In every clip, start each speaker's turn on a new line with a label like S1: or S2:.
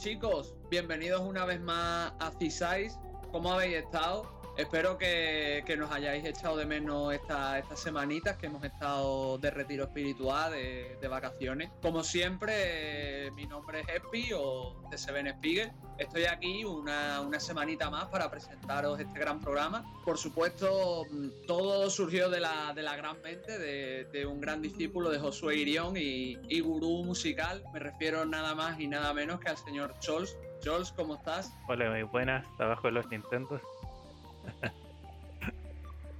S1: Chicos, bienvenidos una vez más a CISAIS. ¿Cómo habéis estado? Espero que, nos hayáis echado de menos estas semanitas que hemos estado de retiro espiritual, de, vacaciones. Como siempre, mi nombre es Epi o de Seven Spiegel. Estoy aquí una, semanita más para presentaros este gran programa. Por supuesto, todo surgió de la, de la gran mente de, un gran discípulo de Josué Irión y, y gurú musical. Me refiero nada más y nada menos que al señor Chols. Chols, ¿cómo estás?
S2: Hola, muy buenas. Abajo de los Nintendos.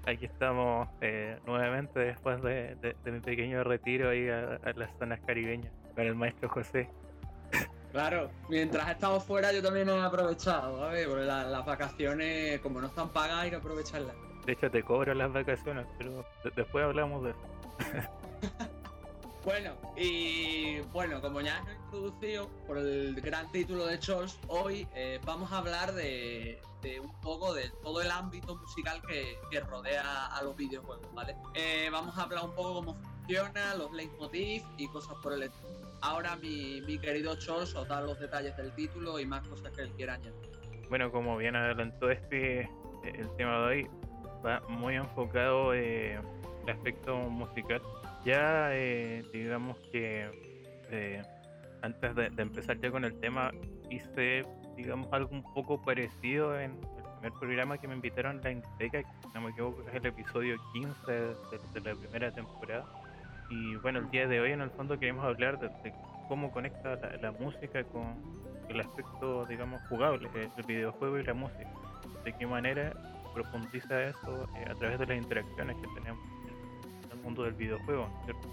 S2: Aquí estamos eh, nuevamente después de, mi pequeño retiro ahí a, las zonas caribeñas con el maestro José.
S1: Claro, mientras he estado fuera yo también he aprovechado, ver, porque las vacaciones, como no están pagas, hay que aprovecharlas.
S2: De hecho, te cobro las vacaciones, pero después hablamos de eso.
S1: Bueno, y bueno, como ya he introducido por el gran título de Chols, hoy eh, vamos a hablar de, un poco de todo el ámbito musical que, rodea a los videojuegos, ¿vale? Eh, vamos a hablar un poco cómo funciona, los leitmotiv y cosas por el estilo. Ahora mi, querido Chols os da los detalles del título y más cosas que él quiera añadir.
S2: Bueno, como bien adelantó este, el tema de hoy va muy enfocado en eh, el aspecto musical ya eh, digamos que eh, antes de, empezar ya con el tema hice digamos algo un poco parecido en el primer programa que me invitaron la Inteca, que no me equivoco es el episodio 15 de, la primera temporada. Y bueno, el día de hoy en el fondo queremos hablar de, cómo conecta la, música con el aspecto, digamos, jugable, el videojuego y la música. De qué manera profundiza eso eh, a través de las interacciones que tenemos mundo del videojuego, ¿cierto?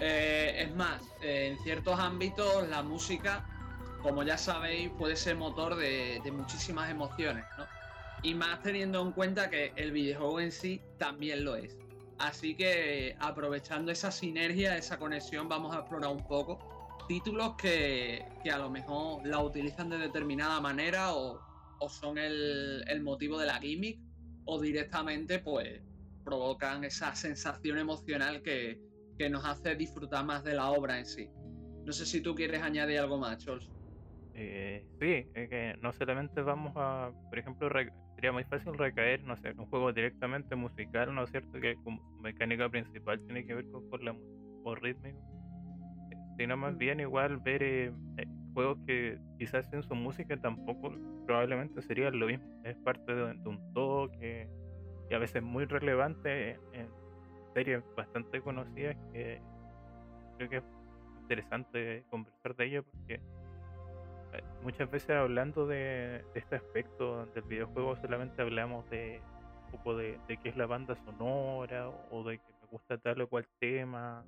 S1: Eh, es más, en ciertos ámbitos la música, como ya sabéis, puede ser motor de, muchísimas emociones, ¿no? Y más teniendo en cuenta que el videojuego en sí también lo es. Así que aprovechando esa sinergia, esa conexión, vamos a explorar un poco títulos que, a lo mejor la utilizan de determinada manera o, son el, el motivo de la gimmick o directamente pues provocan esa sensación emocional que, nos hace disfrutar más de la obra en sí. No sé si tú quieres añadir algo más, Chols.
S2: Eh, sí, que no solamente vamos a, por ejemplo, sería muy fácil recaer, no sé, en un juego directamente musical, ¿no es cierto? Que como mecánica principal tiene que ver con, la música rítmico. Sino más bien igual ver eh, eh, juegos que quizás en su música tampoco probablemente sería lo mismo. Es parte de, de un todo que y a veces muy relevante en series bastante conocidas que creo que es interesante conversar de ello porque muchas veces hablando de, este aspecto del videojuego solamente hablamos de un poco de, qué es la banda sonora o de que me gusta tal o cual tema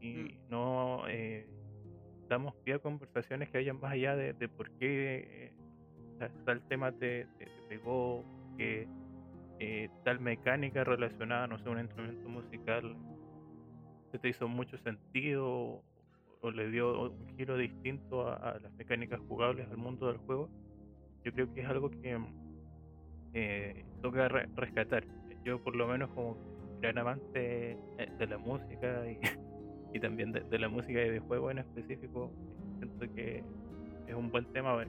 S2: y mm. no eh, damos pie a conversaciones que vayan más allá de, por qué eh, tal tema te, te pegó, que eh, tal mecánica relacionada, no sé, un instrumento musical, se te hizo mucho sentido o, le dio un giro distinto a, las mecánicas jugables al mundo del juego, yo creo que es algo que eh, toca rescatar. Yo por lo menos como gran amante eh, de la música y, también de, la música de juego en específico, siento que es un buen tema a ver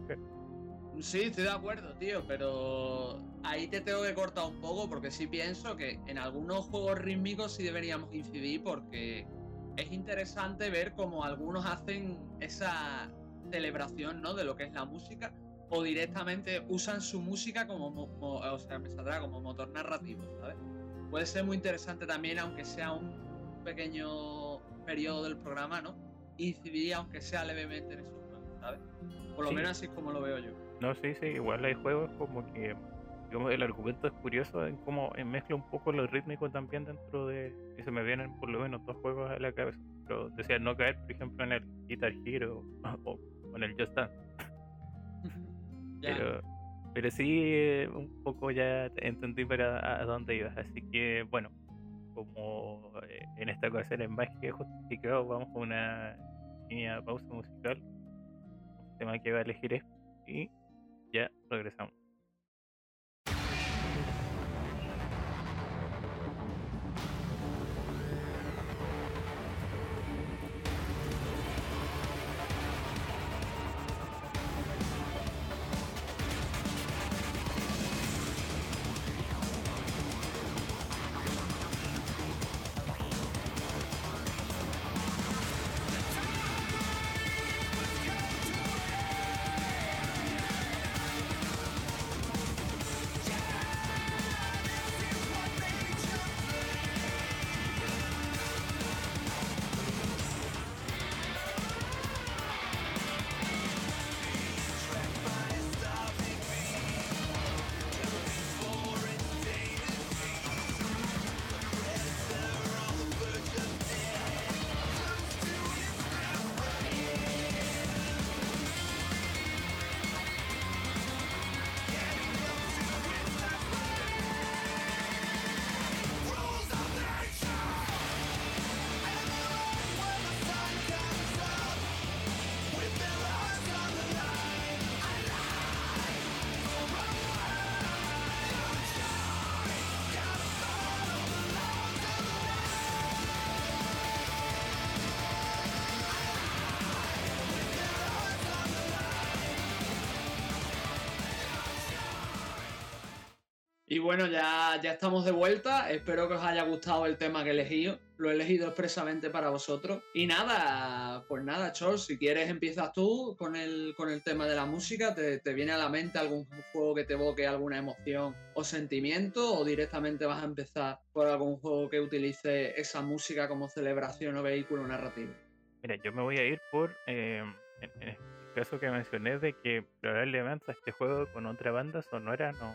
S1: Sí, estoy de acuerdo, tío, pero ahí te tengo que cortar un poco porque sí pienso que en algunos juegos rítmicos sí deberíamos incidir porque es interesante ver cómo algunos hacen esa celebración, ¿no? De lo que es la música o directamente usan su música como, o sea, me saldrá como motor narrativo, ¿sabes? Puede ser muy interesante también, aunque sea un pequeño periodo del programa, ¿no? Incidir, aunque sea levemente en esos juegos, ¿sabes? Por lo menos así es como lo veo yo.
S2: No, sí, sí, igual hay juegos como que digamos, el argumento es curioso en cómo mezcla un poco lo rítmico también dentro de. Y se me vienen por lo menos dos juegos a la cabeza. Pero decía no caer, por ejemplo, en el Guitar Hero o, en el Just Dance. pero, pero sí, eh, un poco ya entendí para a dónde ibas. Así que, bueno, como eh, en esta ocasión es más que justificado, vamos a una pequeña pausa musical. Un tema que va a elegir es y ya regresamos. Y bueno, ya, ya estamos de vuelta. Espero que os haya gustado el tema que he elegido. Lo he elegido expresamente para vosotros. Y nada, pues nada, Chor, si quieres empiezas tú con el, con el tema de la música. ¿Te, ¿Te, viene a la mente algún juego que te evoque alguna emoción o sentimiento? ¿O directamente vas a empezar por algún juego que utilice esa música como celebración o vehículo narrativo? Mira, yo me voy a ir por... Eh, el caso que mencioné de que probablemente este juego con otra banda sonora no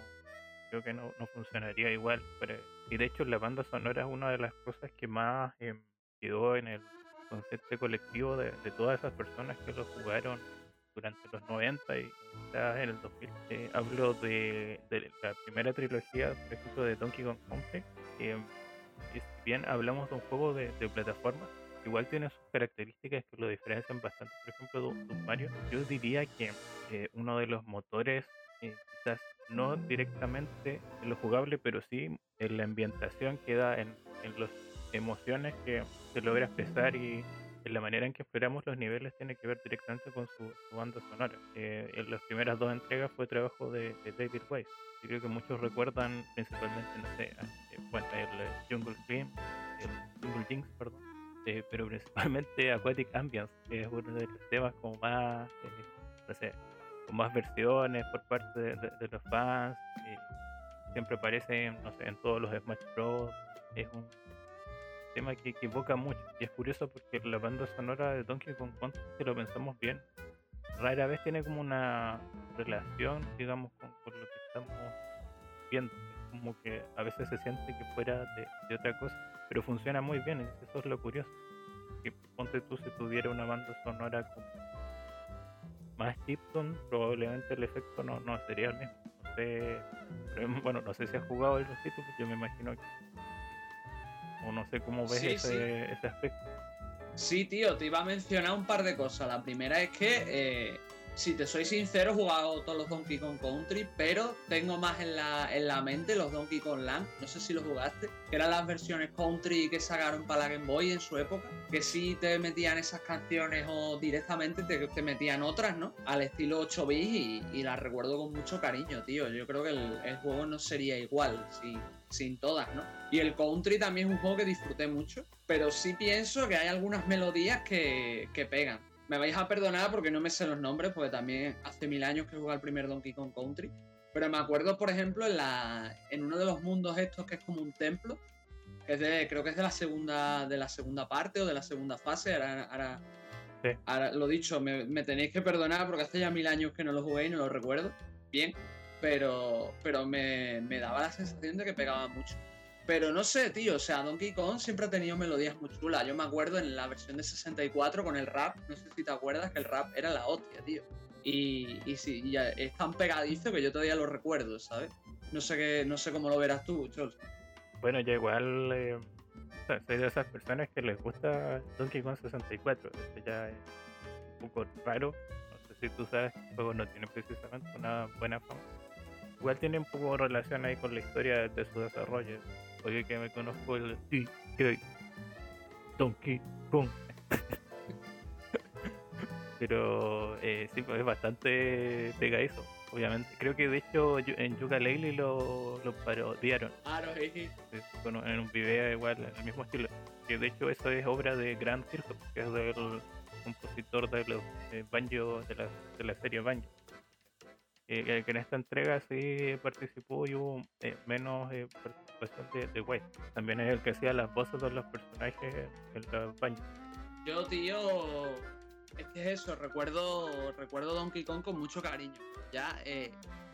S2: creo que no, no funcionaría igual. Pero, y de hecho la banda sonora es una de las cosas que más eh, quedó en el concepto colectivo de, todas esas personas que lo jugaron durante los 90 y quizás en el 2000. Eh, hablo de, de, la primera trilogía, por ejemplo, de Donkey Kong Country. Eh, si bien hablamos de un juego de, de plataforma, igual tiene sus características que lo diferencian bastante. Por ejemplo, de, Mario, yo diría que eh, uno de los motores eh, quizás no directamente en lo jugable, pero sí en la ambientación que da en, en las emociones que se logra expresar y en la manera en que exploramos los niveles tiene que ver directamente con su, banda sonora. Eh, en las primeras dos entregas fue trabajo de, David Weiss. Yo creo que muchos recuerdan principalmente, no sé, eh, bueno, el Jungle Dream, el Jungle Jinx, perdón, eh, pero principalmente Aquatic Ambience, que es uno de los temas como más, no sé, con más versiones por parte de, los fans. siempre aparece, no sé, en todos los Smash Bros. Es un tema que, evoca mucho. Y es curioso porque la banda sonora de Donkey Kong Country, si lo pensamos bien, rara vez tiene como una relación, digamos, con, lo que estamos viendo. Como que a veces se siente que fuera de, otra cosa, pero funciona muy bien. Eso es lo curioso. Que ponte tú si tuviera una banda sonora como más Gibson, probablemente el efecto no, no sería el mismo. No sé, bueno, no sé si has jugado los títulos, yo me imagino que. O no sé cómo ves ese, ese, aspecto.
S1: Sí, tío, te iba a mencionar un par de cosas. La primera es que eh, si te soy sincero, he jugado todos los Donkey Kong Country, pero tengo más en la, en la mente los Donkey Kong Land. No sé si los jugaste, que eran las versiones country que sacaron para la Game Boy en su época, que sí te metían esas canciones o directamente te, te metían otras, ¿no? Al estilo 8 bits y, las recuerdo con mucho cariño, tío. Yo creo que el, el juego no sería igual si, sin todas, ¿no? Y el country también es un juego que disfruté mucho, pero sí pienso que hay algunas melodías que, que pegan me vais a perdonar porque no me sé los nombres, porque también hace mil años que jugué al primer Donkey Kong Country. Pero me acuerdo, por ejemplo, en, la, en uno de los mundos estos que es como un templo, que es de, creo que es de la segunda, de la segunda parte o de la segunda fase. Ahora, ahora, ahora lo dicho, me, me, tenéis que perdonar porque hace ya mil años que no lo jugué y no lo recuerdo. Bien. pero, pero me, me daba la sensación de que pegaba mucho. Pero no sé, tío, o sea, Donkey Kong siempre ha tenido melodías muy chulas. Yo me acuerdo en la versión de 64 con el rap, no sé si te acuerdas que el rap era la hostia, tío. Y, y sí, ya es tan pegadizo que yo todavía lo recuerdo, ¿sabes? No sé qué, no sé cómo lo verás tú, Chols.
S2: Bueno, yo igual eh, soy de esas personas que les gusta Donkey Kong 64. Este ya es un poco raro. No sé si tú sabes que el juego no tiene precisamente una buena fama. Igual tiene un poco relación ahí con la historia de su desarrollo. Oye, que me conozco el DK Donkey Kong. Pero eh, sí, pues es bastante pegadizo, obviamente. Creo que de hecho en Yuga Laylee lo, lo parodiaron.
S1: Claro,
S2: En un video igual, en el mismo estilo. Que de hecho eso es obra de Grant Kirchhoff, que es del compositor de los Banjo, de la, de la serie Banjo. Eh, que en esta entrega sí participó y hubo eh, menos eh, participación de, de. También es el que hacía las voces de los personajes en los baños.
S1: Yo, tío, es que es eso, recuerdo, recuerdo Donkey Kong con mucho cariño. Ya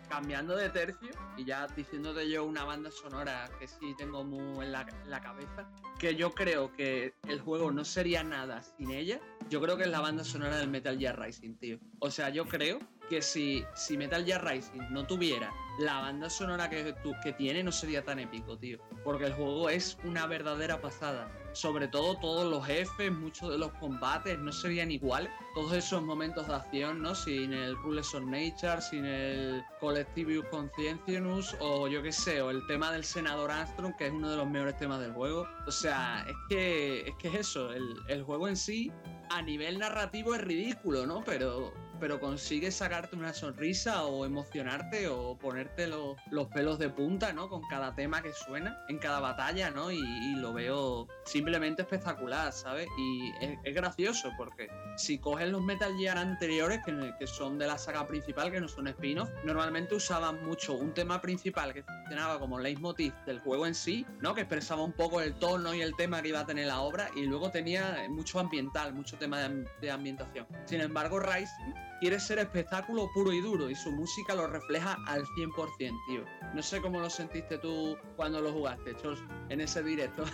S1: cambiando de tercio y ya diciéndote yo una banda sonora que sí tengo muy en la, en la cabeza, que yo creo que el juego no sería nada sin ella. Yo creo que es la banda sonora del Metal Gear Rising, tío. O sea, yo creo que si, si Metal Gear Rising no tuviera la banda sonora que, que tiene, no sería tan épico, tío. Porque el juego es una verdadera pasada. Sobre todo todos los jefes, muchos de los combates no serían iguales. Todos esos momentos de acción, ¿no? Sin el Rules of Nature, sin el Collectivus Conscientious, o yo qué sé, o el tema del Senador Armstrong, que es uno de los mejores temas del juego. O sea, es que es, que es eso, el, el juego en sí, a nivel narrativo es ridículo, ¿no? Pero pero consigues sacarte una sonrisa o emocionarte o ponerte los, pelos de punta, ¿no? Con cada tema que suena en cada batalla, ¿no? Y, lo veo simplemente espectacular, ¿sabes? Y es, gracioso porque si coges los Metal Gear anteriores, que, son de la saga principal, que no son spin-off, normalmente usaban mucho un tema principal que funcionaba como leitmotiv del juego en sí, ¿no? Que expresaba un poco el tono y el tema que iba a tener la obra y luego tenía mucho ambiental, mucho tema de, de ambientación. Sin embargo, Rising quiere ser espectáculo puro y duro y su música lo refleja al 100%, tío. No sé cómo lo sentiste tú cuando lo jugaste, Chos, en ese directo.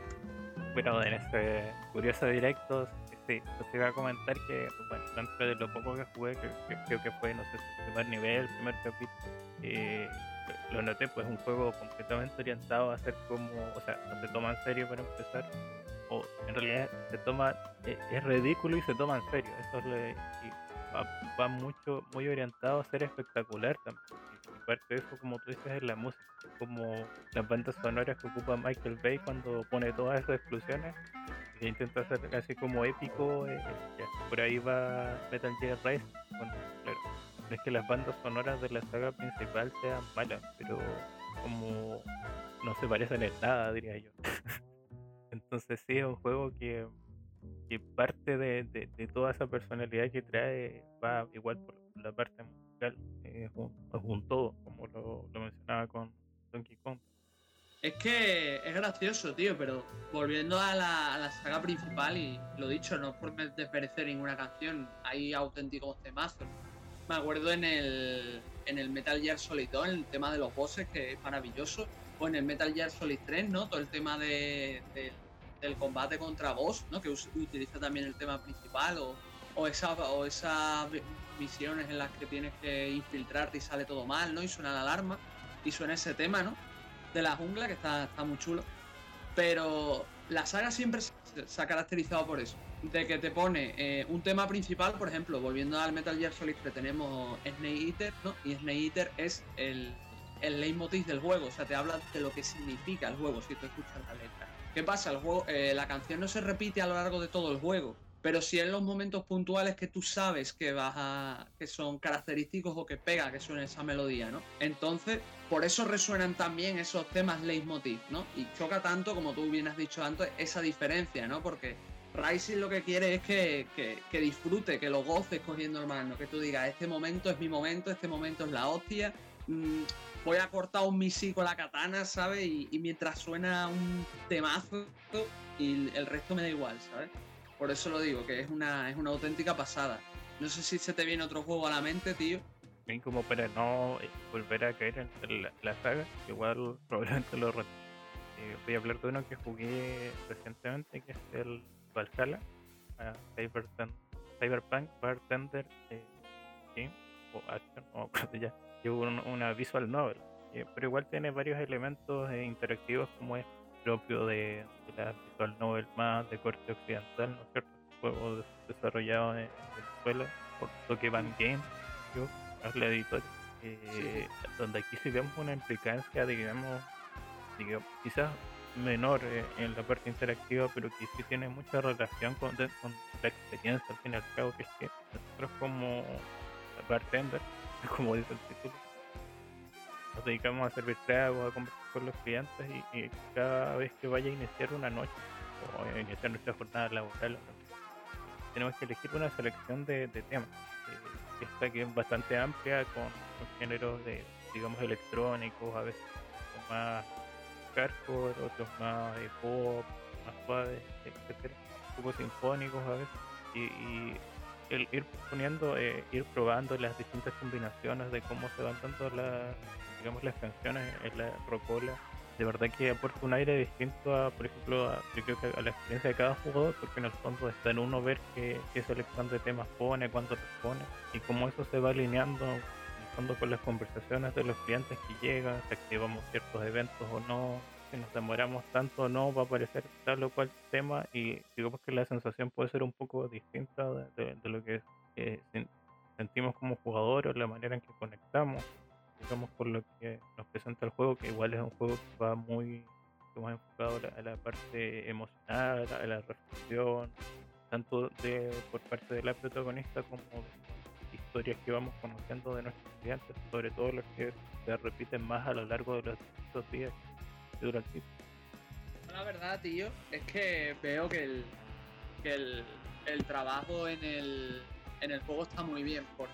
S2: bueno, en ese curioso directo, sí, te iba a comentar que, bueno, dentro de lo poco que jugué, creo que fue, no sé, el primer nivel, el primer capítulo, eh, lo noté, pues un juego completamente orientado a ser como, o sea, no se toma en serio para empezar, o en realidad se toma, eh, es, ridículo y se toma en serio, eso es lo, va, mucho, muy orientado a ser espectacular también. Y parte de eso, como tú dices, es la música, como las bandas sonoras que ocupa Michael Bay cuando pone todas esas explosiones e intenta hacer casi como épico. Eh, por ahí va Metal Gear Rise. Bueno, claro, no es que las bandas sonoras de la saga principal sean malas, pero como no se parecen en nada, diría yo. Entonces sí, es un juego que que parte de, de, toda esa personalidad que trae va igual por la parte musical, es un, todo, como lo, mencionaba con Donkey Kong.
S1: Es que es gracioso, tío, pero volviendo a la, la, saga principal, y lo dicho, no por desperecer ninguna canción, hay auténticos temazos. Me acuerdo en el, en el Metal Gear Solid 2, el tema de los bosses, que es maravilloso, o en el Metal Gear Solid 3, ¿no? Todo el tema de del combate contra boss, ¿no? que utiliza también el tema principal, o, o, esa, o esas misiones en las que tienes que infiltrarte y sale todo mal, ¿no? Y suena la alarma, y suena ese tema, ¿no? De la jungla, que está, está muy chulo. Pero la saga siempre se, ha caracterizado por eso, de que te pone eh, un tema principal, por ejemplo, volviendo al Metal Gear Solid que tenemos Snake Eater, ¿no? Y Snake Eater es el, el leitmotiv del juego, o sea, te habla de lo que significa el juego si tú escuchas la letra. ¿Qué pasa? El juego, eh, la canción no se repite a lo largo de todo el juego, pero sí en los momentos puntuales que tú sabes que vas a, que son característicos o que pega que suene esa melodía, ¿no? Entonces, por eso resuenan también esos temas leitmotiv, ¿no? Y choca tanto, como tú bien has dicho antes, esa diferencia, ¿no? Porque Rising lo que quiere es que, que, disfrute, que lo goces cogiendo el mano, que tú digas, este momento es mi momento, este momento es la hostia. Voy a cortar un misil con la katana, ¿sabes? Y, mientras suena un temazo y el resto me da igual, ¿sabes? Por eso lo digo, que es una, es una auténtica pasada. No sé si se te viene otro juego a la mente, tío,
S2: Y como para no eh, volver a caer en la, saga, igual probablemente lo eh, voy a hablar de uno que jugué recientemente, que es el Valhalla, Cyberpunk Bartender eh, Game, o Action, o ya, y una visual novel, eh, pero igual tiene varios elementos interactivos como es propio de, la visual novel más de corte occidental, ¿no es cierto? Juego desarrollado en Venezuela por Tokeban Games, yo, es la editorial, eh, donde aquí sí vemos una implicancia, digamos, digamos quizás menor eh, en la parte interactiva, pero que sí tiene mucha relación con, con la experiencia al fin y al cabo, que es que nosotros como bartender, como dice el título, nos dedicamos a servir tragos, a conversar con los clientes y, cada vez que vaya a iniciar una noche o iniciar nuestra jornada laboral, tenemos que elegir una selección de, temas. Eh, esta que es bastante amplia con, géneros de, digamos, electrónicos, a veces más hardcore, otros más de pop, más suaves, etcétera, un poco sinfónicos a veces. Y, el ir poniendo, eh, ir probando las distintas combinaciones de cómo se van dando las, digamos, las canciones en la rocola, de verdad que aporta un aire distinto a, por ejemplo, a, yo creo que a la experiencia de cada jugador, porque en el fondo está en uno ver qué, qué selección de temas pone, cuánto pone, y cómo eso se va alineando con las conversaciones de los clientes que llegan, si activamos ciertos eventos o no, si nos demoramos tanto o no, va a aparecer tal o cual tema y digamos que la sensación puede ser un poco distinta de, lo que eh, sentimos como jugadores, la manera en que conectamos, digamos por lo que nos presenta el juego, que igual es un juego que va muy, más enfocado a la, parte emocional, a la reflexión, tanto de por parte de la protagonista como de historias que vamos conociendo de nuestros estudiantes, sobre todo los que se repiten más a lo largo de los distintos días
S1: La verdad, tío, es que veo que el, que el, el trabajo en el, en el juego está muy bien, porque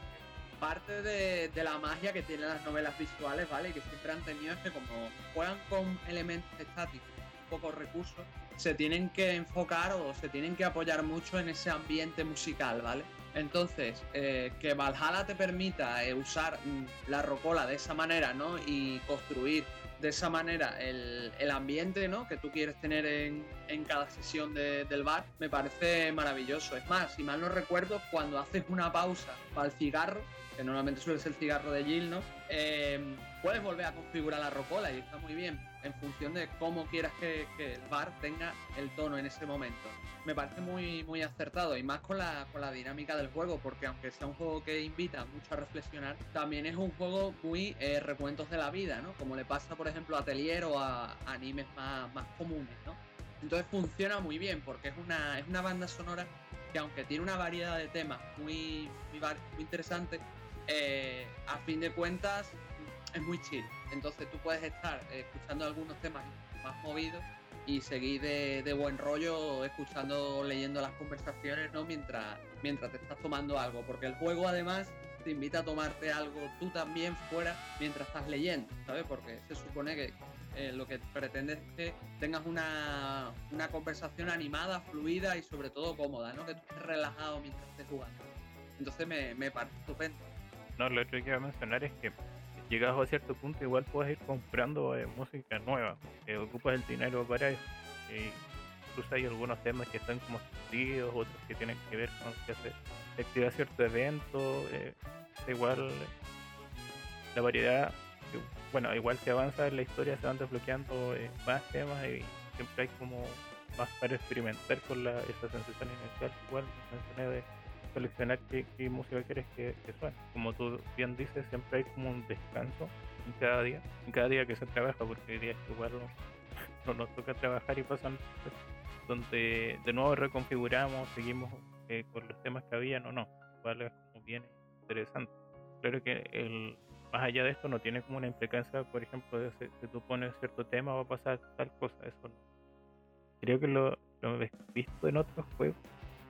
S1: parte de, de, la magia que tienen las novelas visuales, ¿vale? Que siempre han tenido es que como juegan con elementos estáticos, pocos recursos, se tienen que enfocar o se tienen que apoyar mucho en ese ambiente musical, ¿vale? Entonces, eh, que Valhalla te permita eh, usar mm, la rocola de esa manera, ¿no? Y construir de esa manera el, ambiente, ¿no? Que tú quieres tener en, cada sesión del bar, me parece maravilloso. Es más, si mal no recuerdo, cuando haces una pausa para el cigarro, que normalmente suele ser el cigarro de Jill, ¿no? Eh, puedes volver a configurar la rocola y está muy bien en función de cómo quieras que, el bar tenga el tono en ese momento. Me parece muy, muy acertado y más con la, con la dinámica del juego, porque aunque sea un juego que invita mucho a reflexionar, también es un juego muy eh, recuentos de la vida, ¿no? Como le pasa, por ejemplo, a Atelier o a, animes más, más comunes, ¿no? Entonces funciona muy bien porque es una, es una banda sonora que aunque tiene una variedad de temas muy, muy, interesante, eh, a fin de cuentas es muy chill. Entonces tú puedes estar eh, escuchando algunos temas más movidos y seguir de, buen rollo escuchando, leyendo las conversaciones, ¿no? Mientras, mientras te estás tomando algo. Porque el juego además te invita a tomarte algo tú también fuera mientras estás leyendo, ¿sabes? Porque se supone que eh, lo que pretende es que tengas una, una, conversación animada, fluida y sobre todo cómoda, ¿no? Que tú estés relajado mientras estés jugando. Entonces me, me parece estupendo.
S2: No, lo otro que iba a mencionar es que llegado a cierto punto igual puedes ir comprando eh, música nueva, que ocupas el dinero para eso. incluso hay algunos temas que están como sentidos, otros que tienen que ver con que se activa cierto evento, eh, igual la variedad, bueno, igual que avanza en la historia se van desbloqueando eh, más temas y siempre hay como más para experimentar con la, esa sensación inicial, igual mencioné de seleccionar qué, música quieres que, suene. Como tú bien dices, siempre hay como un descanso en cada día, en cada día que se trabaja, porque hoy día es igual no, nos toca trabajar y pasan donde de nuevo reconfiguramos, seguimos eh, con los temas que habían o no, ¿vale? Como bien interesante. Claro que el, más allá de esto no tiene como una implicancia, por ejemplo, si, tú pones cierto tema va a pasar tal cosa, eso no. Creo que lo, lo he visto en otros juegos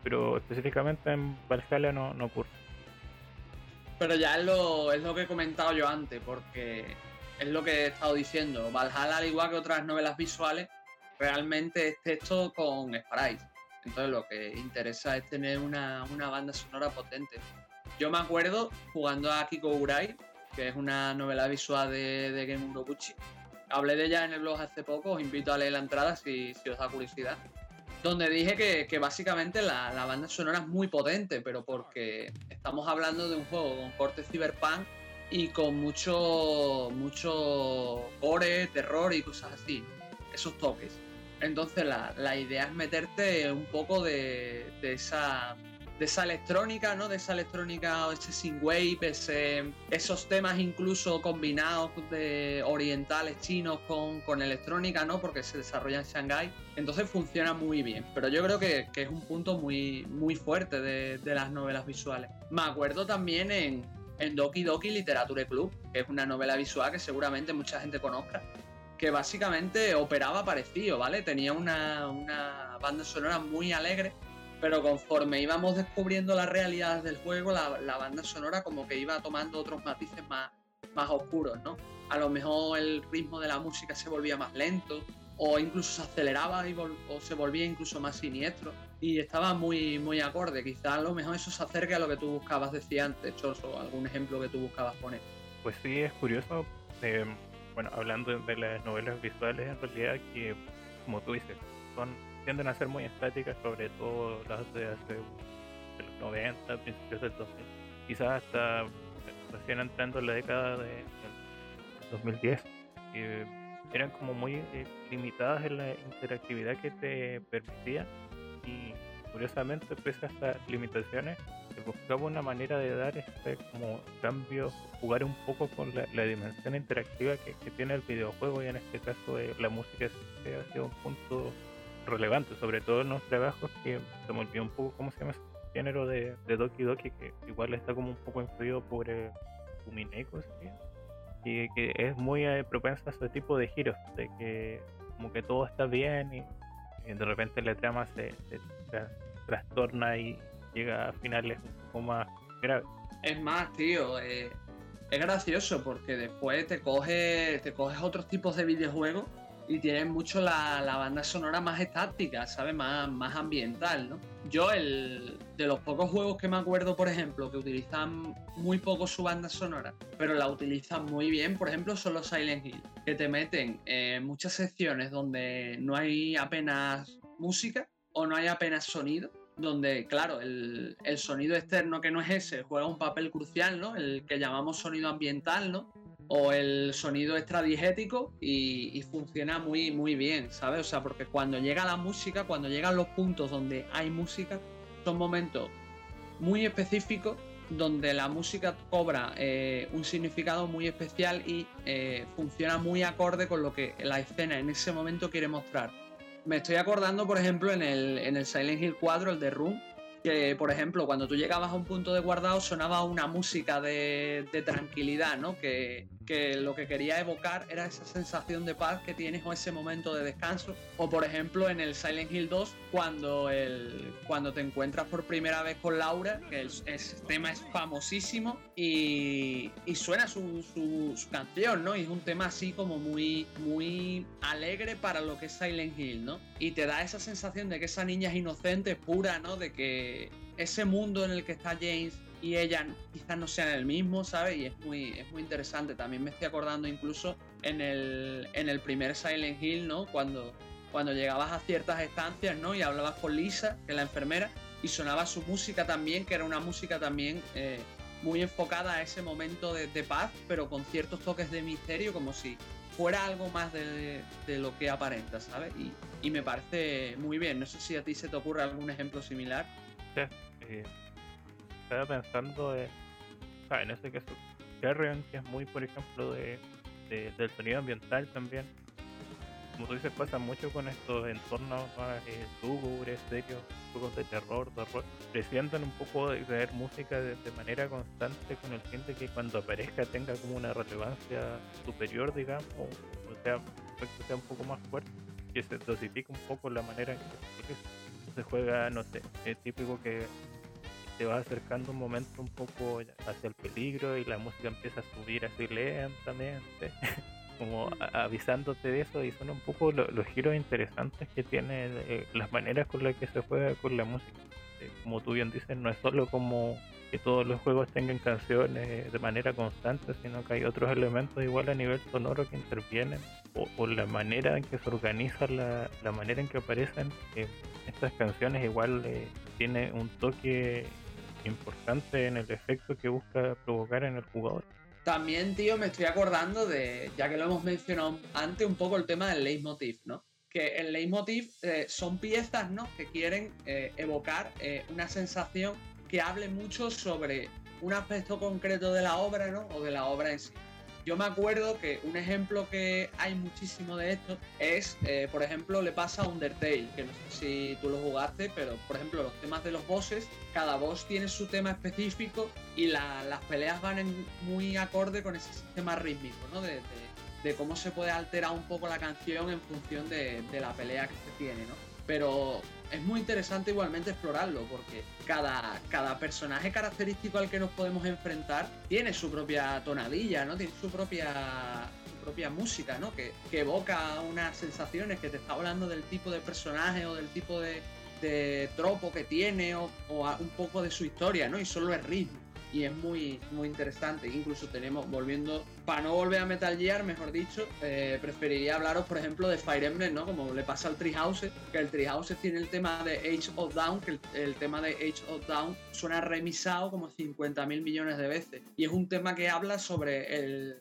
S2: pero específicamente en Valhalla no, no ocurre.
S1: Pero ya es lo, es lo que he comentado yo antes, porque es lo que he estado diciendo. Valhalla, al igual que otras novelas visuales, realmente es texto con sprites. Entonces lo que interesa es tener una, banda sonora potente. Yo me acuerdo jugando a Kiko Urai, que es una novela visual de, de Game Urobuchi. Hablé de ella en el blog hace poco, os invito a leer la entrada si, si os da curiosidad. Donde dije que, básicamente la, la, banda sonora es muy potente, pero porque estamos hablando de un juego con corte cyberpunk y con mucho, mucho gore, terror y cosas así, esos toques. Entonces la, la idea es meterte un poco de, de esa de esa electrónica, ¿no? De esa electrónica, ese synthwave, ese, esos temas incluso combinados de orientales chinos con, con, electrónica, ¿no? Porque se desarrolla en Shanghái. Entonces funciona muy bien. Pero yo creo que, que es un punto muy, muy fuerte de, de, las novelas visuales. Me acuerdo también en, en Doki Doki Literature Club, que es una novela visual que seguramente mucha gente conozca. Que básicamente operaba parecido, ¿vale? Tenía una, una banda sonora muy alegre pero conforme íbamos descubriendo las realidades del juego, la, la, banda sonora como que iba tomando otros matices más, más oscuros, ¿no? A lo mejor el ritmo de la música se volvía más lento, o incluso se aceleraba y o se volvía incluso más siniestro, y estaba muy, muy acorde. Quizás a lo mejor eso se acerque a lo que tú buscabas decir antes, o algún ejemplo que tú buscabas poner.
S2: Pues sí, es curioso, eh, bueno, hablando de las novelas visuales, en realidad que, como tú dices, son tienden a ser muy estáticas, sobre todo las de hace de los 90, principios del 2000, quizás hasta recién entrando en la década de, de 2010, que eran como muy eh, limitadas en la interactividad que te permitía. Y curiosamente pese a estas limitaciones buscaba una manera de dar este como cambio, jugar un poco con la, la dimensión interactiva que, que, tiene el videojuego y en este caso eh, la música ha sido un punto relevante, sobre todo en los trabajos que se me olvidó un poco cómo se llama ese género de, de Doki Doki, que igual está como un poco influido por eh, Umineko, ¿sí? y que es muy eh, propensa a ese tipo de giros, de que como que todo está bien y, de repente la trama se, trastorna y llega a finales un poco más graves.
S1: Es más, tío, eh, es gracioso porque después te coges te coges otros tipos de videojuegos y tienen mucho la, la, banda sonora más estática, ¿sabes? Más, más ambiental, ¿no? Yo, el, de los pocos juegos que me acuerdo, por ejemplo, que utilizan muy poco su banda sonora, pero la utilizan muy bien, por ejemplo, son los Silent Hill, que te meten en muchas secciones donde no hay apenas música o no hay apenas sonido, donde, claro, el, el, sonido externo que no es ese juega un papel crucial, ¿no? El que llamamos sonido ambiental, ¿no? O el sonido extradigético y, y, funciona muy, muy bien, ¿sabes? O sea, porque cuando llega la música, cuando llegan los puntos donde hay música, son momentos muy específicos donde la música cobra eh, un significado muy especial y eh, funciona muy acorde con lo que la escena en ese momento quiere mostrar. Me estoy acordando, por ejemplo, en el, en el Silent Hill 4, el de Room, que, por ejemplo, cuando tú llegabas a un punto de guardado sonaba una música de, de tranquilidad, ¿no? Que, que, lo que quería evocar era esa sensación de paz que tienes o ese momento de descanso. O, por ejemplo, en el Silent Hill 2, cuando, el, cuando te encuentras por primera vez con Laura, que el, tema es famosísimo y, y suena su, su, su, canción, ¿no? Y es un tema así como muy, muy alegre para lo que es Silent Hill, ¿no? Y te da esa sensación de que esa niña es inocente, pura, ¿no? De que ese mundo en el que está James y ella quizás no sean el mismo, ¿sabes? Y es muy, es muy interesante. También me estoy acordando incluso en el, en el primer Silent Hill, ¿no? Cuando, cuando llegabas a ciertas estancias, ¿no? Y hablabas con Lisa, que es la enfermera, y sonaba su música también, que era una música también eh, muy enfocada a ese momento de, de, paz, pero con ciertos toques de misterio, como si fuera algo más de, de lo que aparenta, ¿sabes? Y, y, me parece muy bien. No sé si a ti se te ocurre algún ejemplo similar.
S2: Sí, eh, estaba pensando eh, ah, en ese caso, Carrion, que es muy, por ejemplo, de, de, del sonido ambiental también. Como tú dices, pasa mucho con estos entornos eh, lúgubres, serios, juegos de terror, de horror. Presientan un poco de ver música de, manera constante con el de que cuando aparezca tenga como una relevancia superior, digamos, o, sea, sea un poco más fuerte, que se dosifica un poco la manera que se juega, no sé, es típico que te vas acercando un momento un poco hacia el peligro y la música empieza a subir así lentamente, como avisándote de eso y son un poco lo, los giros interesantes que tiene eh, las maneras con las que se juega con la música. Eh, como tú bien dices, no es solo como que todos los juegos tengan canciones de manera constante, sino que hay otros elementos igual a nivel sonoro que intervienen, o, la manera en que se organiza, la, la manera en que aparecen estas canciones igual eh, tiene un toque importante en el efecto que busca provocar en el jugador.
S1: También, tío, me estoy acordando de, ya que lo hemos mencionado antes, un poco el tema del leitmotiv, ¿no? Que el leitmotiv eh, son piezas, ¿no? Que quieren eh, evocar una sensación que hable mucho sobre un aspecto concreto de la obra, ¿no? O de la obra en sí. Yo me acuerdo que un ejemplo que hay muchísimo de esto es, eh, por ejemplo, le pasa a Undertale, que no sé si tú lo jugaste, pero por ejemplo, los temas de los bosses, cada boss tiene su tema específico y las peleas van en muy acorde con ese sistema rítmico, ¿no? De, cómo se puede alterar un poco la canción en función de, de la pelea que se tiene, ¿no? Pero es muy interesante igualmente explorarlo, porque cada, cada personaje característico al que nos podemos enfrentar tiene su propia tonadilla, ¿no? Tiene su propia propia música, ¿no? Que, evoca unas sensaciones, que te está hablando del tipo de personaje o del tipo de, tropo que tiene o, o, un poco de su historia, ¿no? Y solo es ritmo y es muy, muy interesante. Incluso tenemos, volviendo, para no volver a Metal Gear, mejor dicho, eh, preferiría hablaros, por ejemplo, de Fire Emblem, ¿no? Como le pasa al Treehouse, que el Treehouse tiene el tema de Age of Down, que el, tema de Age of Down suena remisado como 50 mil millones de veces. Y es un tema que habla sobre el,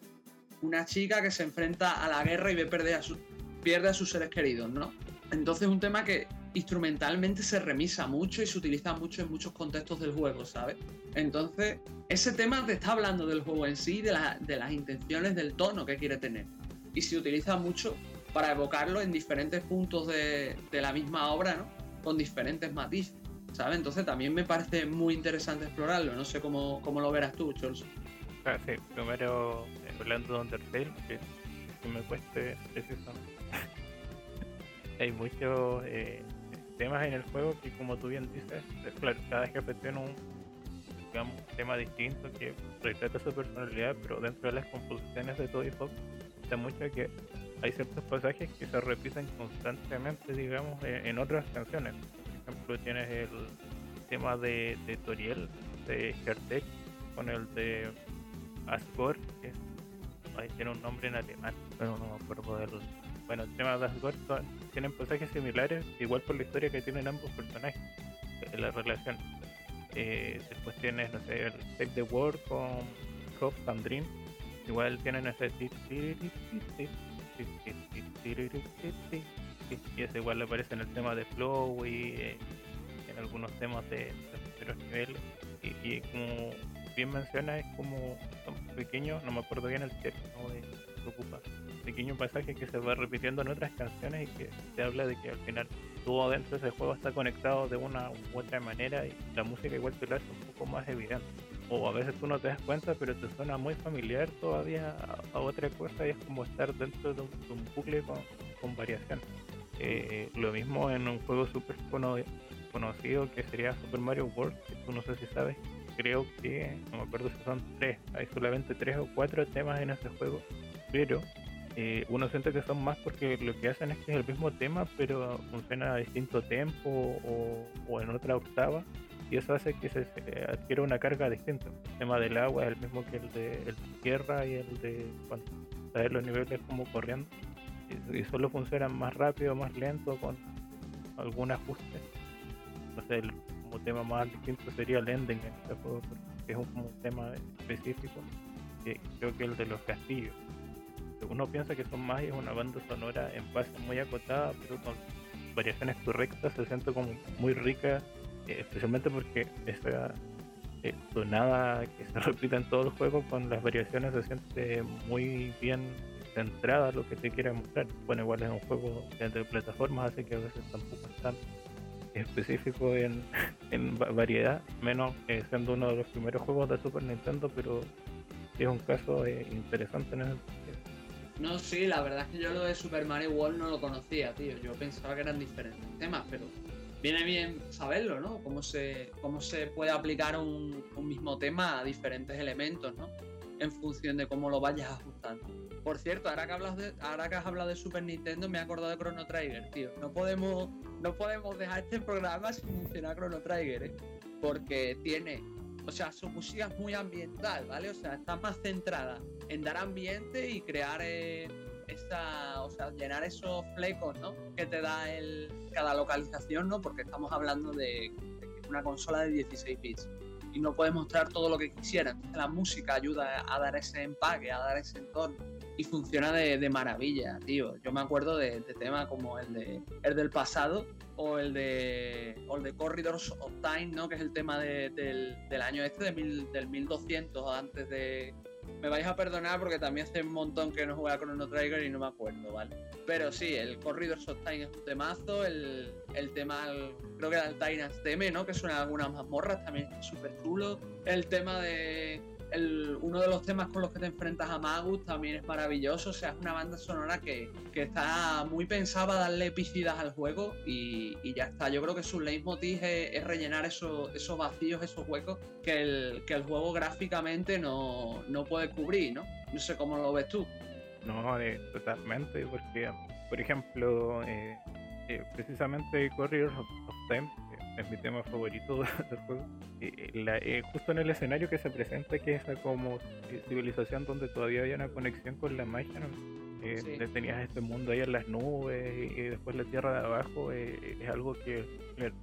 S1: una chica que se enfrenta a la guerra y ve perder a su, pierde a sus seres queridos, ¿no? Entonces es un tema que instrumentalmente se remisa mucho y se utiliza mucho en muchos contextos del juego, ¿sabes? Entonces, ese tema te está hablando del juego en sí, de, las intenciones, del tono que quiere tener. Y se utiliza mucho para evocarlo en diferentes puntos de, la misma obra, ¿no? Con diferentes matices, ¿sabes? Entonces también me parece muy interesante explorarlo. No sé cómo, cómo lo verás tú, Charles.
S2: Ah, sí, primero, hablando de Undertale, que, me cueste Hay muchos eh, temas en el juego que como tú bien dices, claro, cada jefe tiene un digamos, tema distinto que retrata su personalidad, pero dentro de las composiciones de Toy Fox está mucho que hay ciertos pasajes que se repiten constantemente, digamos, en, otras canciones. Por ejemplo, tienes el tema de, Toriel, de Hertech, con el de Asgore, que ahí tiene un nombre en alemán, pero no me acuerdo del bueno, el tema de Asgore tienen pasajes similares, igual por la historia que tienen ambos personajes, la relación. Eh, después tienes, no sé, el Save the World con Hope and Dream. Igual tienen ese y ese igual aparece en el tema de Flow y eh, en algunos temas de, terceros niveles. Y, como bien menciona, es como pequeño, no me acuerdo bien el término de que ocupa pequeño pasaje que se va repitiendo en otras canciones y que se habla de que al final todo dentro de ese juego está conectado de una u otra manera y la música igual te lo hace un poco más evidente. O a veces tú no te das cuenta, pero te suena muy familiar todavía a, otra cosa y es como estar dentro de un, bucle con, con variación. Eh, lo mismo en un juego súper conocido que sería Super Mario World, que tú no sé si sabes, creo que, no me acuerdo si son tres, hay solamente tres o cuatro temas en ese juego, pero eh, uno siente que son más porque lo que hacen es que es el mismo tema, pero funciona a distinto tempo o, en otra octava, y eso hace que se, adquiera una carga distinta. El tema del agua es el mismo que el de, tierra y el de cuando los niveles como corriendo, y, solo funcionan más rápido, más lento, con algún ajuste. Entonces, el como tema más distinto sería el ending en este juego, porque es un, un tema específico, que creo que el de los castillos uno piensa que son más es una banda sonora en base muy acotada, pero con variaciones correctas, se siente como muy rica, eh, especialmente porque esa eh, sonada que se repite en todo el juego con las variaciones se siente muy bien centrada lo que se quiere mostrar. Bueno, igual es un juego de plataformas, así que a veces tampoco es tan específico en, en variedad, menos eh, siendo uno de los primeros juegos de Super Nintendo, pero es un caso interesante en ese
S1: no, sí, la verdad es que yo lo de Super Mario World no lo conocía, tío. Yo pensaba que eran diferentes temas, pero viene bien saberlo, ¿no? Cómo se, cómo se puede aplicar un, mismo tema a diferentes elementos, ¿no? En función de cómo lo vayas ajustando. Por cierto, ahora que, hablas de, ahora que has hablado de Super Nintendo, me he acordado de Chrono Trigger, tío. No podemos, no podemos dejar este programa sin mencionar Chrono Trigger, ¿eh? Porque tiene o sea, su música es muy ambiental, ¿vale? O sea, está más centrada en dar ambiente y crear eh, esa, o sea, llenar esos flecos, ¿no? Que te da el, cada localización, ¿no? Porque estamos hablando de, de una consola de 16 bits y no puedes mostrar todo lo que quisiera. Entonces la música ayuda a dar ese empaque, a dar ese entorno y funciona de, maravilla, tío. Yo me acuerdo de, temas como el, de, el del pasado o el de, o el de Corridors of Time, ¿no? que es el tema del, del, año este, de mil, del 1200, antes de, me vais a perdonar porque también hace un montón que no juega con Chrono Trigger y no me acuerdo, ¿vale? Pero sí, el Corridor of Time es un temazo, el, el tema, creo que era el Tyrant's Theme, ¿no? Que suena algunas mazmorras, también súper chulo. El tema de uno de los temas con los que te enfrentas a Magus también es maravilloso. O sea, es una banda sonora que, está muy pensada para darle epicidad al juego y, ya está. Yo creo que su leitmotiv es, rellenar esos, esos vacíos, esos huecos que el, que el juego gráficamente no, puede cubrir, ¿no? No sé cómo lo ves tú.
S2: No, eh, totalmente, porque, por ejemplo, eh, eh, precisamente Courier of Time es mi tema favorito del juego. Eh, justo en el escenario que se presenta, que es como civilización donde todavía había una conexión con la magia, eh, tenías este mundo ahí en las nubes y, después la tierra de abajo, eh, es algo que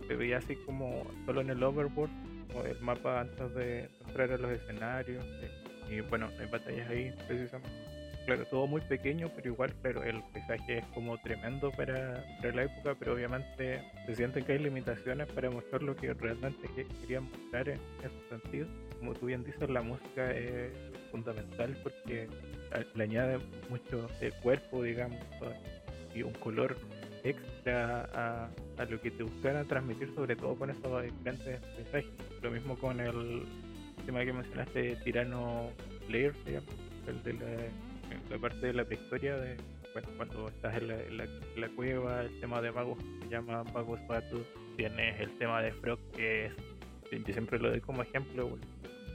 S2: se veía así como solo en el overworld, o el mapa antes de entrar a los escenarios. y bueno, hay batallas ahí precisamente claro, todo muy pequeño, pero igual, pero el paisaje es como tremendo para, la época, pero obviamente se siente que hay limitaciones para mostrar lo que realmente querían mostrar en ese sentido. Como tú bien dices, la música es fundamental porque le añade mucho de cuerpo, digamos, y un color extra a, lo que te buscan transmitir, sobre todo con estos diferentes paisajes. Lo mismo con el tema que mencionaste, Tirano Player, el de la la parte de la prehistoria de cuando estás en la, cueva, el tema de magos se llama Magos Batus, tienes el tema de Frog que es, yo siempre lo doy como ejemplo,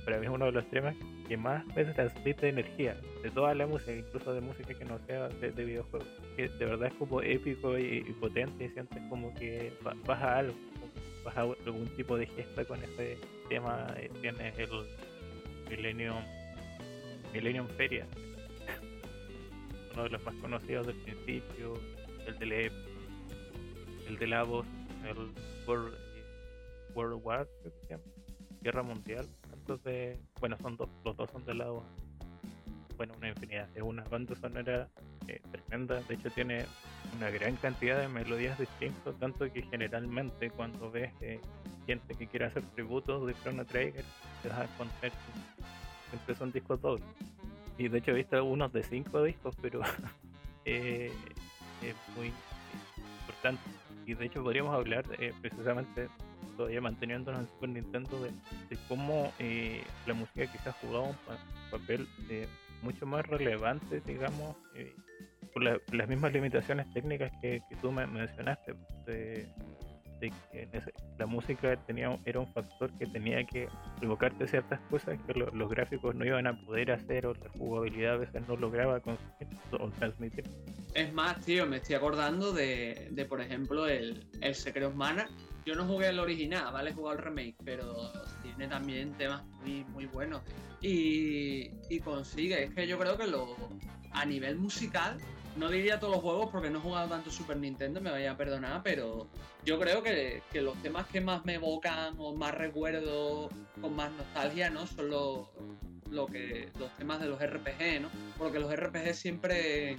S2: para mí es uno de los temas que más me transmite energía de toda la música, incluso de música que no sea de, videojuegos, que de verdad es como épico y, potente y sientes como que vas a algo, vas a algún tipo de gesta con ese tema, eh, tienes el Millennium, Millennium Feria uno de los más conocidos del principio, el de el de la voz, el World, World War, Guerra Mundial. Entonces, bueno, son dos, los dos son de la voz. Bueno, una infinidad. Es una banda sonora eh, tremenda. De hecho, tiene una gran cantidad de melodías distintas, tanto que generalmente cuando ves eh, gente que quiere hacer tributos de Chrono Trigger, te vas a encontrar siempre son discos dobles. Y de hecho he visto unos de 5 discos, pero eh, es muy importante. Y de hecho podríamos hablar eh, precisamente, todavía manteniéndonos en Super Nintendo, de, cómo eh, la música quizás jugaba un papel mucho más relevante, digamos, por, las mismas limitaciones técnicas que, que tú me mencionaste. De, la música tenía era un factor que tenía que provocarte ciertas cosas que los gráficos no iban a poder hacer o la jugabilidad a veces no lograba conseguir o transmitir.
S1: Es más, tío, me estoy acordando de, por ejemplo, el, el Secret of Mana. Yo no jugué el original, ¿vale? Jugado el remake, pero tiene también temas muy, muy buenos. Y, y consigue, es que yo creo que lo, a nivel musical no diría todos los juegos porque no he jugado tanto Super Nintendo, me vaya a perdonar, pero yo creo que, los temas que más me evocan o más recuerdo con más nostalgia, ¿no? Son los, lo que, los temas de los RPG, ¿no? Porque los RPG siempre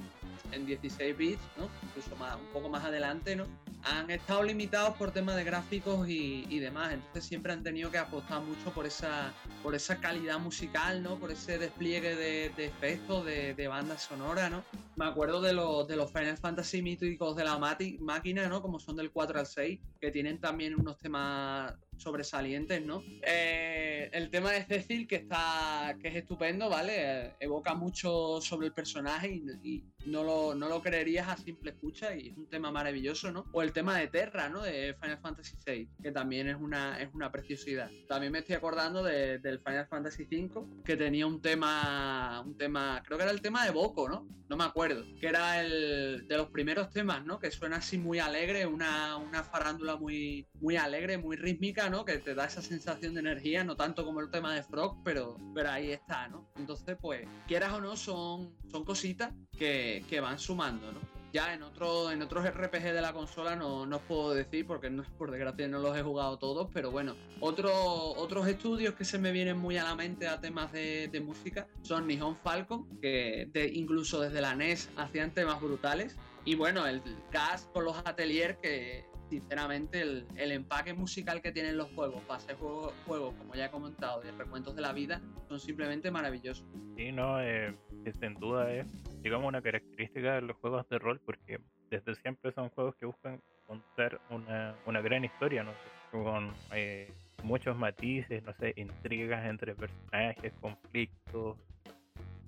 S1: en 16 bits, ¿no? Incluso más, un poco más adelante, ¿no? Han estado limitados por temas de gráficos y, demás, entonces siempre han tenido que apostar mucho por esa, por esa calidad musical, ¿no? Por ese despliegue de, efectos, de, de, banda sonora, ¿no? Me acuerdo de los, de los Final Fantasy míticos de la máquina, ¿no? Como son del 4 al 6, que tienen también unos temas sobresalientes, ¿no? Eh, el tema de Cecil, que está. que es estupendo, ¿vale? evoca mucho sobre el personaje y, no, lo, no lo creerías a simple escucha y es un tema maravilloso, ¿no? O el tema de Terra, ¿no? De Final Fantasy VI, que también es una, es una preciosidad. También me estoy acordando del Final Fantasy V, que tenía un tema. un tema. creo que era el tema de Boko, ¿no? No me acuerdo. Que era el de los primeros temas, ¿no? Que suena así muy alegre, una, una farándula muy, muy alegre, muy rítmica ¿no? Que te da esa sensación de energía, no tanto como el tema de Frog, pero, pero ahí está, ¿no? Entonces, pues, quieras o no, son, son cositas que, que van sumando, ¿no? Ya en, otro, en otros RPG de la consola no, no os puedo decir porque no, por desgracia no los he jugado todos, pero bueno, otro, otros estudios que se me vienen muy a la mente a temas de, de música son Nihon Falcon, que de, incluso desde la NES hacían temas brutales. Y bueno, el cast con los ateliers que sinceramente el, el, empaque musical que tienen los juegos para juegos, juegos, como ya he comentado, de recuentos de la vida, son simplemente maravillosos.
S2: Sí, no, eh, sin duda es, digamos, una característica de los juegos de rol, porque desde siempre son juegos que buscan contar una, una gran historia, ¿no? con eh, muchos matices, no sé, intrigas entre personajes, conflictos,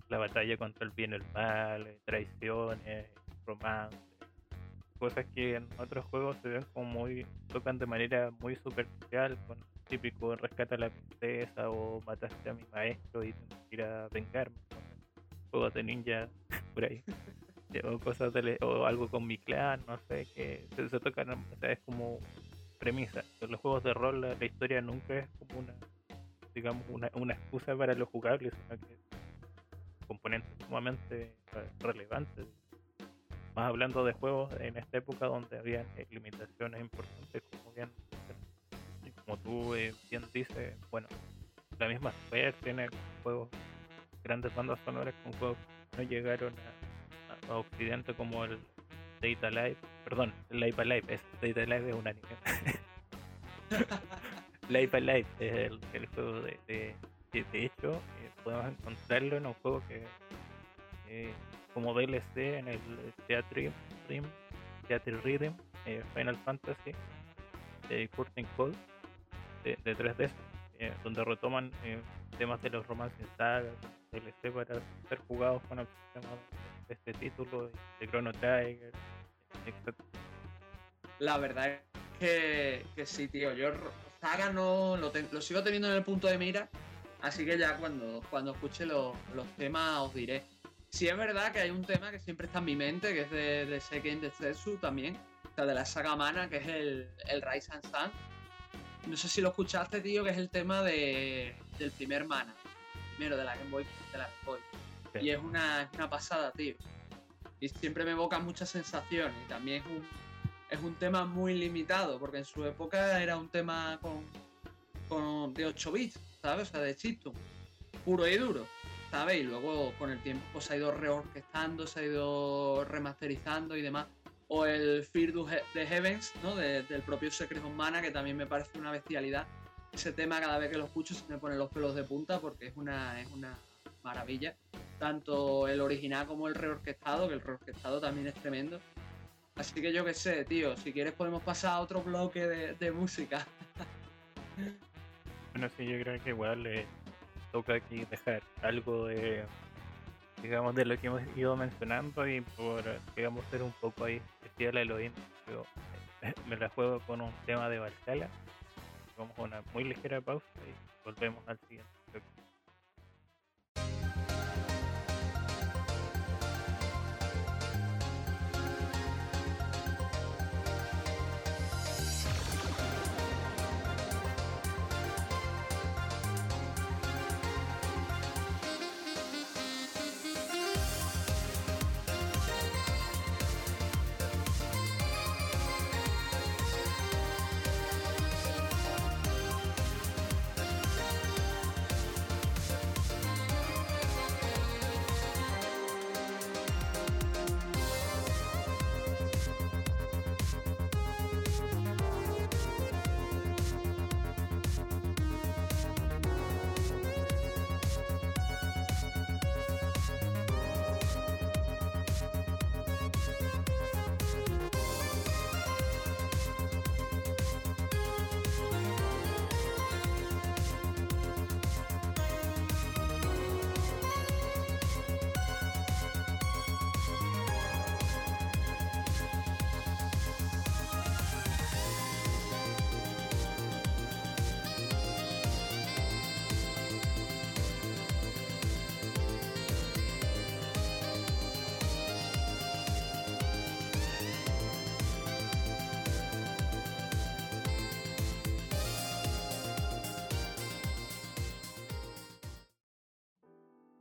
S2: la batalla contra el bien y el mal, traiciones, romance cosas que en otros juegos se ven como muy tocan de manera muy superficial con típico rescata a la princesa o mataste a mi maestro y tengo que ir a vengarme juegos de ninja por ahí. O cosas de, o algo con mi clan no sé que se, se tocan o sea, es como premisa. En los juegos de rol la, la, historia nunca es como una digamos una, una excusa para lo jugable sino que es un componente sumamente relevante más hablando de juegos en esta época donde había limitaciones importantes, como bien como tú eh, bien dices, bueno, la misma Square tiene juegos, grandes bandas sonoras con juegos que no llegaron a, a, a Occidente como el Data Live, perdón, Live Alive, es Data Live es un anime. Live Alive es el, el juego de, de, de hecho eh, podemos encontrarlo en un juego que eh, como DLC en el Theatre Rhythm, Theatre Rhythm eh, Final Fantasy de Curtain Code de, de 3DS, eh, donde retoman temas de los romances sagas, DLC para ser jugados con este título, de Chrono Trigger, etc.
S1: La verdad es que, que sí, tío. Yo Saga no lo, te, lo, sigo teniendo en el punto de mira, así que ya cuando, cuando escuche lo, los temas os diré. Sí es verdad que hay un tema que siempre está en mi mente, que es de, de Seiken también, o sea, de la saga Mana, que es el, el Rise and Sun. No sé si lo escuchaste, tío, que es el tema de, del primer Mana, primero de la Game Boy. De la Game Boy. Sí. Y es una, una pasada, tío. Y siempre me evoca muchas sensaciones. Y también es un, es un tema muy limitado, porque en su época era un tema con, con de 8 bits, ¿sabes? O sea, de chiptune, puro y duro. ¿sabes? Y luego con el tiempo pues, se ha ido reorquestando, se ha ido remasterizando y demás. O el Fear de Heavens, ¿no? De, del propio Secret of Mana, que también me parece una bestialidad. Ese tema cada vez que lo escucho se me ponen los pelos de punta porque es una, es una maravilla. Tanto el original como el reorquestado, que el reorquestado también es tremendo. Así que yo qué sé, tío, si quieres podemos pasar a otro bloque de, música.
S2: bueno, sí, yo creo que igual eh, toca aquí dejar algo de digamos de lo que hemos ido mencionando y por digamos ser un poco ahí especial a Elohim yo me la juego con un tema de Valhalla vamos a una muy ligera pausa y volvemos al siguiente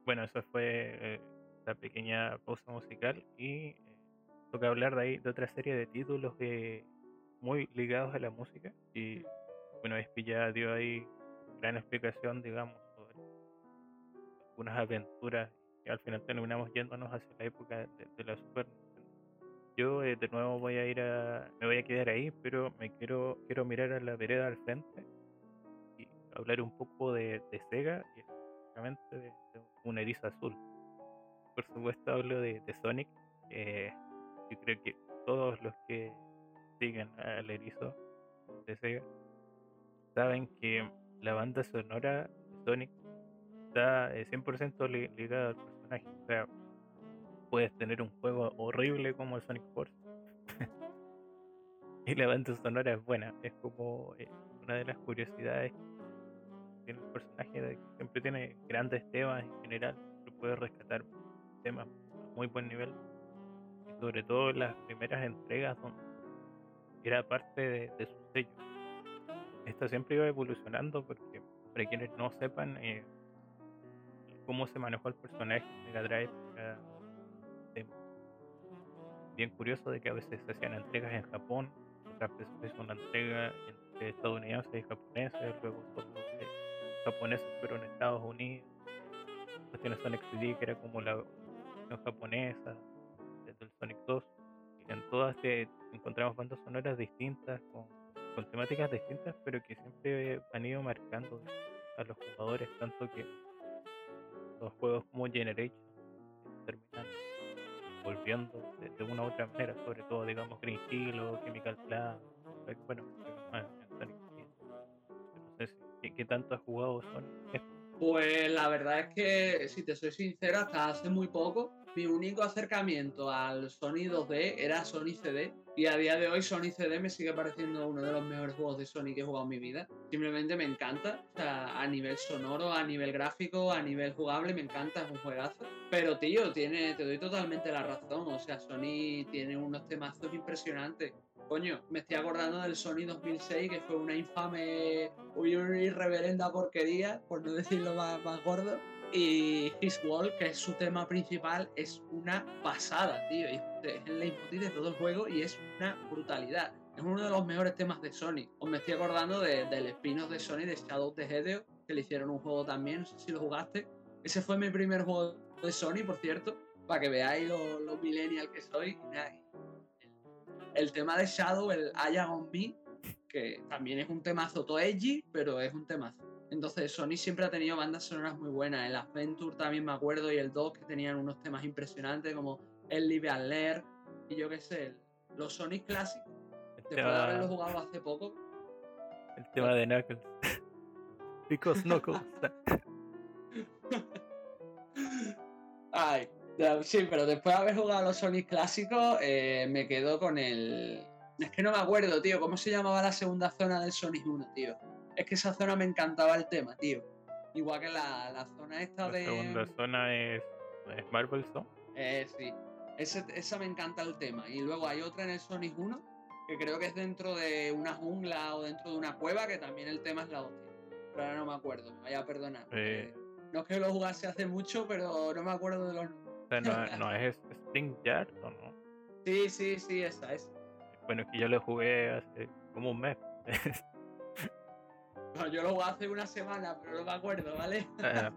S2: bueno, eso fue eh, la pequeña pausa musical y eh, toca hablar de ahí de otra serie de títulos eh, muy ligados a la música y bueno, Espi ya dio ahí gran explicación, digamos, sobre algunas aventuras y al final terminamos yéndonos hacia la época de, la Super Yo de nuevo voy a ir a, me voy a quedar ahí, pero me quiero quiero mirar a la vereda al frente y hablar un poco de, de Sega y de, de una eriza azul. Por supuesto hablo de, Sonic. Yo creo que todos los que siguen al erizo de Sega saben que la banda sonora de Sonic está 100% eh, ligada al personaje. O sea, puedes tener un juego horrible como Sonic Force y la banda sonora es buena. Es como eh, una de las curiosidades tiene el personaje, de siempre tiene grandes temas en general, pero puede rescatar temas a muy buen nivel. Sobre todo las primeras entregas donde era parte de, su sello. Esto siempre iba evolucionando porque para quienes no sepan eh, cómo se manejó el personaje de Mega Drive era eh, bien curioso de que a veces se hacían entregas en Japón, otras veces se hizo una entrega entre estadounidenses y japoneses, luego solo japoneses pero en Estados Unidos. Cuestiones Sonic CD que era como la versión japonesa desde el Sonic 2 y en todas que encontramos bandas sonoras distintas con temáticas distintas, pero que siempre han ido marcando a los jugadores, tanto que los juegos como Generation terminan volviendo de, una u otra manera, sobre todo, digamos, Green Hill Chemical Plant, bueno, no sé ¿qué, ¿qué, tanto has jugado son
S1: Pues la verdad es que, si te soy sincero, hasta hace muy poco mi único acercamiento al Sony 2D era Sony CD. Y a día de hoy Sony CD me sigue pareciendo uno de los mejores juegos de Sony que he jugado en mi vida. Simplemente me encanta. O sea, a nivel sonoro, a nivel gráfico, a nivel jugable, me encanta, es un juegazo. Pero tío, tiene, te doy totalmente la razón. O sea, Sony tiene unos temazos impresionantes. Coño, me estoy acordando del Sony 2006, que fue una infame, una irreverenda porquería, por no decirlo más, más gordo y His Wall, que es su tema principal, es una pasada, tío. Es el leitmotiv de todo el juego y es una brutalidad. Es uno de los mejores temas de Sony. Os me estoy acordando del spin de Sony de Shadow the Hedgehog, que le hicieron un juego también, no sé si lo jugaste. Ese fue mi primer juego de Sony, por cierto, para que veáis lo millennial que soy. El, tema de Shadow, el I on Me, que también es un temazo todo edgy, pero es un temazo. Entonces, Sony siempre ha tenido bandas sonoras muy buenas. El Adventure también me acuerdo y el 2 que tenían unos temas impresionantes como el Live and y yo qué sé, los Sonic clásicos. Después de haberlo jugado hace poco.
S2: El tema de Knuckles. Because Knuckles.
S1: Ay, sí, pero después de haber jugado los Sonic clásicos, eh, me quedo con el. Es que no me acuerdo, tío, ¿cómo se llamaba la segunda zona del Sonic 1, tío? es que esa zona me encantaba el tema, tío. Igual que la, la zona esta de.
S2: La segunda zona es, es Marvel Zone.
S1: Eh, sí. esa me encanta el tema. Y luego hay otra en el Sonic 1, que creo que es dentro de una jungla o dentro de una cueva, que también el tema es la hostia. Pero ahora no me acuerdo, me vaya a perdonar. Eh. No es que lo jugase hace mucho, pero no me acuerdo de los
S2: O sea, no, no es Spring Yard o no.
S1: Sí, sí, sí, esa es.
S2: Bueno, es que yo lo jugué hace como un mes.
S1: yo lo a hacer una semana, pero no me acuerdo, ¿vale?
S2: Ah,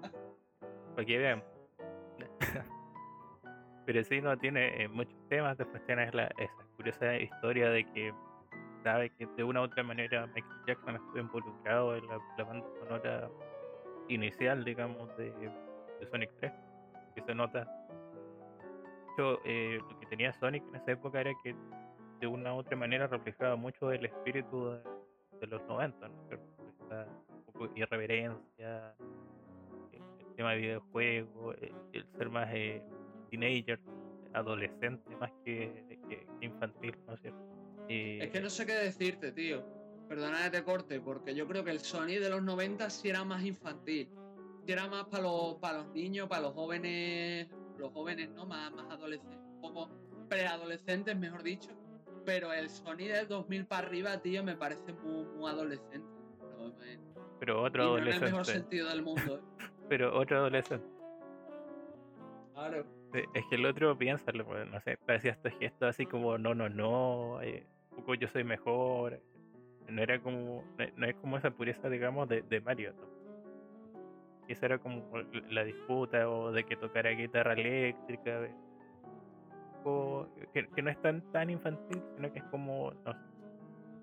S2: aquí vean. pero sí, no tiene eh, muchos temas. Después tienes la, esa curiosa historia de que sabe que de una u otra manera Michael Jackson estuvo involucrado en la, banda sonora inicial, digamos, de, Sonic 3, que se nota. Eh, lo que tenía Sonic en esa época era que de una u otra manera reflejaba mucho el espíritu de, los 90, ¿no? irreverencia, el, tema de videojuegos, el, ser más eh, teenager, adolescente más que, infantil, ¿no es cierto?
S1: Es que no sé qué decirte, tío. Perdona que te corte, porque yo creo que el Sony de los 90 sí era más infantil. Sí era más para los, para los niños, para los jóvenes, los jóvenes, ¿no? Más, más adolescentes, un poco preadolescentes, mejor dicho. Pero el Sony del 2000 para arriba, tío, me parece muy, muy adolescente.
S2: Pero otro adolescente.
S1: No en el mejor sentido del mundo. ¿eh?
S2: Pero otro adolescente.
S1: Claro.
S2: Es que el otro piensa, no sé, parecía estos gestos así como no, no, no, eh, poco yo soy mejor. No era como, no, es como esa pureza, digamos, de, de Mario. Y esa era como la disputa o de que tocara guitarra eléctrica. O que, que, no es tan, tan infantil, sino que es como, no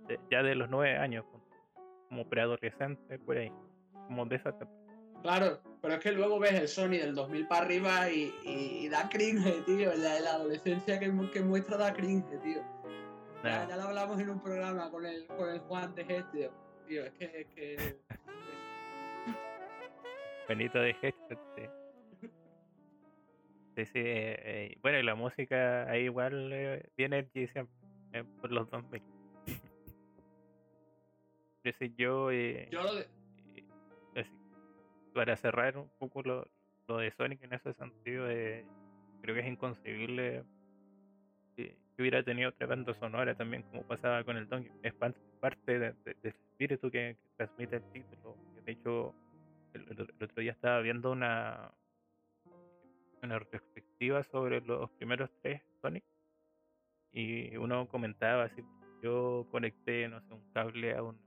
S2: sé, ya de los nueve años, como preadolescente, por ahí, como de esa etapa.
S1: Claro, pero es que luego ves el Sony del 2000 para arriba y, da cringe, tío. La, la adolescencia que, que, muestra da cringe, tío. Ya, lo hablamos en un programa con el, con el Juan de Gestio. Tío, es que. Es que...
S2: Benito de Gestio, sí. Sí, sí. Eh, bueno, y la música ahí igual eh, viene siempre, eh, por los 2000. yo, yo,
S1: yo lo de
S2: para cerrar un poco lo, lo de Sonic en ese sentido, eh, creo que es inconcebible que, hubiera tenido otra banda sonora también, como pasaba con el Donkey. Es parte del espíritu que, transmite el título. De hecho, el, otro día estaba viendo una, una retrospectiva sobre los primeros tres Sonic y uno comentaba así, yo conecté, no sé, un cable a un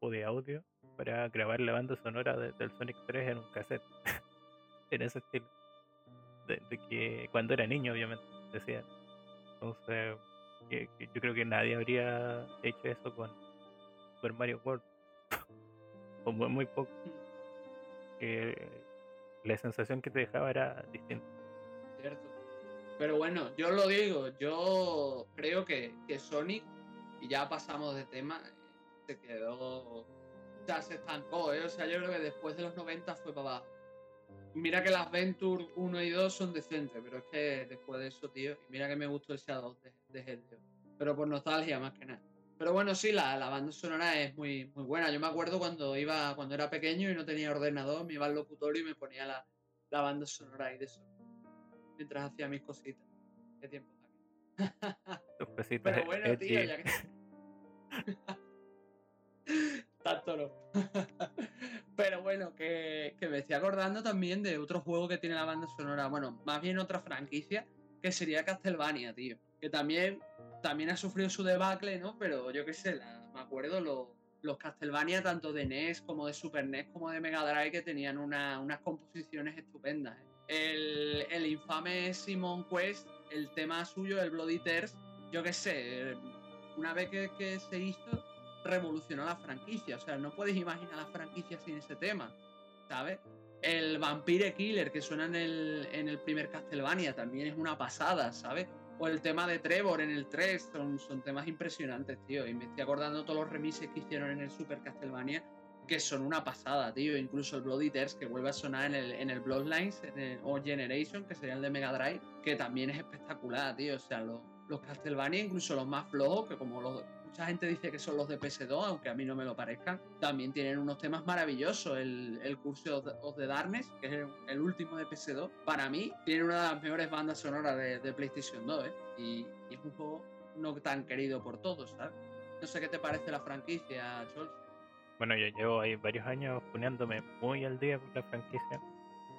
S2: o de audio para grabar la banda sonora del Sonic 3 en un cassette. en ese estilo. De, que cuando era niño, obviamente, decía. Entonces, yo creo que nadie habría hecho eso con Super Mario World. o muy, muy poco. La sensación que te dejaba era distinta.
S1: Cierto. Pero bueno, yo lo digo, yo creo que, que Sonic, y ya pasamos de tema, se quedó ya se estancó, ¿eh? O sea, yo creo que después de los 90 fue para abajo. Mira que las Venture 1 y 2 son decentes, pero es que después de eso, tío, y mira que me gustó el Shadow de, de Pero por nostalgia más que nada. Pero bueno, sí, la, la, banda sonora es muy, muy buena. Yo me acuerdo cuando iba, cuando era pequeño y no tenía ordenador, me iba al locutorio y me ponía la, la banda sonora ahí de eso. Mientras hacía mis cositas. Qué tiempo
S2: Tus cositas.
S1: Pero bueno, tío, ya que. Tanto no. Pero bueno, que, me estoy acordando también de otro juego que tiene la banda sonora. Bueno, más bien otra franquicia, que sería Castlevania, tío. Que también, también ha sufrido su debacle, ¿no? Pero yo qué sé, me acuerdo los, los Castlevania, tanto de NES como de Super NES como de Mega Drive, que tenían unas composiciones estupendas. ¿eh? El, el, infame Simon Quest, el tema suyo, el Bloody Tears, yo qué sé, una vez que, que se hizo revolucionó la franquicia. O sea, no puedes imaginar la franquicia sin ese tema, ¿sabes? El Vampire Killer que suena en el, en el primer Castlevania también es una pasada, ¿sabes? O el tema de Trevor en el 3 son, son temas impresionantes, tío. Y me estoy acordando todos los remises que hicieron en el Super Castlevania que son una pasada, tío. Incluso el Bloody Tears que vuelve a sonar en el, en el Bloodlines o Generation, que sería el de Mega Drive, que también es espectacular, tío. O sea, los, los Castlevania, incluso los más flojos, que como los, mucha gente dice que son los de PS2, aunque a mí no me lo parezcan, también tienen unos temas maravillosos. El, el Curse of the Darkness, que es el, último de PS2, para mí tiene una de las mejores bandas sonoras de, PlayStation 2, ¿eh? y, es un juego no tan querido por todos, ¿sabes? No sé qué te parece la franquicia, Chols.
S2: Bueno, yo llevo ahí varios años poniéndome muy al día con la franquicia.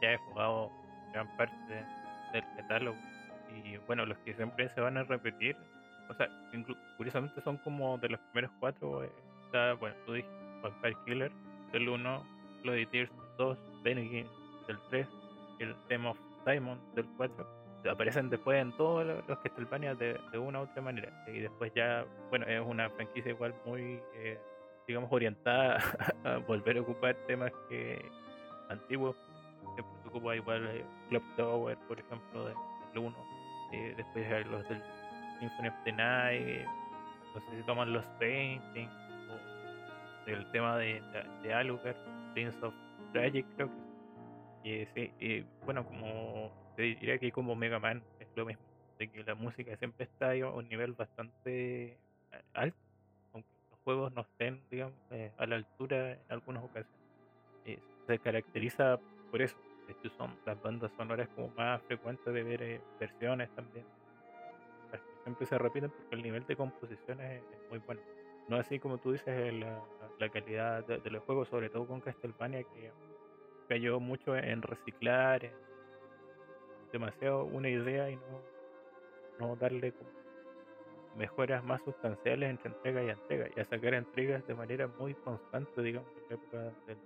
S2: Ya he jugado gran parte del catálogo. Y bueno, los que siempre se van a repetir o sea, curiosamente son como de los primeros cuatro. Eh, está, bueno, tú dijiste Vampire Killer del 1, Bloody Tears 2, Benny del 3, el Theme of Diamond del 4. Aparecen después en todos los Castlevania de, de una u otra manera. Y después ya, bueno, es una franquicia igual muy, eh, digamos, orientada a volver a ocupar temas que antiguos. Siempre se ocupa igual eh, Club Tower, por ejemplo, del 1. Eh, después los del Symphony of the Night, no sé si toman los paintings, o el tema de, de, Alucard, Prince of Tragic, creo que. Sí, y bueno, como te diría que como Mega Man es lo mismo, de que la música siempre está a un nivel bastante eh, alto, aunque los juegos no estén, digamos, eh, a la altura en algunas ocasiones. Se caracteriza por eso. De son las bandas sonoras como más frecuentes de ver eh, versiones también siempre se repiten porque el nivel de composición es, muy bueno. No así como tú dices, la, calidad de, los juegos, sobre todo con Castlevania, que cayó mucho en reciclar, demasiado una idea y no, no darle mejoras más sustanciales entre entrega y entrega y a sacar entregas de manera muy constante, digamos, en la época del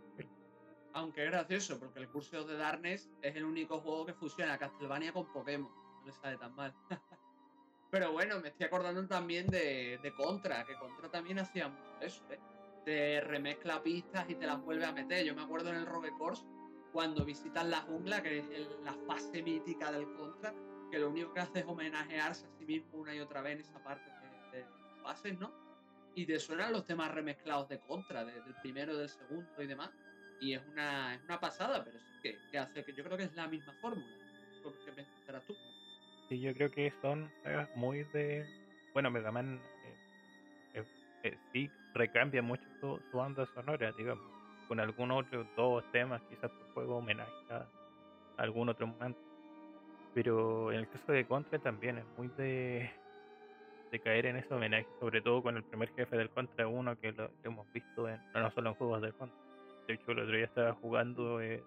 S1: Aunque es gracioso, porque el curso de Darkness es el único juego que fusiona Castlevania con Pokémon. No le sale tan mal. Pero bueno, me estoy acordando también de, de Contra, que Contra también hacía mucho eso, ¿eh? Te remezcla pistas y te las vuelve a meter. Yo me acuerdo en el Rogue Course, cuando visitas la jungla, que es la fase mítica del Contra, que lo único que hace es homenajearse a sí mismo una y otra vez en esa parte de, fases, ¿no? Y te suenan los temas remezclados de Contra, del primero, del segundo y demás. Y es una, es una pasada, pero sí que, hace que yo creo que es la misma fórmula. ¿Qué pensarás tú?
S2: Sí, yo creo que son muy de. Bueno, Mega Man eh, eh, eh, sí recambia mucho su, banda sonora, digamos, con algún otro dos temas, quizás por juego homenaje a algún otro momento. Pero en el caso de Contra también es muy de, de caer en ese homenaje, sobre todo con el primer jefe del Contra 1 que lo, hemos visto en, no solo en juegos de Contra. De hecho, el otro día estaba jugando un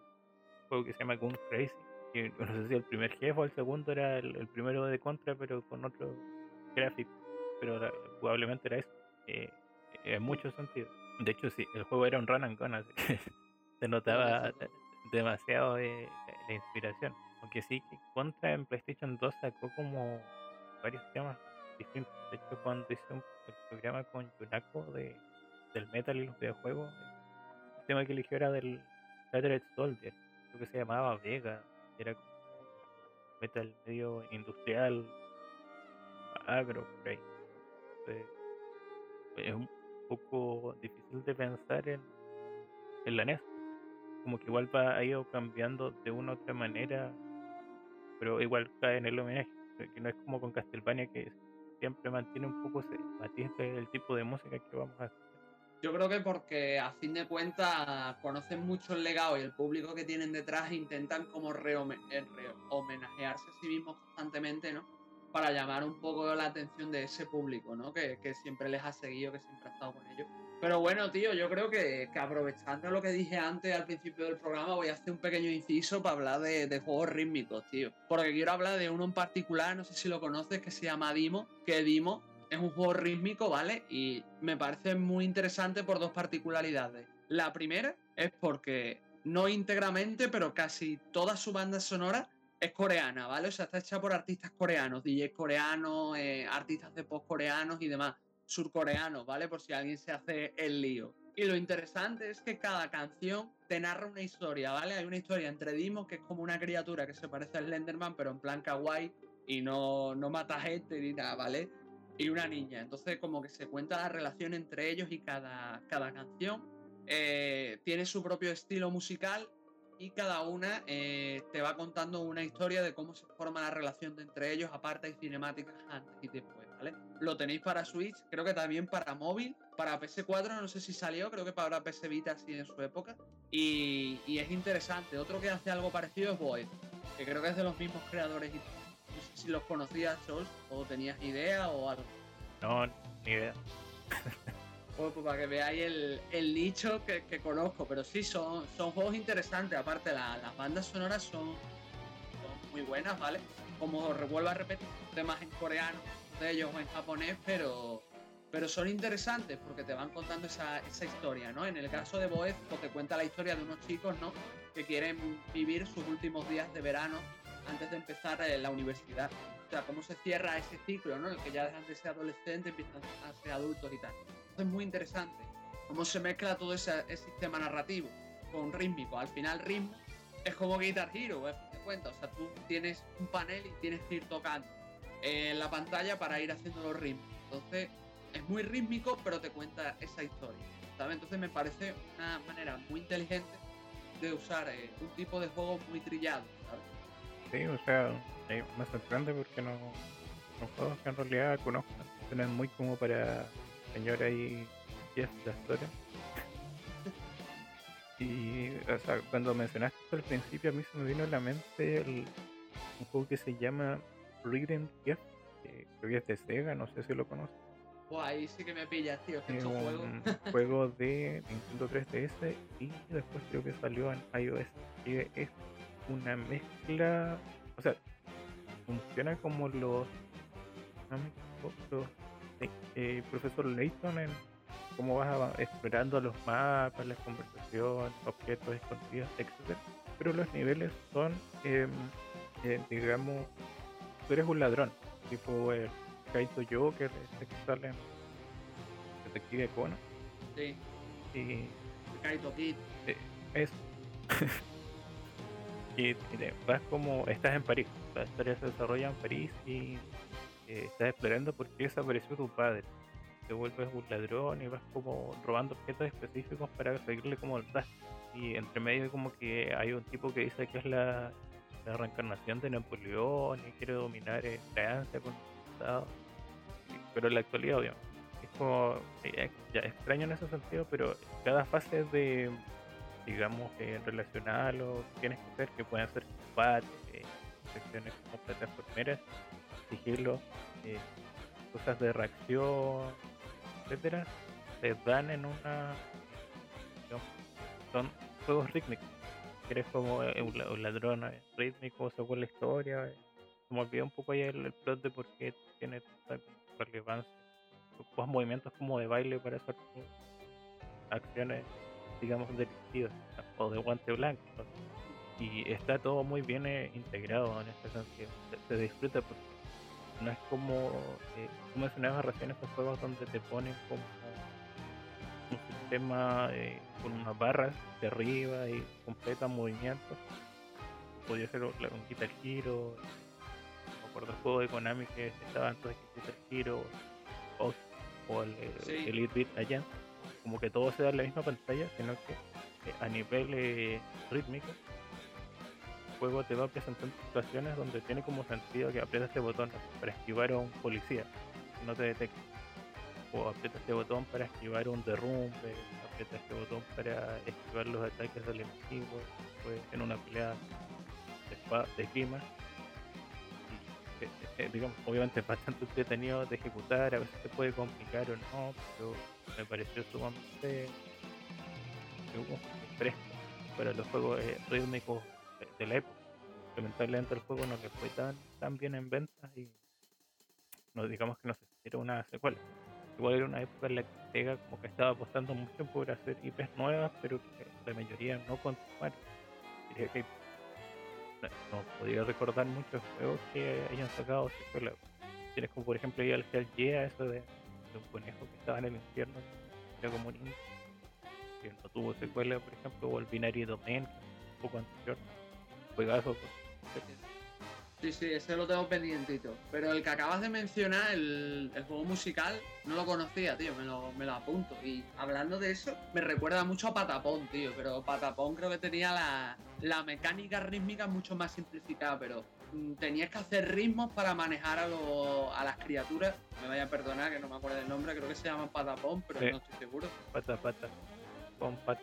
S2: juego que se llama Gun Crazy no sé si el primer jefe o el segundo era el, primero de contra, pero con otro gráfico. Pero probablemente era eso. Eh, en muchos sentidos. De hecho, sí, el juego era un run and gun, así que se notaba demasiado eh, la inspiración. Aunque sí, que Contra en PlayStation 2 sacó como varios temas distintos. De hecho, cuando hice un, el programa con Yunako de, del Metal y los videojuegos, el tema que eligió era del Shattered Soldier, creo que se llamaba Vega, era metal medio industrial, agro, es un poco difícil de pensar en, la NES. Como que igual va, ha ido cambiando de una u otra manera, pero igual cae en el homenaje. Que no es como con Castlevania que siempre mantiene un poco ese matiz del tipo de música que vamos a hacer.
S1: Yo creo que porque a fin de cuentas conocen mucho el legado y el público que tienen detrás intentan como re eh, homenajearse a sí mismos constantemente, ¿no? Para llamar un poco la atención de ese público, ¿no? Que, siempre les ha seguido, que siempre ha estado con ellos. Pero bueno, tío, yo creo que, aprovechando lo que dije antes al principio del programa, voy a hacer un pequeño inciso para hablar de, de, juegos rítmicos, tío. Porque quiero hablar de uno en particular, no sé si lo conoces, que se llama Dimo, que Dimo es un juego rítmico, ¿vale? Y me parece muy interesante por dos particularidades. La primera es porque no íntegramente, pero casi toda su banda sonora es coreana, ¿vale? O sea, está hecha por artistas coreanos, DJs coreanos, eh, artistas de post coreanos y demás, surcoreanos, ¿vale? Por si alguien se hace el lío. Y lo interesante es que cada canción te narra una historia, ¿vale? Hay una historia entre Dimo, que es como una criatura que se parece a Slenderman, pero en plan kawaii y no, no mata gente ni nada, ¿vale? Y una niña. Entonces como que se cuenta la relación entre ellos y cada, cada canción eh, tiene su propio estilo musical y cada una eh, te va contando una historia de cómo se forma la relación entre ellos, aparte hay cinemáticas antes y después, ¿vale? Lo tenéis para Switch, creo que también para móvil, para PS4 no sé si salió, creo que para PS Vita sí en su época, y, y es interesante. Otro que hace algo parecido es Void, que creo que es de los mismos creadores y si los conocías, o tenías idea o algo.
S2: No, ni idea.
S1: Pues, pues, para que veáis el, nicho que, conozco, pero sí, son, son juegos interesantes. Aparte, las bandas sonoras son, muy buenas, ¿vale? Como revuelvo a repetir, temas en coreano de ellos o en japonés, pero, pero son interesantes porque te van contando esa, historia, ¿no? En el caso de Boez, pues te cuenta la historia de unos chicos, ¿no? Que quieren vivir sus últimos días de verano antes de empezar eh, la universidad. O sea, cómo se cierra ese ciclo, ¿no? El que ya dejan de ser adolescentes, empiezan a ser adultos y tal. Esto es muy interesante. Cómo se mezcla todo ese, sistema narrativo con rítmico. Al final, ritmo es como Guitar Hero, ¿eh? te cuenta. O sea, tú tienes un panel y tienes que ir tocando en la pantalla para ir haciendo los ritmos. Entonces, es muy rítmico, pero te cuenta esa historia. ¿sabes? Entonces, me parece una manera muy inteligente de usar eh, un tipo de juego muy trillado. ¿sabes?
S2: Sí, o sea, me sorprende porque no son juegos que en realidad conozco. Suenan muy como para señora y historia. y o sea, cuando mencionaste esto al principio, a mí se me vino a la mente un juego que se llama Rhythm Jeff, que creo que es de Sega, no sé si lo conoces.
S1: ahí sí que me pillas, tío. Es
S2: un juego. juego de Nintendo 3DS y después creo que salió en iOS. Y es una mezcla, o sea, funciona como los, los eh, profesor Layton en cómo vas explorando los mapas, las conversaciones, objetos escondidos, etc. Pero los niveles son, em, eh, digamos, tú eres un ladrón, tipo el Kaito Joker, este que sale en Detective Conan.
S1: Sí.
S2: Y.
S1: Kaito Kid.
S2: Eh, y, vas como. Estás en París. La historia se desarrolla en París y eh, estás explorando por qué desapareció tu padre. Te vuelves un ladrón y vas como robando objetos específicos para seguirle como el rastro. Y entre medio como que hay un tipo que dice que es la, reencarnación de Napoleón y quiere dominar Francia con Estado. Pero en la actualidad obviamente es como eh, ya extraño en ese sentido, pero cada fase de digamos eh, relacionada lo tienes que hacer, que pueden ser combates, eh, secciones como plataformeras, sigilo, eh, cosas de reacción, etcétera, se dan en una son juegos rítmicos. Eres como un, ladrón rítmico según la historia. Se me olvidó un poco ahí el, plot de por qué tiene tanta relevancia. Los movimientos como de baile para hacer acciones, digamos, delictivas o de guante blanco. Y está todo muy bien eh, integrado en este sentido. Se, disfruta porque no es como, eh, tú mencionabas recién estos juegos donde te ponen como un sistema eh, con unas barras de arriba y completa movimientos. Podría ser un Guitar Hero, me acuerdo el juego de Konami que estaba antes de Guitar Hero o, o el, eh, Elite Beat allá. Como que todo se da en la misma pantalla, sino que eh, a nivel rítmico juego te va presentando situaciones donde tiene como sentido que aprietas este botón para esquivar a un policía, no te detecta. O aprietas este botón para esquivar un derrumbe, aprietas este botón para esquivar los ataques del enemigo, pues, en una pelea de, de clima. Eh, eh, digamos, obviamente es bastante entretenido de ejecutar, a veces se puede complicar o no, pero me pareció sumamente fresco para los juegos eh, rítmicos de la época. Lamentablemente el juego no le fue tan, tan bien en ventas y no digamos que no se hiciera una secuela. Igual era una época en la que Sega como que estaba apostando mucho por hacer IPs nuevas, pero que la mayoría no continuaron. Diría que no, podría recordar muchos juegos que hayan sacado secuelas. Tienes como por ejemplo ya el Hell Yeah, eso de, un conejo que estaba en el infierno, que era como un que no tuvo secuela, por ejemplo, o el Binary Domain, un poco anterior juegazo.
S1: Sí, sí, ese lo tengo pendientito. Pero el que acabas de mencionar, el, juego musical, no lo conocía, tío, me lo, me lo, apunto. Y hablando de eso, me recuerda mucho a Patapón, tío. Pero Patapón creo que tenía la, la mecánica rítmica mucho más simplificada, pero tenías que hacer ritmos para manejar a, a las criaturas. Me vaya a perdonar que no me acuerdo del nombre, creo que se llama Patapón, pero no estoy seguro.
S2: Pata, pata. Pon, pata.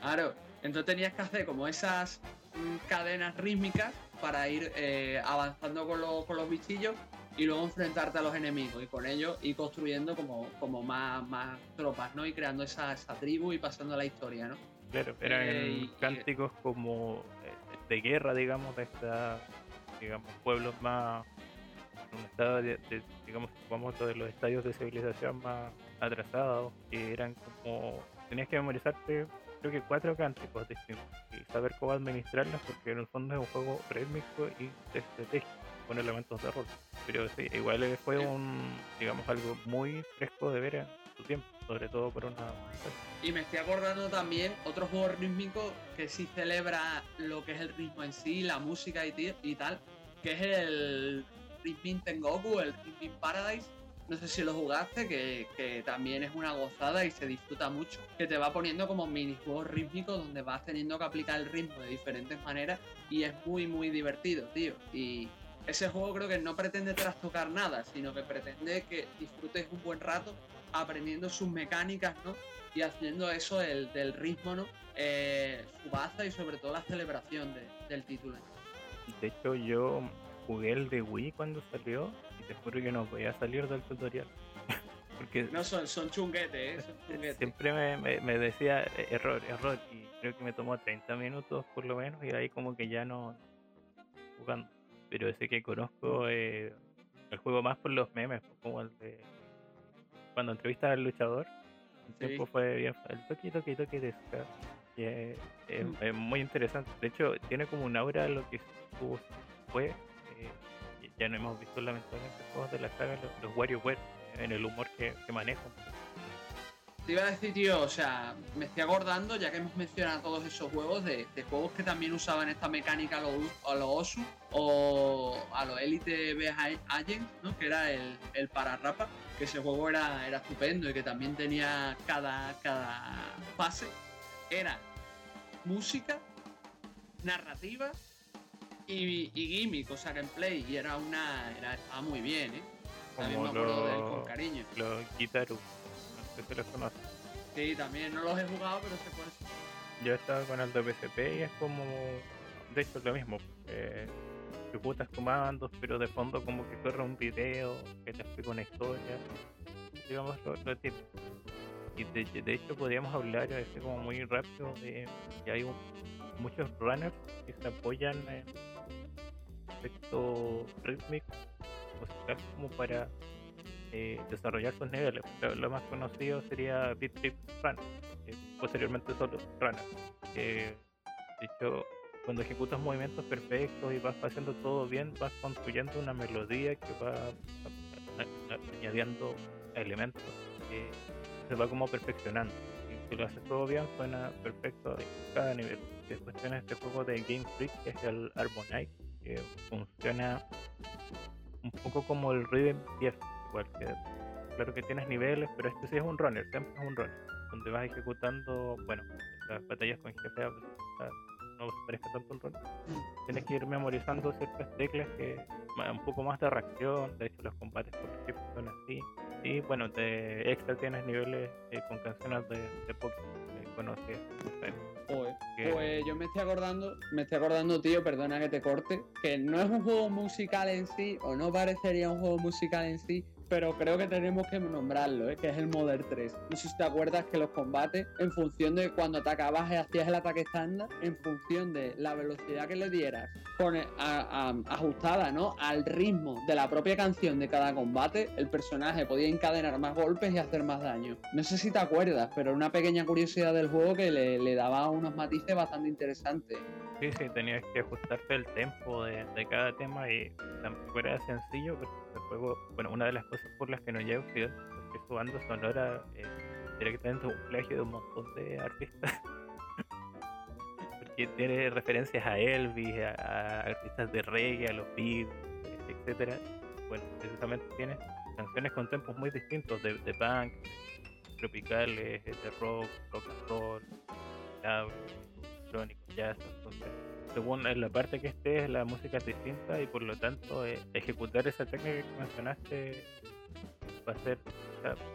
S1: Claro, entonces tenías que hacer como esas mm, cadenas rítmicas para ir eh, avanzando con, con, los bichillos y luego enfrentarte a los enemigos y con ellos ir construyendo como, como más, más tropas, ¿no? Y creando esa, esa tribu y pasando la historia, ¿no?
S2: Claro, eran eh, cánticos como eh, de guerra, digamos, de esta, digamos, pueblos más un estado de, digamos, vamos de los estadios de civilización más atrasados, que eran como tenías que memorizarte creo que cuatro cánticos distintos y saber cómo administrarlos porque en el fondo es un juego rítmico y de estrategia con elementos de rol. Pero sí, igual fue un, digamos, algo muy fresco de ver en tiempo, sobre todo por una...
S1: Y me estoy acordando también otro juego rítmico que sí celebra lo que es el ritmo en sí, la música y, y tal, que es el Rhythm Tengoku, el Rhythm Paradise, no sé si lo jugaste, que, también es una gozada y se disfruta mucho, que te va poniendo como minijuegos rítmicos donde vas teniendo que aplicar el ritmo de diferentes maneras y es muy, muy divertido, tío. Y ese juego creo que no pretende trastocar nada, sino que pretende que disfrutes un buen rato aprendiendo sus mecánicas, ¿no? Y haciendo eso del ritmo, ¿no? Eh, su baza y sobre todo la celebración del título.
S2: De hecho, yo jugué el de Wii cuando salió y te juro que no podía salir del tutorial.
S1: Porque no son, son chunguetes, ¿eh?
S2: Siempre me, me, decía eh, error, error, y creo que me tomó 30 minutos por lo menos, y ahí como que ya no, jugando. Pero ese que conozco, eh, el juego más por los memes, como el de cuando entrevistas al luchador. El tiempo fue bien. El toque, toque, toque de Ska. Que es,
S1: Mm.
S2: es muy interesante. De hecho, tiene como un aura lo que su- fue. eh, ya no hemos visto lamentablemente juegos de la saga, los, los WarioWare, en el humor que, que manejan.
S1: Te iba a decir, tío, o sea, me estoy acordando, ya que hemos mencionado todos esos juegos, de, de juegos que también usaban esta mecánica a los a los Osu o a los Elite Beast Agents, ¿no? Que era el, el pararrapa, que ese juego era, era estupendo y que también tenía cada, cada fase, era música, narrativa y, y gimmick, o sea, gameplay, y era una. Era, estaba muy bien, ¿eh? También me
S2: Como
S1: acuerdo de él con cariño.
S2: los Gitaru. Conoces.
S1: Sí, también no los he jugado, pero sé cuáles son.
S2: Yo estaba con el de PSP y es como. De hecho, es lo mismo. Eh, ejecutas comandos, pero de fondo, como que corre un video que te explica una historia. Digamos lo, lo típico. Y de, de hecho, podríamos hablar así como muy rápido de que hay un- muchos runners que se apoyan en aspecto rítmico, musical, como para eh, desarrollar sus niveles. Lo, más conocido sería Beat Trip Runner, eh, posteriormente solo Runner. Eh, de hecho, cuando ejecutas movimientos perfectos y vas haciendo todo bien, vas construyendo una melodía que va añadiendo elementos, eh, se va como perfeccionando. Y si lo haces todo bien, suena perfecto a cada nivel. Después tienes este juego de Game Freak, que es el Harmonite, que funciona un poco como el Rhythm 10, cualquier. Claro que tienes niveles, pero este sí es un runner, siempre es un runner, donde vas ejecutando, bueno, las batallas con jefe ah, no parezca tanto un runner. Mm. Tienes que ir memorizando ciertas teclas que un poco más de reacción, de hecho los combates por ejemplo son así. Y bueno, de extra tienes niveles eh, con canciones de, de pop eh, que conoces.
S1: Pues yo me estoy acordando, me estoy acordando, tío, perdona que te corte, que no es un juego musical en sí, o no parecería un juego musical en sí, pero creo que tenemos que nombrarlo, ¿eh? que es el Modern 3. No sé si te acuerdas que los combates, en función de cuando atacabas y hacías el ataque estándar, en función de la velocidad que le dieras, con, a- ajustada ¿no? al ritmo de la propia canción de cada combate, el personaje podía encadenar más golpes y hacer más daño. No sé si te acuerdas, pero una pequeña curiosidad del juego que le, daba unos matices bastante interesantes.
S2: Sí, sí, tenías que ajustarte el tempo de, cada tema y tampoco era sencillo, porque el juego, bueno, una de las cosas por las que no llega a Occidente es que su banda sonora eh, directamente un plagio de un montón de artistas. porque tiene referencias a Elvis, a, artistas de reggae, a los Beatles, etcétera. Bueno, precisamente tiene canciones con tempos muy distintos de, de punk, tropicales, de rock, rock and roll, loud, electrónico, jazz, entonces según en la parte que estés la música es distinta y por lo tanto eh, ejecutar esa técnica que mencionaste va a ser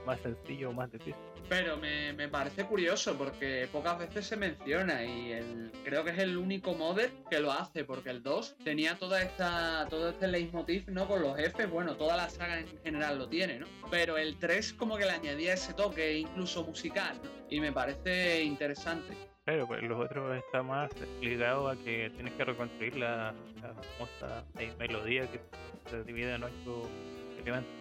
S2: más sencillo o más difícil.
S1: Pero me, me parece curioso porque pocas veces se menciona y el, creo que es el único modder que lo hace porque el 2 tenía toda esta, todo este leitmotiv ¿no? con los jefes, bueno, toda la saga en general lo tiene, ¿no? Pero el 3 como que le añadía ese toque incluso musical ¿no? y me parece interesante.
S2: Claro, pues los otros está más ligado a que tienes que reconstruir la, la famosa eh, melodía que se divide en ocho elementos.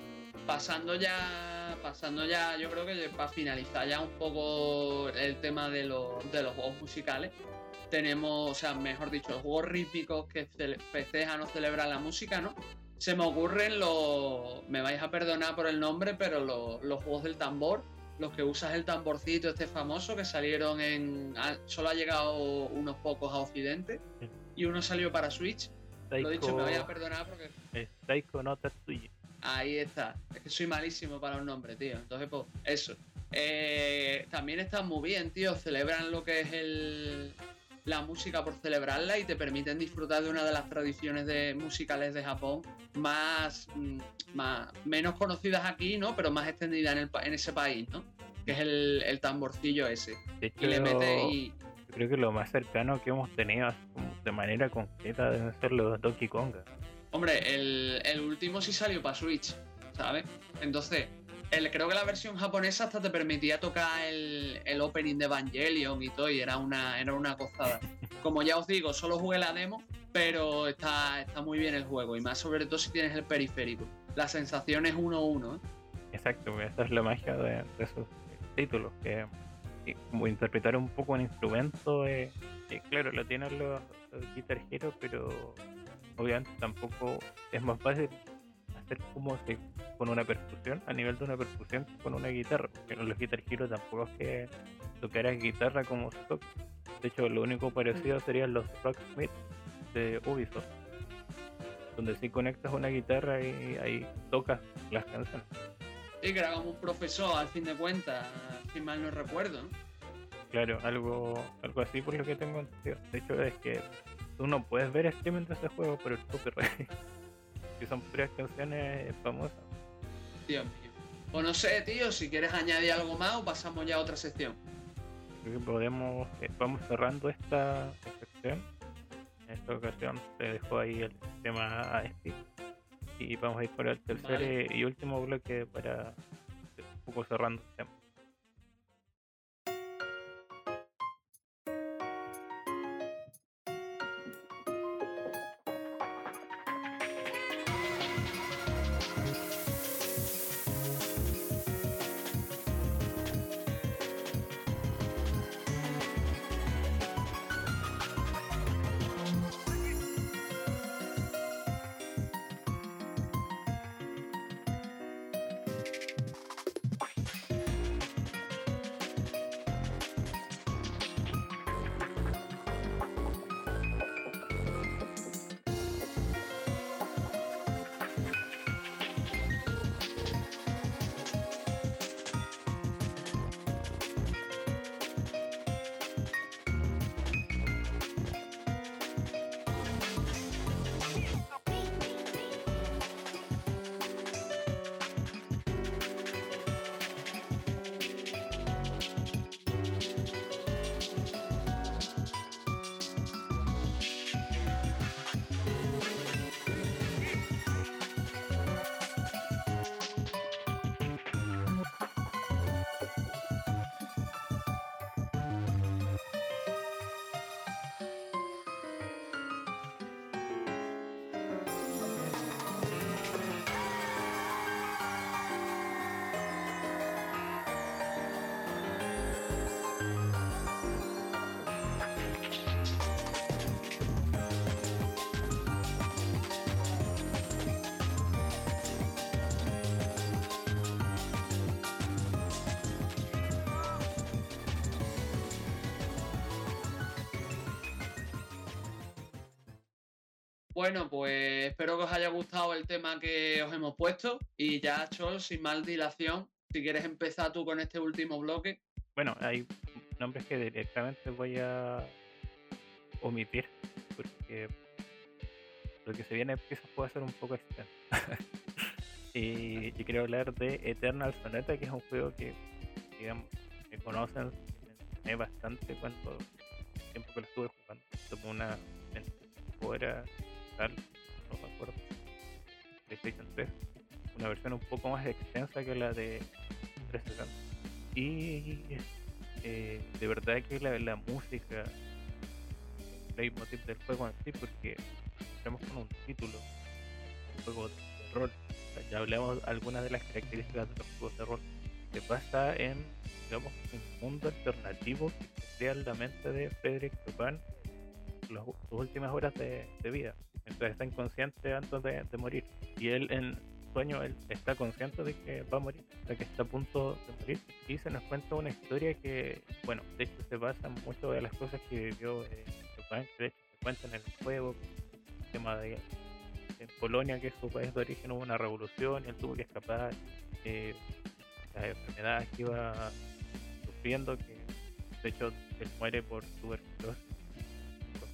S1: Pasando ya, pasando ya, yo creo que para finalizar ya un poco el tema de los, de los juegos musicales, tenemos, o sea, mejor dicho, los juegos rítmicos que festejan o celebran la música, ¿no? Se me ocurren los, me vais a perdonar por el nombre, pero los, los juegos del tambor, los que usas el tamborcito este famoso que salieron en, ha- solo ha llegado unos pocos a Occidente
S2: Sí.
S1: y uno salió para Switch. Lo dicho, me vais a
S2: Taiko,
S1: perdonar porque
S2: eh, Taiko no Tatsuji.
S1: Ahí está. Es que soy malísimo para los nombres, tío. Entonces, pues, eso. Eh, también están muy bien, tío. Celebran lo que es el, la música por celebrarla y te permiten disfrutar de una de las tradiciones de, musicales de Japón más, mm, más menos conocidas aquí, ¿no? Pero más extendidas en, el en ese país, ¿no? Que es el, el tamborcillo ese.
S2: De hecho,
S1: Y le mete y.
S2: yo creo que lo más cercano que hemos tenido de manera concreta deben ser los Donkey Konga.
S1: Hombre, el, el último sí salió para Switch, ¿sabes? Entonces, creo que la versión japonesa hasta te permitía tocar el, el opening de Evangelion y todo, y era una, era una gozada. Como ya os digo, solo jugué la demo, pero está, está muy bien el juego y más sobre todo si tienes el periférico. La sensación es 1-1. ¿eh?
S2: Exacto, esa es la magia de, esos títulos, que, como interpretar un poco un instrumento, eh, claro, lo tienen los, Guitar Hero, pero obviamente tampoco es más fácil hacer como con una percusión, a nivel de una percusión con una guitarra, porque los Guitar Hero tampoco es que tocaras guitarra como se toca. De hecho, lo único parecido serían los Rocksmith de Ubisoft, donde si conectas una guitarra y ahí tocas las canciones.
S1: Sí, que era como un profesor, al fin de cuentas, si mal no recuerdo.
S2: Claro, algo, algo así por lo que tengo entendido. De hecho, es que tú no puedes ver streaming de ese juego por el copyright. son puras canciones famosas.
S1: Dios mío. Pues no sé, tío, si quieres añadir algo más o pasamos ya a otra sección.
S2: Creo que podemos, eh, vamos cerrando esta sección en esta ocasión se dejó ahí el tema ASP y vamos a ir por el tercer y último bloque para un poco cerrando el tema.
S1: Bueno, pues espero que os haya gustado el tema que os hemos puesto. Y ya, Chol, sin mal dilación, si quieres empezar tú con este último bloque.
S2: Bueno, hay nombres que directamente voy a omitir porque lo que se viene quizás puede ser un poco extenso. y yo quiero hablar de Eternal Sonata, que es un juego que, digamos, me conocen, bastante cuando tiempo que lo estuve jugando. Tomé una hora no me acuerdo, PlayStation 3, una versión un poco más extensa que la de 360. Y eh, de verdad que la, la música, el leitmotiv del juego en sí, porque estamos con un título, un juego de rol. ya hablamos algunas de las características de los juegos de rol. Se pasa en, digamos, un mundo alternativo que crea la mente de Frederick Chopin las últimas horas de vida mientras está inconsciente antes de, morir. Y él en sueño él está consciente de que va a morir, de que está a punto de morir. Y se nos cuenta una historia que, bueno, de hecho se basa en muchas de las cosas que vivió eh, de hecho se cuentan en el juego, el tema de en Polonia, que es su país de origen, hubo una revolución y él tuvo que escapar. Eh, las enfermedades que iba sufriendo, que de hecho él muere por tuberculosis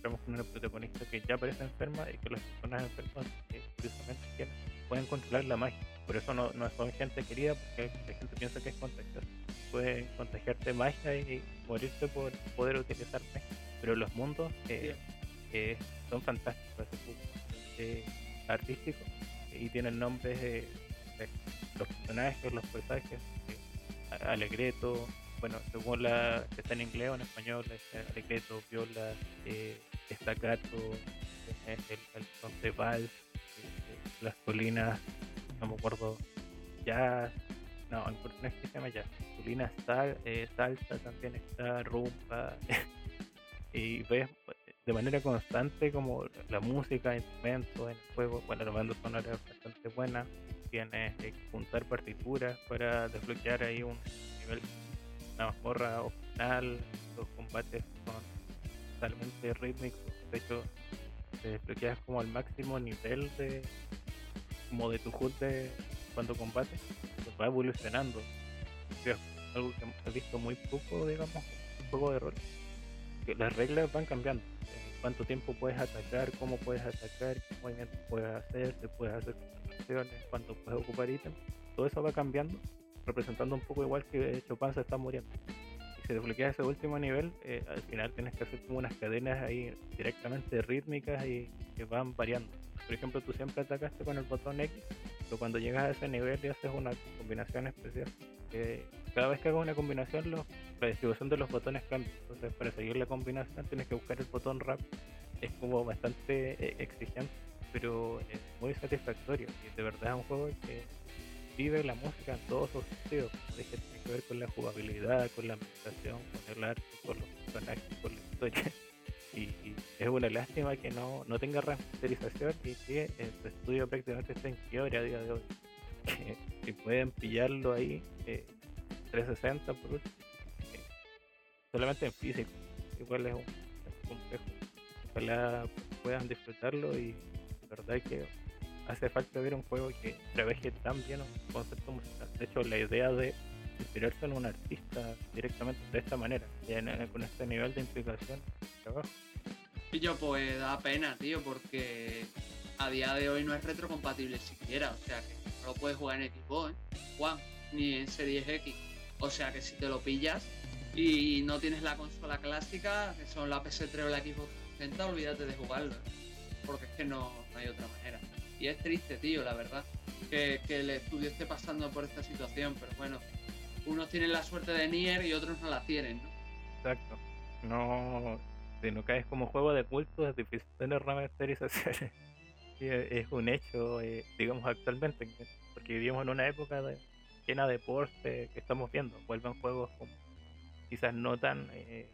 S2: encontramos con una protagonista que ya parece enferma y que las personas enfermas eh, curiosamente pueden controlar la magia. Por eso no, no son gente querida, porque la gente piensa que es contagiosa. Pueden contagiarte magia y morirse por poder utilizar magia. Pero los mundos eh, eh, son fantásticos, artísticos y tienen nombres de los personajes, los personajes, Alegreto, bueno, según la está en inglés o en español, Alegreto, Viola, eh, Estacato, el, el de Vals, eh, las colinas, no me acuerdo, jazz, no, el personaje se llama jazz, colinas sal, eh, salsa también está, rumba, y ves de manera constante como la música, instrumentos en el juego, bueno, la banda sonora es bastante buena, tienes que juntar partituras para desbloquear ahí un nivel, una mazmorra opcional, los combates son totalmente rítmicos, de hecho te desbloqueas como al máximo nivel de como de tu HUD de cuando combates, pues va evolucionando. Algo que he visto muy poco, digamos, en juego de rol. Que las reglas van cambiando. Cuánto tiempo puedes atacar, cómo puedes atacar, qué movimientos puedes hacer, te puedes hacer acciones, cuánto puedes ocupar ítems. Todo eso va cambiando, representando un poco igual que Chopin está muriendo si desbloqueas ese último nivel, eh, al final tienes que hacer como unas cadenas ahí directamente rítmicas y que van variando. Por ejemplo, tú siempre atacaste con el botón X, pero cuando llegas a ese nivel y haces una combinación especial, cada vez que hagas una combinación, la distribución de los botones cambia. Entonces, para seguir la combinación, tienes que buscar el botón rap. Es como bastante eh, exigente, pero es muy satisfactorio. Y de verdad es un juego que vive la música en todos sus sentidos. tiene que ver con la jugabilidad, con la ambientación, con el arte, con los personajes, con la historia. Y, es una lástima que no, no tenga remasterización y que el estudio prácticamente está en quiebre a día de hoy. Que, pueden pillarlo ahí, 360 eh, por último, eh, solamente en físico. Igual es un, complejo. Ojalá puedan disfrutarlo y la verdad es que hace falta ver un juego que trabaje tan bien un concepto musical. De hecho, la idea de inspirarse en un artista directamente de esta manera, con este nivel de implicación trabajo.
S1: Yo, pues da pena, tío, porque a día de hoy no es retrocompatible siquiera. O sea que no lo puedes jugar en Xbox, ¿eh? One, ni en Series X. O sea que si te lo pillas y no tienes la consola clásica, que son la PS3 o la Xbox 60, olvídate de jugarlo. ¿eh? Porque es que no hay otra manera. Y es triste, tío, la verdad, que, el estudio esté pasando por esta situación, pero bueno, unos tienen la suerte de Nier y otros no la tienen, ¿no?
S2: Exacto. No, si no caes como juego de culto, es difícil tener remasterizaciones. es un hecho, eh, digamos, actualmente, porque vivimos en una época llena de ports que estamos viendo. Vuelven juegos como, quizás no tan, eh,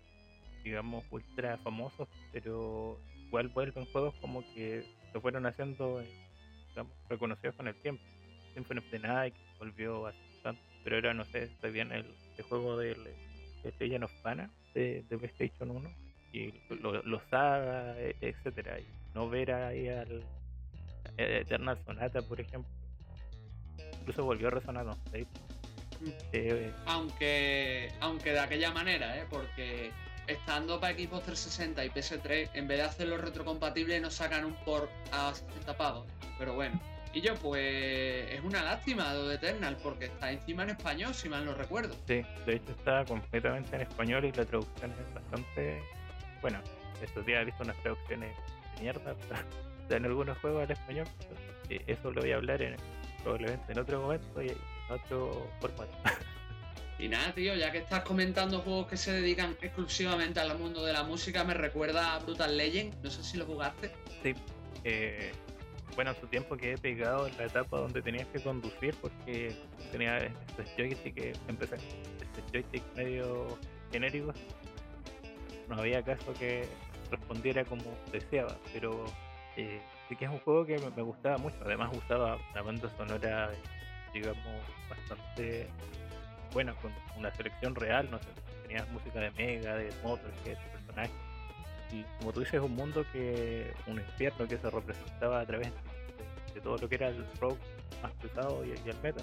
S2: digamos, ultra famosos, pero igual vuelven juegos como que se fueron haciendo. Reconocidos con el tiempo. Symphony of the Night volvió hace tanto, pero era, no sé, está bien el, juego del Legend of Mana de, de, PlayStation 1 y los lo Saga, e, etcétera. Y no ver ahí al Eternal Sonata, por ejemplo. Incluso volvió a resonar, no
S1: mm. eh, aunque, aunque de aquella manera, ¿eh? porque estando para Xbox 360 y PS3, en vez de hacerlo retrocompatible, nos sacan un port a 60 pavos. Pero bueno. Y yo, pues es una lástima lo de Eternal, porque está encima en español, si mal no recuerdo.
S2: Sí, de hecho está completamente en español y la traducción es bastante bueno. Estos días he visto unas traducciones de mierda en algunos juegos al español. eso lo voy a hablar en, probablemente en otro momento y en otro formato.
S1: Y nada, tío, ya que estás comentando juegos que se dedican exclusivamente al mundo de la música, me recuerda a Brutal Legend. No sé si lo jugaste.
S2: Sí. Eh, bueno, en su tiempo que he pegado en la etapa donde tenías que conducir porque tenía estos joystick que empecé, este medio genérico. No había caso que respondiera como deseaba, pero eh, sí que es un juego que me, gustaba mucho. Además, gustaba la banda sonora, digamos, bastante bueno, con una selección real, no sé, tenías música de Mega, de Motorhead, personajes. Y como tú dices, es un mundo que, un infierno que se representaba a través de, todo lo que era el rock más pesado y, el metal.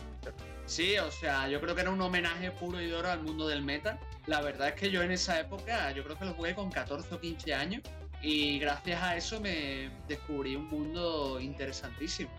S1: Sí, o sea, yo creo que era un homenaje puro y duro al mundo del metal. La verdad es que yo en esa época, yo creo que lo jugué con 14 o 15 años y gracias a eso me descubrí un mundo interesantísimo.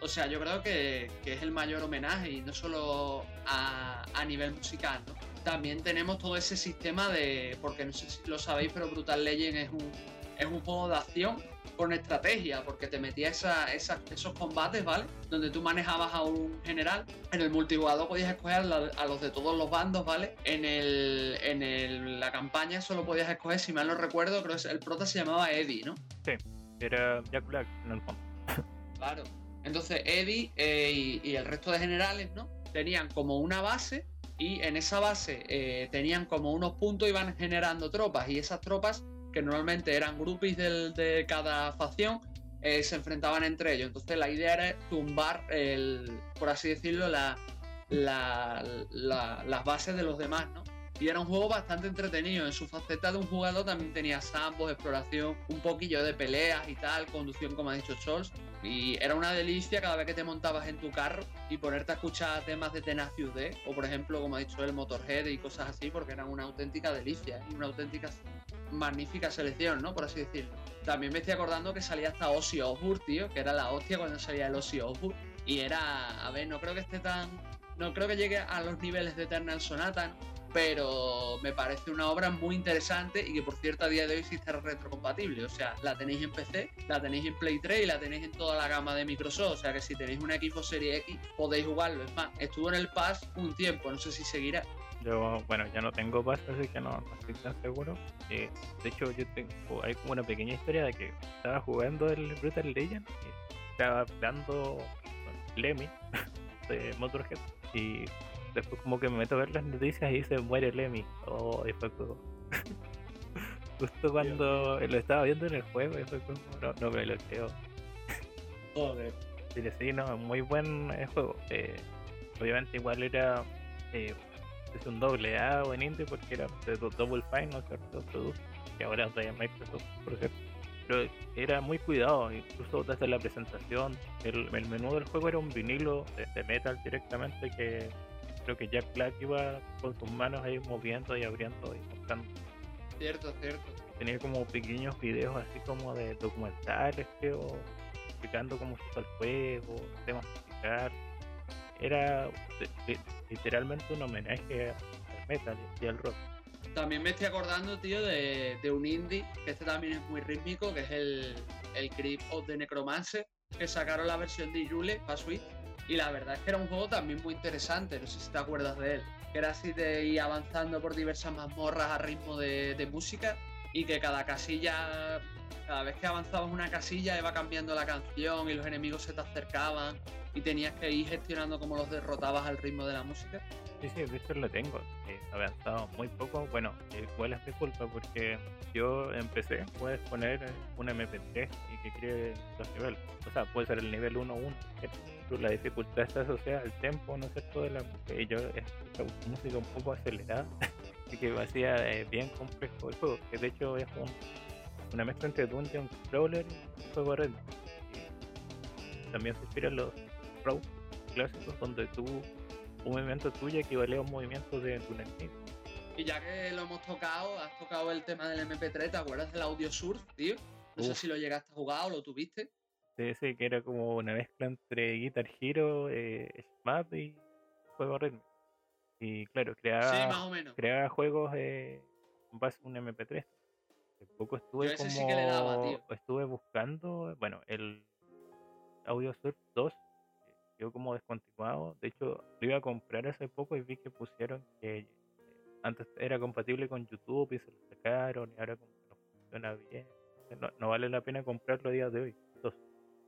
S1: O sea, yo creo que, es el mayor homenaje y no solo a, nivel musical, ¿no? También tenemos todo ese sistema de, porque no sé si lo sabéis, pero Brutal Legend es un, es un juego de acción con estrategia, porque te metías esa, esos combates, ¿vale? Donde tú manejabas a un general. En el multijugador podías escoger a los de todos los bandos, ¿vale? En, el, en la campaña solo podías escoger, si mal no recuerdo, creo que el prota se llamaba Eddie, ¿no?
S2: Sí. era Jack Black en el fondo.
S1: Claro. Entonces Eddie eh, y, el resto de generales, ¿no? Tenían como una base y en esa base eh, tenían como unos puntos y iban generando tropas y esas tropas que normalmente eran grupos de cada facción eh, se enfrentaban entre ellos. Entonces la idea era tumbar, el, por así decirlo, la, las bases de los demás, ¿no? Y era un juego bastante entretenido. En su faceta de un jugador también tenía sambos, exploración, un poquillo de peleas y tal, conducción, como ha dicho Scholz. Y era una delicia cada vez que te montabas en tu carro y ponerte a escuchar temas de Tenacious D, o por ejemplo, como ha dicho el Motorhead y cosas así, porque eran una auténtica delicia, ¿eh? una auténtica magnífica selección, ¿no? Por así decirlo. También me estoy acordando que salía hasta Ozzy Osbourne, tío, que era la hostia cuando salía el Ozzy Osbourne. Y era, a ver, no creo que esté tan. No creo que llegue a los niveles de Eternal Sonata. Pero me parece una obra muy interesante y que por cierto a día de hoy sí está retrocompatible. O sea, la tenéis en PC, la tenéis en Play 3 y la tenéis en toda la gama de Microsoft. O sea que si tenéis un equipo Serie X podéis jugarlo. Es más, estuvo en el Pass un tiempo, no sé si seguirá.
S2: Yo, bueno, ya no tengo Pass, así que no, estoy tan seguro. Eh, de hecho, yo tengo, hay como una pequeña historia de que estaba jugando el Brutal Legend y estaba dando Lemmy de Motorhead y después como que me meto a ver las noticias y se muere Lemmy. Oh, y fue como... Justo cuando lo estaba viendo en el juego y fue como, no, no me lo creo. Joder. Sí, no, muy buen eh, juego. Eh, obviamente igual era eh, es un doble A o en indie porque era de Double Fine, ¿no cierto? Producto, que ahora es de Microsoft, por ejemplo. Pero era muy cuidado, incluso desde la presentación. El, el menú del juego era un vinilo de, de metal directamente que creo que Jack Black iba con sus manos ahí moviendo y abriendo y mostrando.
S1: Cierto, cierto.
S2: Tenía como pequeños videos así como de documentales, creo, explicando cómo se usa el juego, temas musical. Era literalmente un homenaje al metal y al rock.
S1: También me estoy acordando, tío, de, un indie, que este también es muy rítmico, que es el, el of the Necromancer, que sacaron la versión de Yule para Switch y la verdad es que era un juego también muy interesante, no sé si te acuerdas de él. Que era así de ir avanzando por diversas mazmorras a ritmo de, música y que cada casilla, cada vez que avanzabas una casilla iba cambiando la canción y los enemigos se te acercaban y tenías que ir gestionando cómo los derrotabas al ritmo de la música.
S2: Sí, sí, visto lo tengo. He avanzado muy poco. Bueno, igual es mi culpa porque yo empecé, puedes poner un MP3 y que cree los niveles. O sea, puede ser el nivel 1-1 la dificultad está asociada al tempo, ¿no es cierto? De la música. yo escucho música un poco acelerada, así que hacía eh, bien complejo el juego, que de hecho es una mezcla entre Dungeon Crawler y un juego red. también se inspiran los Pro clásicos, donde tú, un movimiento tuyo equivale a un movimiento de tu enemigo.
S1: Y ya que lo hemos tocado, has tocado el tema del MP3, ¿te acuerdas del audio surf, tío? No sé si lo llegaste a jugar o lo tuviste.
S2: Sí, que era como una mezcla entre Guitar Hero, eh, SMAP y juego ritmo. Y claro, creaba, creaba juegos eh, con base un MP3. Hace poco estuve como estuve buscando, bueno, el Audio Surf 2 quedó como descontinuado. De hecho, lo iba a comprar hace poco y vi que pusieron que eh, antes era compatible con YouTube y se lo sacaron y ahora como que no funciona bien. No, no vale la pena comprarlo a día de hoy.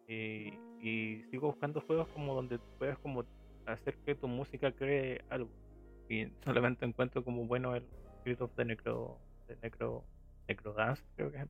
S2: Y, sigo buscando juegos como donde puedas como hacer que tu música cree algo. Y solamente encuentro como bueno el Spirit of the Necro, de Necro, Necro Dance, creo que es.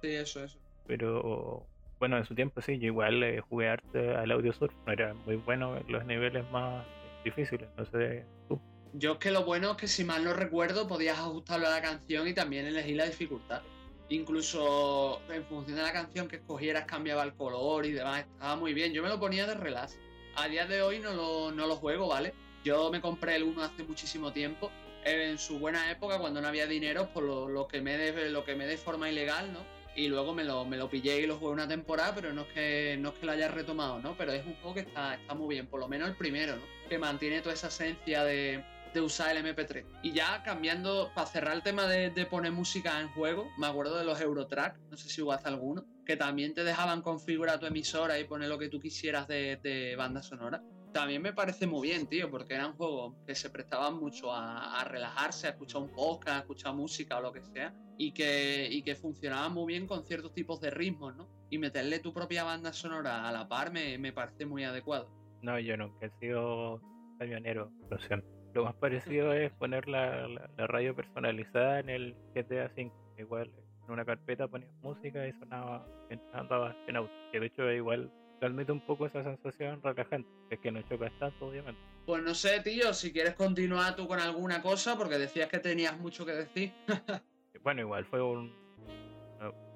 S1: Sí, eso, eso.
S2: Pero bueno, en su tiempo sí, yo igual eh, jugué arte al Audio Surf, no era muy bueno en los niveles más difíciles, no sé tú.
S1: Yo es que lo bueno es que si mal no recuerdo podías ajustarlo a la canción y también elegir la dificultad. Incluso en función de la canción que escogieras cambiaba el color y demás. Estaba muy bien. Yo me lo ponía de relax. A día de hoy no lo, no lo juego, ¿vale? Yo me compré el 1 hace muchísimo tiempo. En su buena época, cuando no había dinero, por pues lo, que me de, lo que me de forma ilegal, ¿no? Y luego me lo, me lo pillé y lo jugué una temporada, pero no es que no es que lo haya retomado, ¿no? Pero es un juego que está, está muy bien, por lo menos el primero, ¿no? Que mantiene toda esa esencia de, de usar el MP3. Y ya cambiando, para cerrar el tema de, poner música en juego, me acuerdo de los Eurotrack, no sé si jugaste alguno. que también te dejaban configurar tu emisora y poner lo que tú quisieras de, banda sonora. También me parece muy bien, tío, porque eran juegos que se prestaban mucho a, relajarse, a escuchar un podcast, a escuchar música o lo que sea, y que, y que funcionaban muy bien con ciertos tipos de ritmos, ¿no? Y meterle tu propia banda sonora a la par me, me parece muy adecuado.
S2: No, yo nunca he sido camionero, lo siento. Lo más parecido es poner la, la, radio personalizada en el GTA V. Igual en una carpeta ponías música y sonaba, andaba en auto. Que de hecho igual transmite un poco esa sensación relajante. Es que no chocas tanto, obviamente.
S1: Pues no sé, tío, si quieres continuar tú con alguna cosa, porque decías que tenías mucho que decir.
S2: bueno, igual fue un,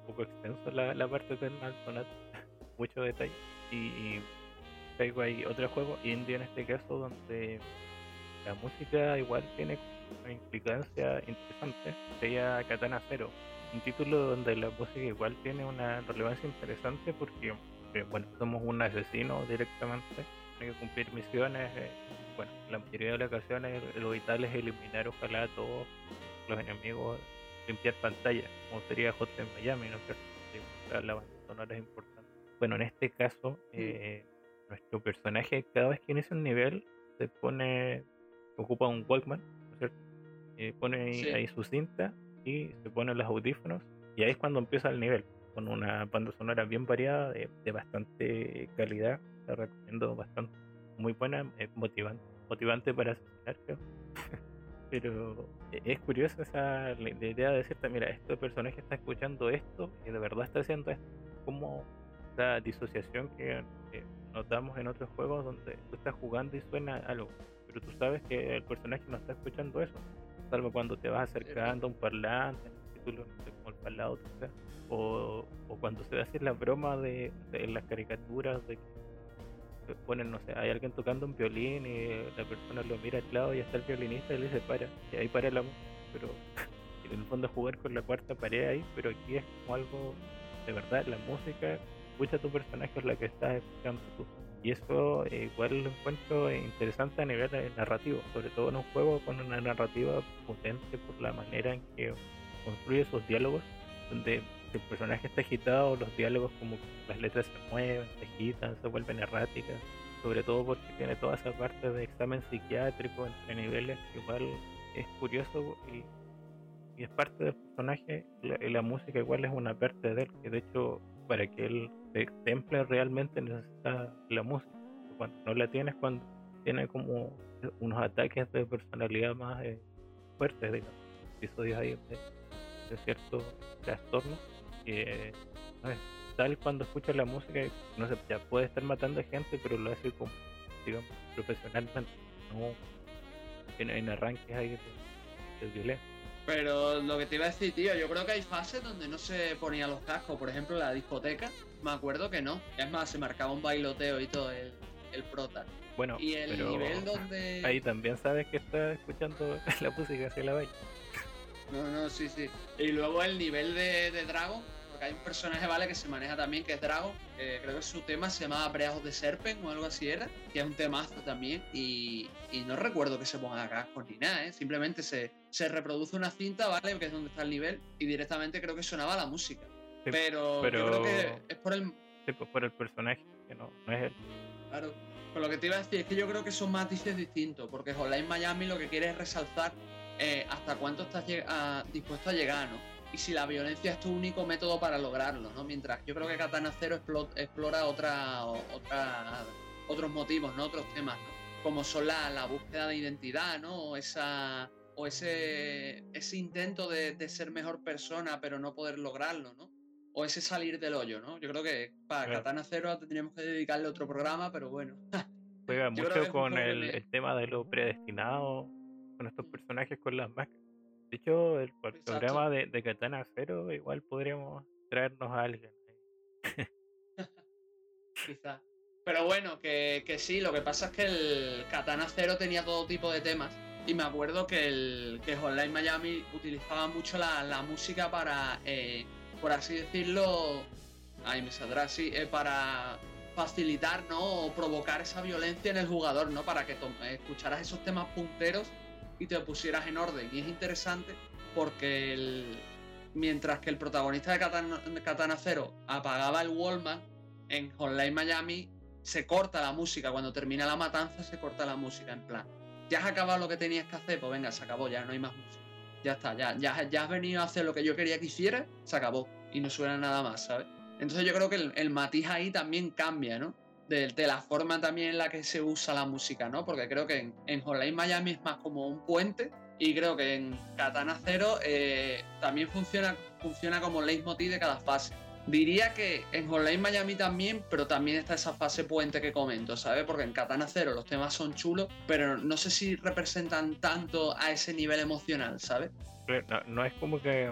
S2: poco extenso la, la parte del no mucho detalle. Y, y ahí otro juego, indie en este caso, donde la música igual tiene una implicancia interesante. Sería Katana Zero, un título donde la música igual tiene una relevancia interesante porque, eh, bueno, somos un asesino directamente, hay que cumplir misiones. Eh, bueno, la mayoría de las ocasiones lo vital es eliminar ojalá a todos los enemigos, limpiar pantalla, como sería Hot en Miami, ¿no? Que la banda sonora es importante. Bueno, en este caso, eh, nuestro personaje cada vez que inicia un nivel se pone ocupa un Walkman, cierto? Y pone ahí, su cinta y se pone los audífonos y ahí es cuando empieza el nivel, con una banda sonora bien variada, de, bastante calidad, la recomiendo bastante, muy buena, motivante, motivante para asesinar, Pero e, es curiosa esa la, idea de decirte, mira, este personaje está escuchando esto y de verdad está haciendo esto, como esa disociación que notamos en otros juegos donde tú estás jugando y suena algo pero tú sabes que el personaje no está escuchando eso, salvo cuando te vas acercando a un parlante, como el parlado, o, cuando se hace la broma de, en las caricaturas de que ponen, no sé, hay alguien tocando un violín y la persona lo mira al lado y está el violinista y le dice para, y ahí para la pero en el fondo jugar con la cuarta pared ahí, pero aquí es como algo de verdad, la música, escucha tu personaje es la que estás escuchando tú y eso eh, igual lo encuentro interesante a nivel eh, narrativo, sobre todo en un juego con una narrativa potente por la manera en que construye sus diálogos, donde el personaje está agitado, los diálogos como las letras se mueven, se agitan, se vuelven erráticas, sobre todo porque tiene toda esa parte de examen psiquiátrico entre niveles, igual es curioso y, es parte del personaje, y la música igual es una parte de él, que de hecho para que él temple realmente necesita la música. Cuando no la tienes, cuando tiene como unos ataques de personalidad más eh, fuertes, digamos, episodios ahí de, de ciertos trastornos, que no es tal cuando escucha la música, no sé, ya puede estar matando a gente, pero lo hace como, digamos, profesionalmente, no en, arranques ahí de violencia.
S1: Pero lo que te iba a decir, tío, yo creo que hay fases donde no se ponía los cascos. Por ejemplo, la discoteca, me acuerdo que no. Es más, se marcaba un bailoteo y todo el, el prota.
S2: Bueno,
S1: y el nivel donde.
S2: Ahí también sabes que está escuchando la música hacia la baile.
S1: No, no, sí, sí. Y luego el nivel de, de Dragon, hay un personaje, ¿vale? Que se maneja también, que es Dragon. creo que su tema se llama Breajos de Serpent o algo así era, que es un temazo también. Y, y no recuerdo que se ponga cascos ni nada, ¿eh? Simplemente se, se reproduce una cinta, ¿vale? Que es donde está el nivel, y directamente creo que sonaba la música. pero, yo creo que es por el.
S2: Sí, pues por el personaje, que no, no es él.
S1: Claro. Pero lo que te iba a decir es que yo creo que son matices distintos, porque Hotline Miami lo que quiere es resaltar eh, hasta cuánto estás dispuesto a llegar, ¿no? Y si la violencia es tu único método para lograrlo, ¿no? Mientras yo creo que Katana Zero explora otra, otra, otros motivos, ¿no? Otros temas, ¿no? Como son la, la búsqueda de identidad, ¿no? O, esa, o ese, ese intento de, ser mejor persona pero no poder lograrlo, ¿no? O ese salir del hoyo, ¿no? Yo creo que para Katana Zero tendríamos que dedicarle otro programa, pero bueno.
S2: Juega mucho con el, el, tema de lo predestinado, con estos personajes con las máscaras. De hecho, el, programa de, de, Katana Zero igual podríamos traernos a alguien.
S1: Quizá. Pero bueno, que, que, sí, lo que pasa es que el Katana Zero tenía todo tipo de temas. Y me acuerdo que el que Online Miami utilizaba mucho la, música para, eh, por así decirlo, ahí me saldrá así, eh, para facilitar, ¿no? O provocar esa violencia en el jugador, ¿no? Para que escucharas esos temas punteros y te pusieras en orden. Y es interesante porque mientras que el protagonista de Katana, Katana apagaba el Wallman, en Hotline Miami se corta la música. Cuando termina la matanza, se corta la música. En plan, ya has acabado lo que tenías que hacer, pues venga, se acabó, ya no hay más música. Ya está, ya, ya, ya has venido a hacer lo que yo quería que hiciera, se acabó. Y no suena nada más, ¿sabes? Entonces yo creo que el, matiz ahí también cambia, ¿no? De, la forma también en la que se usa la música, ¿no? Porque creo que en, en Hotline Miami es más como un puente y creo que en Katana Zero eh, también funciona, funciona como leitmotiv de cada fase. Diría que en Hotline Miami también, pero también está esa fase puente que comento, ¿sabes? Porque en Katana Zero los temas son chulos, pero no sé si representan tanto a ese nivel emocional, ¿sabes?
S2: No, es como que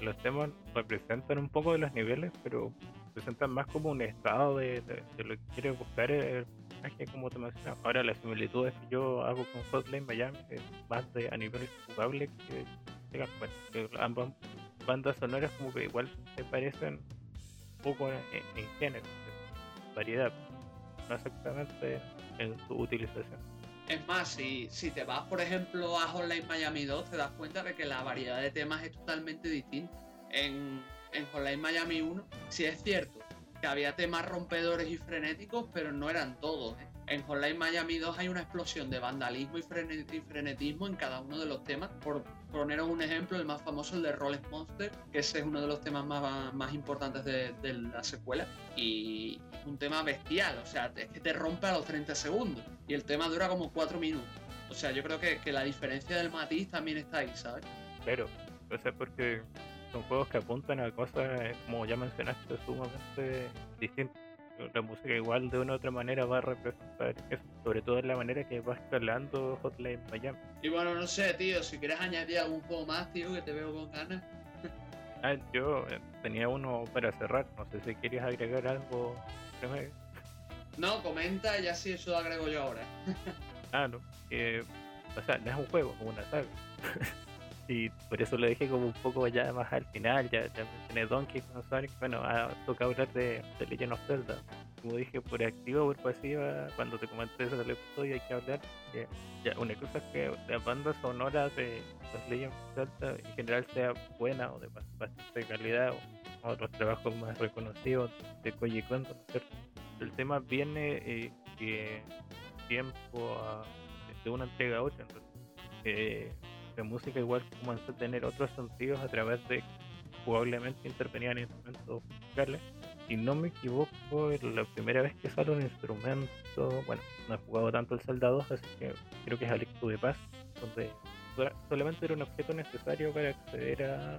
S2: los temas representan un poco de los niveles, pero representan más como un estado de, lo que quiere buscar el personaje, como te mencionaba. Ahora, las similitudes que yo hago con Hotline Miami es más de a nivel jugable que, que ambas bandas sonoras como que igual se parecen poco en, género, variedad, no exactamente en su utilización.
S1: Es más, si, si te vas, por ejemplo, a Hotline Miami 2, te das cuenta de que la variedad de temas es totalmente distinta. En, en Hotline Miami 1, sí es cierto que había temas rompedores y frenéticos, pero no eran todos. ¿eh? En Hotline Miami 2 hay una explosión de vandalismo y, frenetismo en cada uno de los temas. Por poneros un ejemplo, el más famoso, el de Rolex Monster, que ese es uno de los temas más, más importantes de, la secuela. Y un tema bestial, o sea, es que te rompe a los 30 segundos. Y el tema dura como 4 minutos. O sea, yo creo que, que la diferencia del matiz también está ahí, ¿sabes?
S2: Pero, o sea, porque son juegos que apuntan a cosas, como ya mencionaste, sumamente distintas la música igual de una u otra manera va a representar eso, sobre todo en la manera que va escalando Hotline Miami.
S1: Y bueno, no sé, tío, si quieres añadir algún juego más, tío, que te veo con ganas.
S2: ah, yo eh, tenía uno para cerrar, no sé si querías agregar algo.
S1: No, comenta y así eso lo agrego yo ahora.
S2: ah, no, o sea, no es un juego, es una saga. y por eso lo dije como un poco ya más al final, ya, ya mencioné Donkey con Sonic, bueno, ah, toca hablar de, de Legend of Zelda. Como dije, por activa o por pasiva, cuando te comenté eso del episodio hay que hablar que ya, una cosa es que la banda sonora de los Legend of Zelda en general sea buena o de bastante calidad o otros trabajos más reconocidos de Koji Kondo, El tema viene eh, que tiempo de una entrega a otra, entonces eh, la música igual comenzó a tener otros sentidos a través de jugablemente intervenían instrumentos musicales. Si no me equivoco, la primera vez que sale un instrumento, bueno, no he jugado tanto el Zelda 2, así que creo que es Alex de Paz, donde solamente era un objeto necesario para acceder a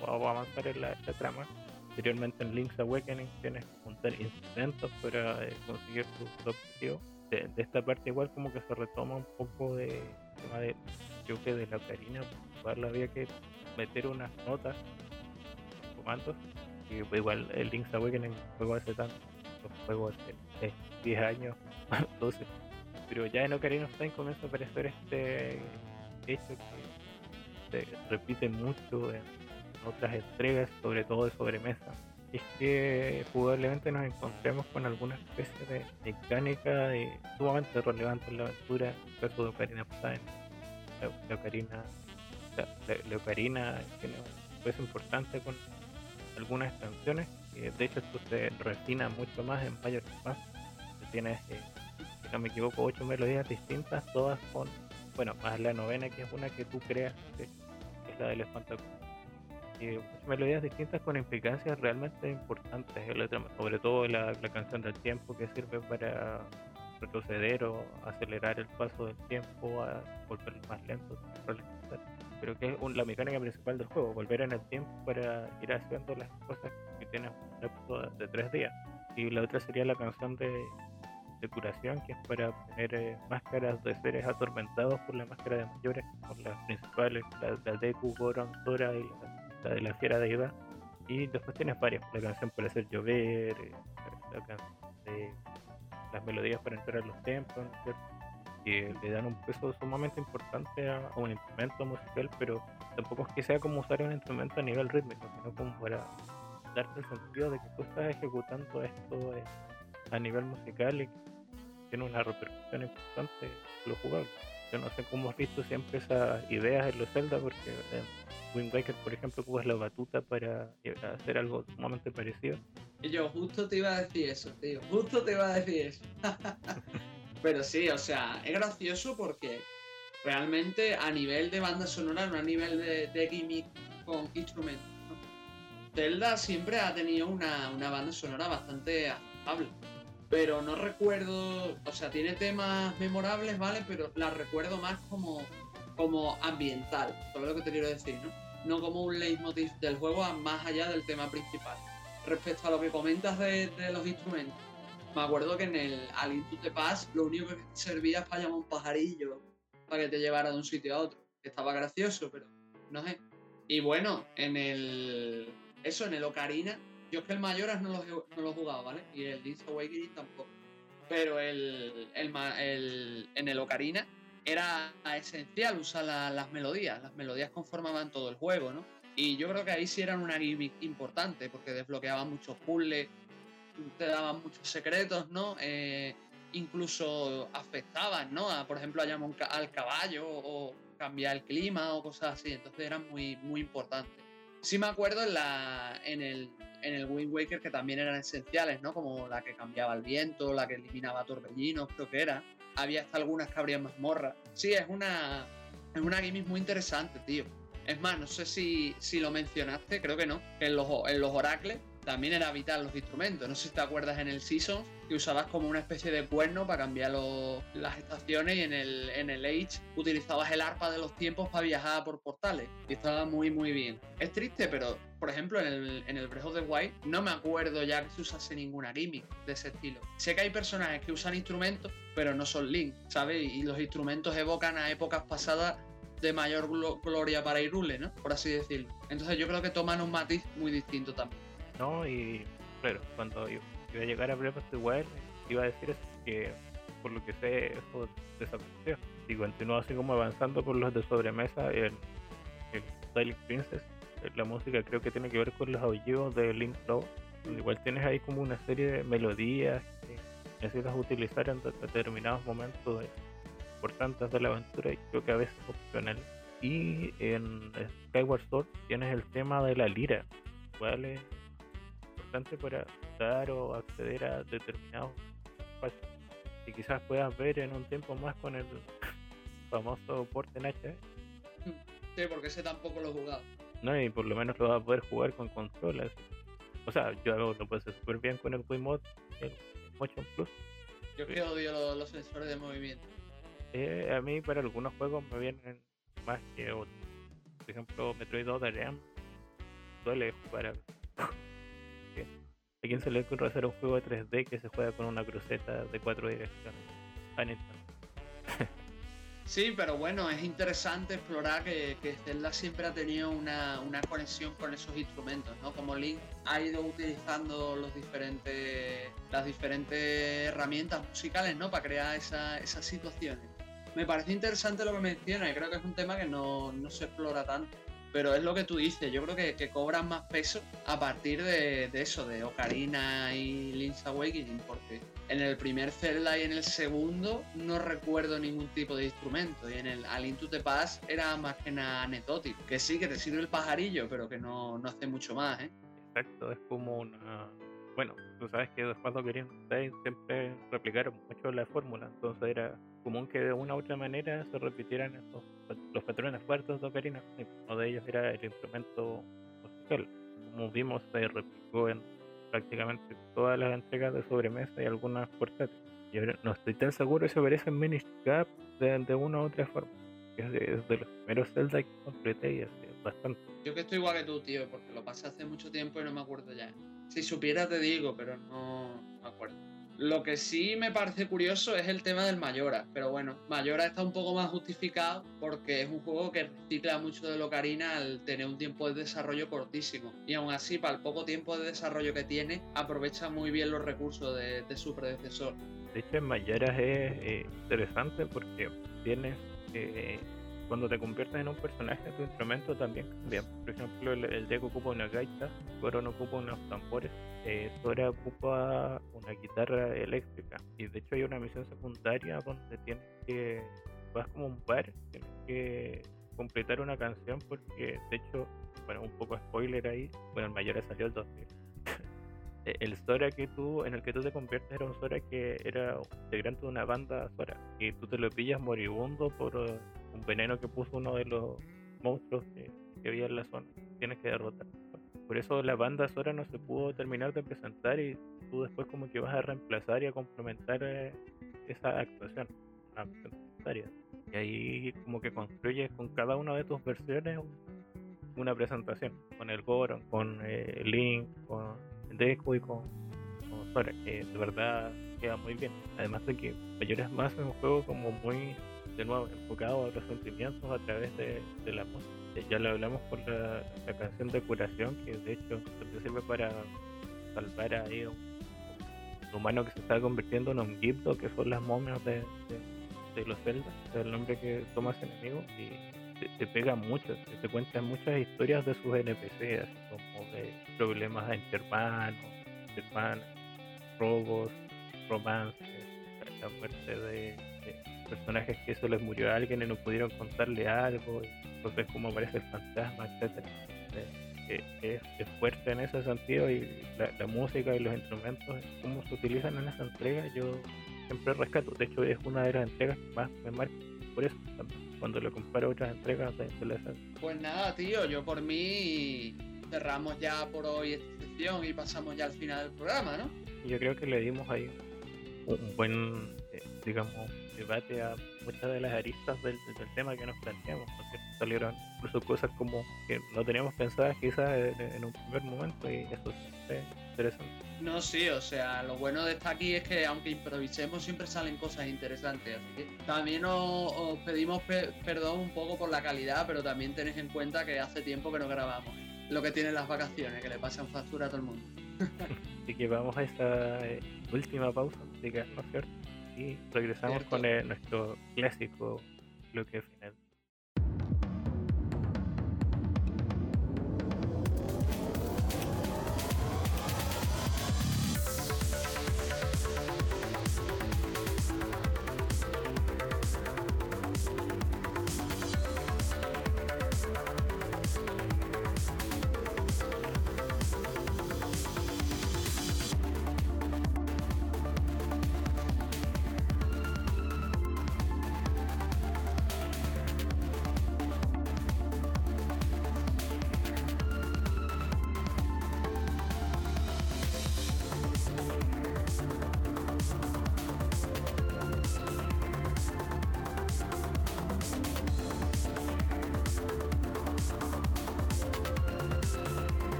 S2: o avanzar en la, trama. Anteriormente en Link's Awakening tienes que juntar instrumentos para eh, conseguir tu, objetivo. De, de, esta parte igual como que se retoma un poco de tema de que de la ocarina había que meter unas notas comandos y igual el Link's Awakening juego hace tanto juego hace 10 años 12 pero ya en Ocarina of Time comienza a aparecer este hecho que se repite mucho en otras entregas sobre todo de sobremesa. Es que jugablemente nos encontremos con alguna especie de mecánica sumamente relevante en la aventura en de Ocarina of Time la, Ocarina, la, Ocarina tiene un peso importante con algunas canciones. de hecho, esto se refina mucho más en Mayor más. Tienes, eh, si no me equivoco, ocho melodías distintas, todas con, bueno, más la novena que es una que tú creas, que es la del espantaculo. Y ocho melodías distintas con implicancias realmente importantes, sobre todo la, la canción del tiempo que sirve para retroceder o acelerar el paso del tiempo a volver más lento, pero que es la mecánica principal del juego, volver en el tiempo para ir haciendo las cosas que tienes un lapso de tres días. Y la otra sería la canción de, de curación, que es para obtener eh, máscaras de seres atormentados por la máscara de mayores, por las principales, la, de Deku, Goron, Dora y la, de la Fiera de Iba. Y después tienes varias, la canción para hacer llover, eh, la canción de las melodías para entrar en los templos, que le dan un peso sumamente importante a, un instrumento musical, pero tampoco es que sea como usar un instrumento a nivel rítmico, sino como para darte el sentido de que tú estás ejecutando esto a nivel musical y tiene una repercusión importante en lo jugable. yo no sé cómo has visto siempre esas ideas en los Zelda, porque en Wind Waker, por ejemplo, ocupas la batuta para hacer algo sumamente parecido.
S1: Yo justo te iba a decir eso, tío, justo te iba a decir eso. Pero sí, o sea, es gracioso porque realmente a nivel de banda sonora, no a nivel de, gimmick con instrumentos. Zelda siempre ha tenido una, una banda sonora bastante aceptable pero no recuerdo, o sea, tiene temas memorables, ¿vale? Pero la recuerdo más como, como ambiental, todo lo que te quiero decir, ¿no? No como un leitmotiv del juego más allá del tema principal. Respecto a lo que comentas de, los instrumentos, me acuerdo que en el Al Into the Pass lo único que servía es para llamar un pajarillo para que te llevara de un sitio a otro. Estaba gracioso, pero no sé. Y bueno, en el. Eso, en el Ocarina, yo es que el Mayoras no lo, no lo he jugado, ¿vale? Y el Link's Awakening tampoco. Pero el, el, en el Ocarina era esencial usar las melodías. Las melodías conformaban todo el juego, ¿no? Y yo creo que ahí sí eran una gimmick importante porque desbloqueaban muchos puzzles, te daban muchos secretos, ¿no? Eh, incluso afectaban, ¿no? A, por ejemplo, a llamar al caballo o cambiar el clima o cosas así. Entonces eran muy, muy importantes. Sí me acuerdo en, la, en, el, en el Wind Waker que también eran esenciales, ¿no? Como la que cambiaba el viento, la que eliminaba torbellinos, creo que era. Había hasta algunas que abrían mazmorras. Sí, es una, es una gimmick muy interesante, tío. Es más, no sé si, si lo mencionaste, creo que no, en los, en los oracles también era vital los instrumentos. No sé si te acuerdas en el Seasons que usabas como una especie de cuerno para cambiar las estaciones y en el, en el Age utilizabas el arpa de los tiempos para viajar por portales. Y estaba muy, muy bien. Es triste, pero por ejemplo en el, en el Breath of the Wild no me acuerdo ya que se usase ninguna gimmick de ese estilo. Sé que hay personajes que usan instrumentos, pero no son Link, ¿sabes? Y los instrumentos evocan a épocas pasadas de mayor gloria para Irule, ¿no? Por así decirlo. Entonces yo creo que toman un matiz muy distinto también.
S2: ¿no? Y claro, cuando iba a llegar a Breath Wild, iba a decir que por lo que sé, eso desapareció. Y continuó así como avanzando por los de sobremesa. El, el Twilight Princess, la música creo que tiene que ver con los aullidos de Link Flow. Igual tienes ahí como una serie de melodías que necesitas utilizar en determinados momentos importantes de la aventura y creo que a veces opcional. Y en Skyward Sword tienes el tema de la lira, ¿vale? para dar o acceder a determinados espacios. Y quizás puedas ver en un tiempo más con el famoso porte en H.
S1: Sí, porque ese tampoco lo he jugado.
S2: No, y por lo menos lo vas a poder jugar con consolas. O sea, yo lo puedo hacer súper bien con el Wiimote, el Motion Plus.
S1: Yo que odio los, sensores de movimiento.
S2: Eh, a mí para algunos juegos me vienen más que otros. Por ejemplo, Metroid Other M duele jugar a ¿A quién se le ocurre un juego de 3D que se juega con una cruceta de cuatro direcciones?
S1: sí, pero bueno, es interesante explorar que, que Zelda siempre ha tenido una, conexión con esos instrumentos, ¿no? Como Link ha ido utilizando los diferentes, las diferentes herramientas musicales, ¿no? Para crear esas situaciones. Me parece interesante lo que menciona y creo que es un tema que no, no se explora tanto pero es lo que tú dices, yo creo que, que cobran más peso a partir de, eso, de Ocarina y Link's Awakening, porque en el primer Zelda y en el segundo no recuerdo ningún tipo de instrumento, y en el A Link to the era más que nada anecdótico, que sí, que te sirve el pajarillo, pero que no, no hace mucho más, ¿eh?
S2: Exacto, es como una... Bueno, tú sabes que después de Ocarina siempre replicaron mucho la fórmula, entonces era común que de una u otra manera se repitieran esos, los patrones fuertes de Ocarina. Uno de ellos era el instrumento musical. Como vimos, se replicó en prácticamente todas las entregas de sobremesa y algunas portátiles. Yo no estoy tan seguro si aparece en Minish Cap de, de, una u otra forma. Es de, de los primeros Zelda que completé y hace bastante.
S1: Yo que estoy igual que tú, tío, porque lo pasé hace mucho tiempo y no me acuerdo ya. Si supiera te digo, pero no me acuerdo. Lo que sí me parece curioso es el tema del Mayora, pero bueno, Mayora está un poco más justificado porque es un juego que recicla mucho de Locarina al tener un tiempo de desarrollo cortísimo. Y aún así, para el poco tiempo de desarrollo que tiene, aprovecha muy bien los recursos de, su predecesor.
S2: De hecho, en Mayora es eh, interesante porque tienes eh, cuando te conviertes en un personaje, tu instrumento también cambia. Por ejemplo, el, el ocupa una gaita, Goron ocupa unos tambores, eh, Sora ocupa una guitarra eléctrica. Y de hecho hay una misión secundaria donde tienes que vas como un bar, tienes que completar una canción porque, de hecho, bueno, un poco spoiler ahí, bueno, el mayor salió el 2000. E, el Sora que tú, en el que tú te conviertes era un Sora que era integrante de una banda Sora y tú te lo pillas moribundo por un veneno que puso uno de los monstruos que, había en la zona. Tienes que derrotar. Por eso la banda Sora no se pudo terminar de presentar y tú después como que vas a reemplazar y a complementar eh, esa actuación. Y ahí como que construyes con cada una de tus versiones una presentación. Con el Goron, con eh, Link, con Deku y con, con Sora, que de verdad queda muy bien. Además de que Mayoras Más es un juego como muy, de nuevo, enfocado a los sentimientos a través de, la música. Eh, ya lo hablamos con la, canción de curación, que de hecho se sirve para salvar ahí un, un humano que se está convirtiendo en un Gipto, que son las momias de de los Zelda, es el nombre que toma ese enemigo, y te, pega mucho, te, cuentan muchas historias de sus NPCs, como de problemas entre hermanos, hermanas, robos, romances, la muerte de, personajes que eso les murió a alguien y no pudieron contarle algo, entonces como aparece el fantasma, etcétera. es, fuerte en ese sentido y la, la, música y los instrumentos, cómo se utilizan en esa entrega, yo siempre rescato. De hecho, es una de las entregas que más me marca por eso cuando lo comparo a otras entregas de,
S1: Pues nada, tío, yo por mí cerramos ya por hoy esta sesión y pasamos ya al final del programa, ¿no?
S2: Yo creo que le dimos ahí un buen, eh, digamos, debate a muchas de las aristas del, tema que nos planteamos, porque salieron incluso cosas como que no teníamos pensadas quizás en, un primer momento y eso es interesante.
S1: No, sí, o sea, lo bueno de estar aquí es que aunque improvisemos siempre salen cosas interesantes, así que también os, pedimos perdón un poco por la calidad, pero también tenéis en cuenta que hace tiempo que no grabamos lo que tienen las vacaciones, que le pasan factura a todo el mundo.
S2: Así que vamos a esta eh, última pausa ¿no es cierto? Y regresamos con nuestro clásico bloque final.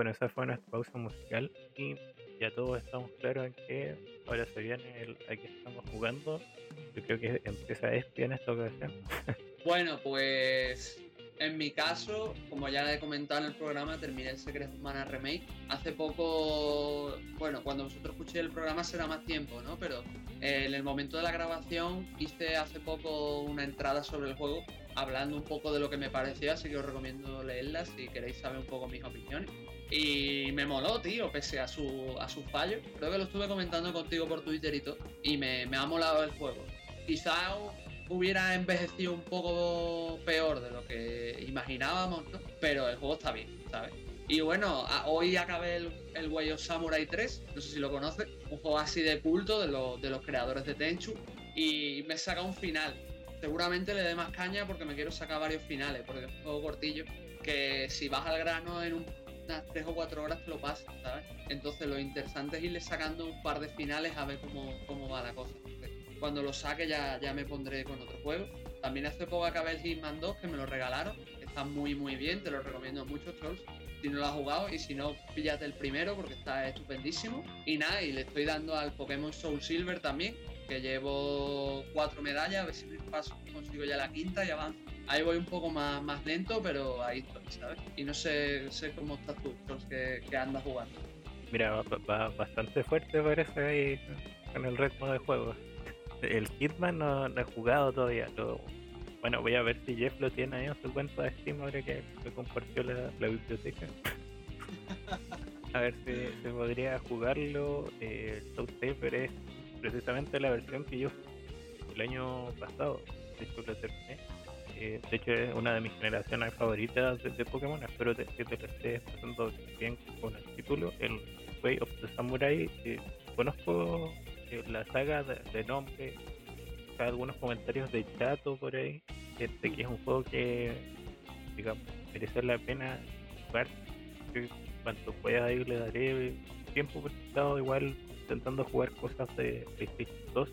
S2: Bueno, esa fue nuestra pausa musical y ya todos estamos claros en que ahora se viene el aquí estamos jugando. Yo creo que empieza Espia en esta ocasión.
S1: Bueno, pues en mi caso, como ya he comentado en el programa, terminé el Secret Mana Remake. Hace poco, bueno, cuando vosotros escuchéis el programa será más tiempo, ¿no? Pero eh, en el momento de la grabación hice hace poco una entrada sobre el juego hablando un poco de lo que me pareció, así que os recomiendo leerla si queréis saber un poco mis opiniones. Y me moló, tío, pese a su, a sus fallos. Creo que lo estuve comentando contigo por Twitter y todo. Y me, me ha molado el juego. Quizá hubiera envejecido un poco peor de lo que imaginábamos, ¿no? Pero el juego está bien, ¿sabes? Y bueno, hoy acabé el, el Way of Samurai 3, no sé si lo conoces, un juego así de culto de, los, de los creadores de Tenchu. Y me saca un final. Seguramente le dé más caña porque me quiero sacar varios finales, porque es un juego cortillo que si vas al grano en un unas 3 o 4 horas te lo pasas, ¿sabes? Entonces lo interesante es irle sacando un par de finales a ver cómo, cómo va la cosa. cuando lo saque ya, ya me pondré con otro juego. También hace poco acabé el Hitman 2 que me lo regalaron. Está muy muy bien, te lo recomiendo mucho, Trolls. Si no lo has jugado y si no, píllate el primero porque está estupendísimo. Y nada, y le estoy dando al Pokémon Soul Silver también, que llevo cuatro medallas, a ver si paso, consigo ya la quinta y avanzo. Ahí voy un poco más, más lento, pero ahí estoy, ¿sabes? Y no sé, sé cómo estás tú, que, que andas jugando.
S2: Mira, va, bastante fuerte parece ahí con el ritmo de juego. El Hitman no, he jugado todavía. bueno, voy a ver si Jeff lo tiene ahí en su cuenta de Steam ahora que, compartió la, biblioteca. a ver si se podría jugarlo. Eh, el South Saber es precisamente la versión que yo el año pasado. De hecho, lo terminé. Eh, de hecho, es una de mis generaciones favoritas de, Pokémon. Espero que te lo estés pasando bien con el título. El Way of the Samurai. Eh, conozco la saga de, nombre, algunos comentarios de chato por ahí, este, que es un juego que, digamos, merece la pena jugar. cuanto pueda ir le daré tiempo prestado igual intentando jugar cosas de PlayStation 2,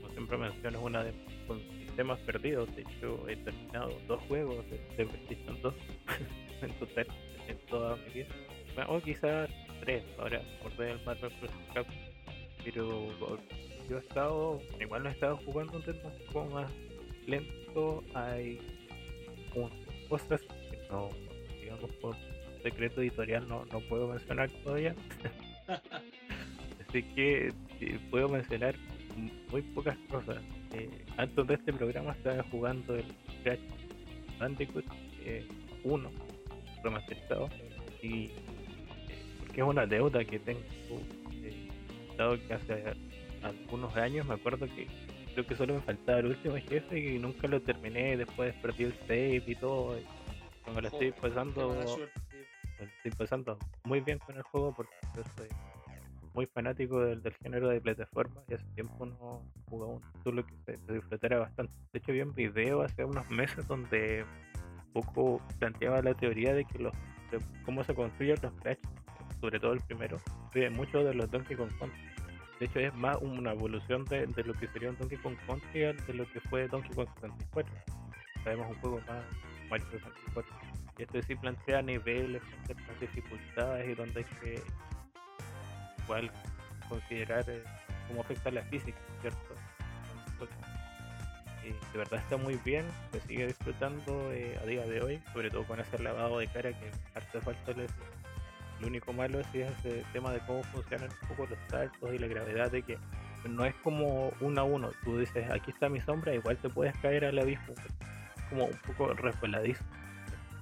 S2: como siempre menciono es una de mis sistemas perdidos, de hecho he terminado dos juegos de, PlayStation 2 en total en toda mi vida, o quizás tres, ahora por ver el Marvel vs pero yo he estado, igual no he estado jugando un tema un poco más lento, hay cosas que no, digamos por secreto editorial no, no puedo mencionar todavía. Así que puedo mencionar muy pocas cosas. Eh, antes de este programa estaba jugando el Crash Bandicoot 1 eh, remasterizado y eh, porque es una deuda que tengo que hace algunos años me acuerdo que creo que solo me faltaba el último jefe y nunca lo terminé, después perdí el save y todo. cuando lo estoy pasando, estoy pasando muy bien con el juego porque yo soy muy fanático del, género de plataforma y hace tiempo no jugaba un título que se, disfrutara bastante. De hecho vi un video hace unos meses donde un poco planteaba la teoría de que los de cómo se construyen los Crash, sobre todo el primero, ve mucho de los Donkey Kong Country de hecho, es más una evolución de, lo que sería un Donkey Kong Country de lo que fue Donkey Kong 64. Sabemos un juego más Mario 64. Y esto sí plantea niveles ciertas dificultades y donde hay que igual considerar eh, cómo afecta la física, ¿cierto? Y de verdad está muy bien, se sigue disfrutando eh, a día de hoy, sobre todo con ese lavado de cara que hace falta le lo único malo es ese tema de cómo funcionan un poco los saltos y la gravedad de que no es como uno a uno. Tú dices, aquí está mi sombra, igual te puedes caer al abismo. Como un poco resbaladizo.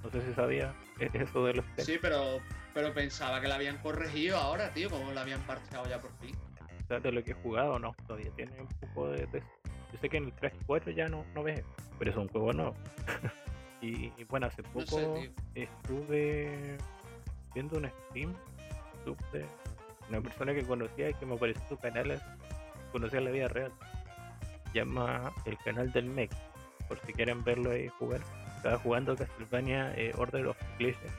S2: No sé si sabía eso de los
S1: Sí, pero, pero pensaba que la habían corregido ahora, tío, como la habían parchado ya por fin.
S2: O sea, de lo que he jugado, no, todavía tiene un poco de, Yo sé que en el Crash 4 ya no, no ves, pero es un juego nuevo. y, bueno, hace poco estuve viendo un stream de una persona que conocía y que me apareció su canal, conocía la vida real. Llama el canal del MEC, por si quieren verlo y jugar. Estaba jugando Castlevania eh, Order of Ecclesia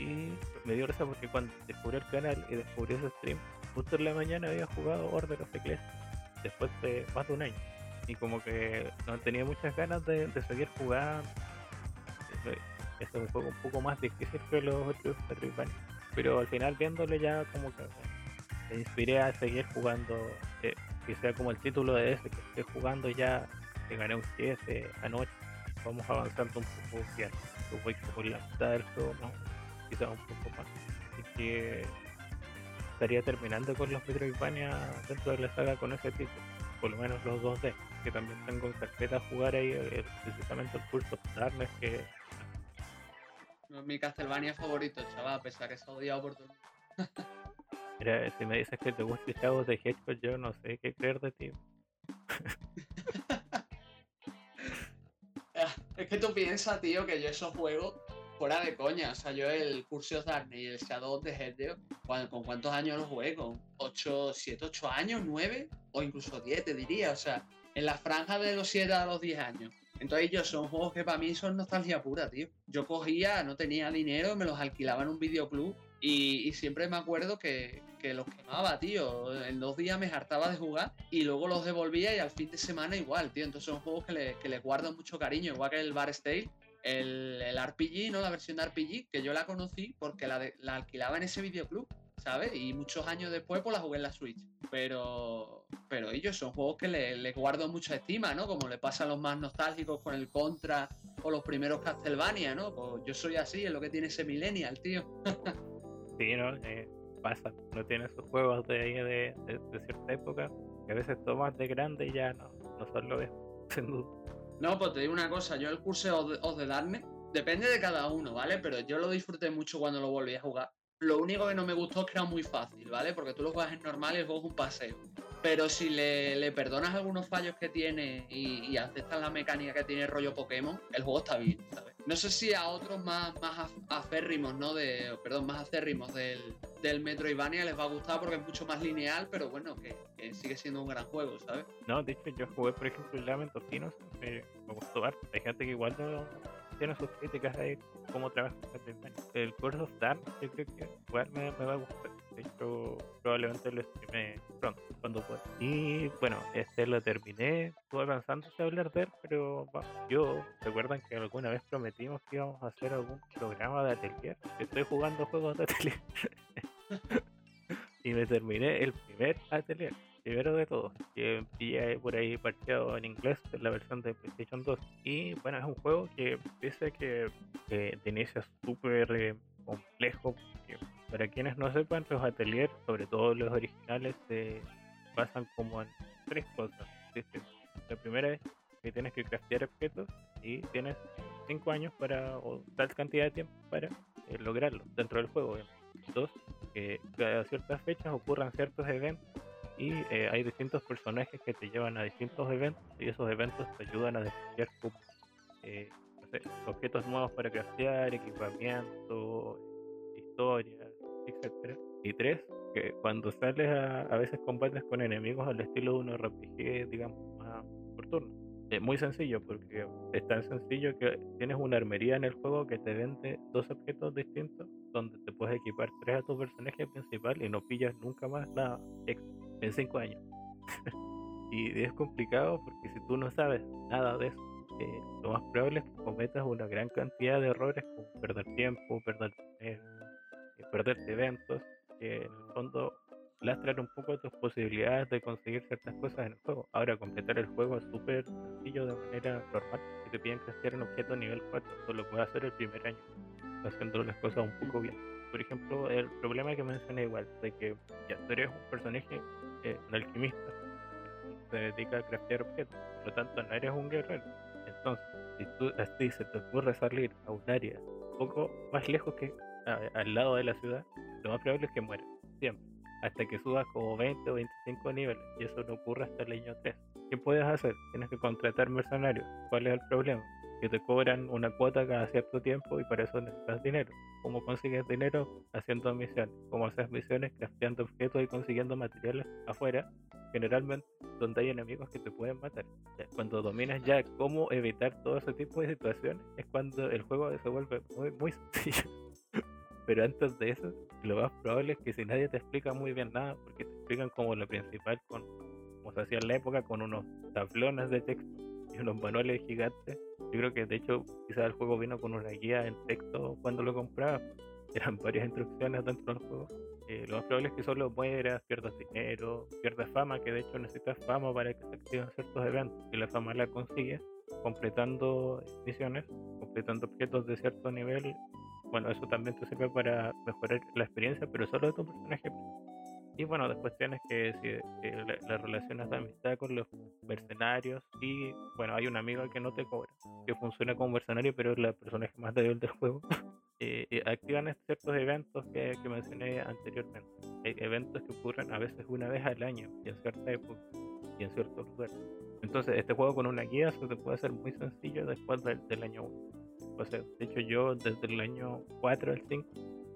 S2: y me dio risa porque cuando descubrí el canal y descubrí ese stream, justo en la mañana había jugado Order of Ecclesia después de más de un año. Y como que no tenía muchas ganas de, seguir jugando. Esto es un poco más difícil que los otros Metroidvania. Pero al final viéndole ya como que me inspiré a seguir jugando, eh, que sea como el título de ese, que esté jugando ya, que gané un 7 anoche. Vamos avanzando un poco ya. Voy por la mitad del juego, ¿no? quizás un poco más. Así que estaría terminando con los Metroidvania dentro de la saga con ese título. Por lo menos los 2D, que también tengo en carpeta a jugar ahí, eh, precisamente el Pulse of Darkness, que
S1: mi Castlevania favorito, chaval, a pesar que está odiado por todo
S2: Mira, si me dices que te gusta el de Hedgehog, yo no sé qué creer de ti.
S1: Es que tú piensas, tío, que yo esos juegos, fuera de coña, o sea, yo el Curse of Darkness y el Shadow de Hedgehog, ¿con cuántos años los jugué? ¿Con 8, 7, 8 años, 9 o incluso 10, te diría? O sea, en la franja de los 7 a los 10 años. Entonces ellos son juegos que para mí son nostalgia pura, tío. Yo cogía, no tenía dinero, me los alquilaba en un videoclub y, siempre me acuerdo que, los quemaba, tío. En dos días me hartaba de jugar y luego los devolvía y al fin de semana igual, tío. Entonces son juegos que le, que guardo mucho cariño, igual que el Bar Stale. El, el, RPG, ¿no? La versión de RPG, que yo la conocí porque la, la alquilaba en ese videoclub. ¿sabes? Y muchos años después pues la jugué en la Switch. Pero, pero ellos son juegos que les le guardo mucha estima, ¿no? Como le pasa a los más nostálgicos con el Contra o los primeros Castlevania, ¿no? Pues yo soy así, es lo que tiene ese millennial, tío.
S2: sí, ¿no? Eh, pasa, no tiene esos juegos de ahí de, cierta época que a veces tomas de grande y ya no, no son lo sin duda.
S1: No, pues te digo una cosa, yo el curso os de, darme, depende de cada uno, ¿vale? Pero yo lo disfruté mucho cuando lo volví a jugar. Lo único que no me gustó es que era muy fácil, ¿vale? Porque tú lo juegas en normal y el juego es un paseo. Pero si le, perdonas algunos fallos que tiene y, aceptas la mecánica que tiene rollo Pokémon, el juego está bien, ¿sabes? No sé si a otros más, más aférrimos, ¿no? De, perdón, más acérrimos del, del Metroidvania les va a gustar porque es mucho más lineal, pero bueno, que, sigue siendo un gran juego, ¿sabes?
S2: No, de hecho yo jugué, por ejemplo, el Lament me, me gustó ver. Hay gente que igual no, tiene sus críticas ahí cómo trabaja el Curse of Dark yo creo que igual me, va a gustar de hecho probablemente lo streame pronto cuando pueda. Y bueno este lo terminé estuve avanzando a hablar de él pero yo recuerdan que alguna vez prometimos que íbamos a hacer algún programa de atelier estoy jugando juegos de atelier. Y me terminé el primer atelier primero de todos, que pilla por ahí parcheado en inglés en la versión de PlayStation 2. Y bueno, es un juego que pese a que eh, de súper eh, complejo, para quienes no sepan, los ateliers, sobre todo los originales, se basan como en tres cosas. La primera es que tienes que craftear objetos y tienes cinco años para, o tal cantidad de tiempo para eh, lograrlo dentro del juego. Dos, que a ciertas fechas ocurran ciertos eventos y eh, hay distintos personajes que te llevan a distintos eventos y esos eventos te ayudan a desbloquear eh, objetos nuevos para craftear, equipamiento, historias, Y tres, que cuando sales a, a veces combates con enemigos al estilo de un RPG, digamos, más por turno. Es muy sencillo porque es tan sencillo que tienes una armería en el juego que te vende dos objetos distintos donde te puedes equipar tres a tu personaje principal y no pillas nunca más nada en cinco años. y es complicado porque si tú no sabes nada de eso, eh, lo más probable es que cometas una gran cantidad de errores como perder tiempo, perder dinero, perderte eventos, que en el fondo lastran un poco tus posibilidades de conseguir ciertas cosas en el juego. Ahora, completar el juego es súper sencillo de manera normal. Si te piden crecer un objeto nivel 4, solo puedes hacer el primer año, haciendo las cosas un poco bien. Por ejemplo, el problema que mencioné igual, de que ya tú eres un personaje eh, un alquimista se dedica a craftear objetos, por lo tanto no eres un guerrero. Entonces, si tú así se te ocurre salir a un área un poco más lejos que al lado de la ciudad, lo más probable es que mueras, siempre, hasta que subas como 20 o 25 niveles, y eso no ocurre hasta el año 3. ¿Qué puedes hacer? Tienes que contratar mercenarios. ¿Cuál es el problema? que te cobran una cuota cada cierto tiempo y para eso necesitas dinero. ¿Cómo consigues dinero? Haciendo misiones. ¿Cómo haces misiones? Crafteando objetos y consiguiendo materiales afuera, generalmente donde hay enemigos que te pueden matar. Cuando dominas ya cómo evitar todo ese tipo de situaciones, es cuando el juego se vuelve muy, muy sencillo. Pero antes de eso, lo más probable es que si nadie te explica muy bien nada, porque te explican como lo principal, con, como se hacía en la época, con unos tablones de texto y unos manuales gigantes, yo creo que de hecho quizás el juego vino con una guía en texto cuando lo compraba. Eran varias instrucciones dentro del juego. Eh, lo más probable es que solo mueras, pierdas dinero, pierdas fama, que de hecho necesitas fama para que se activen ciertos eventos. Y la fama la consigues completando misiones, completando objetos de cierto nivel. Bueno, eso también te sirve para mejorar la experiencia, pero solo de tu personaje. Y bueno, después tienes que decir las relaciones de amistad con los mercenarios. Y bueno, hay un amigo que no te cobra, que funciona como mercenario, pero es la personaje más débil del juego. eh, activan ciertos eventos que, que, mencioné anteriormente. Hay eventos que ocurren a veces una vez al año y en cierta época y en ciertos lugares. Entonces, este juego con una guía se puede hacer muy sencillo después del, del año 1. O sea, de hecho, yo desde el año 4 al 5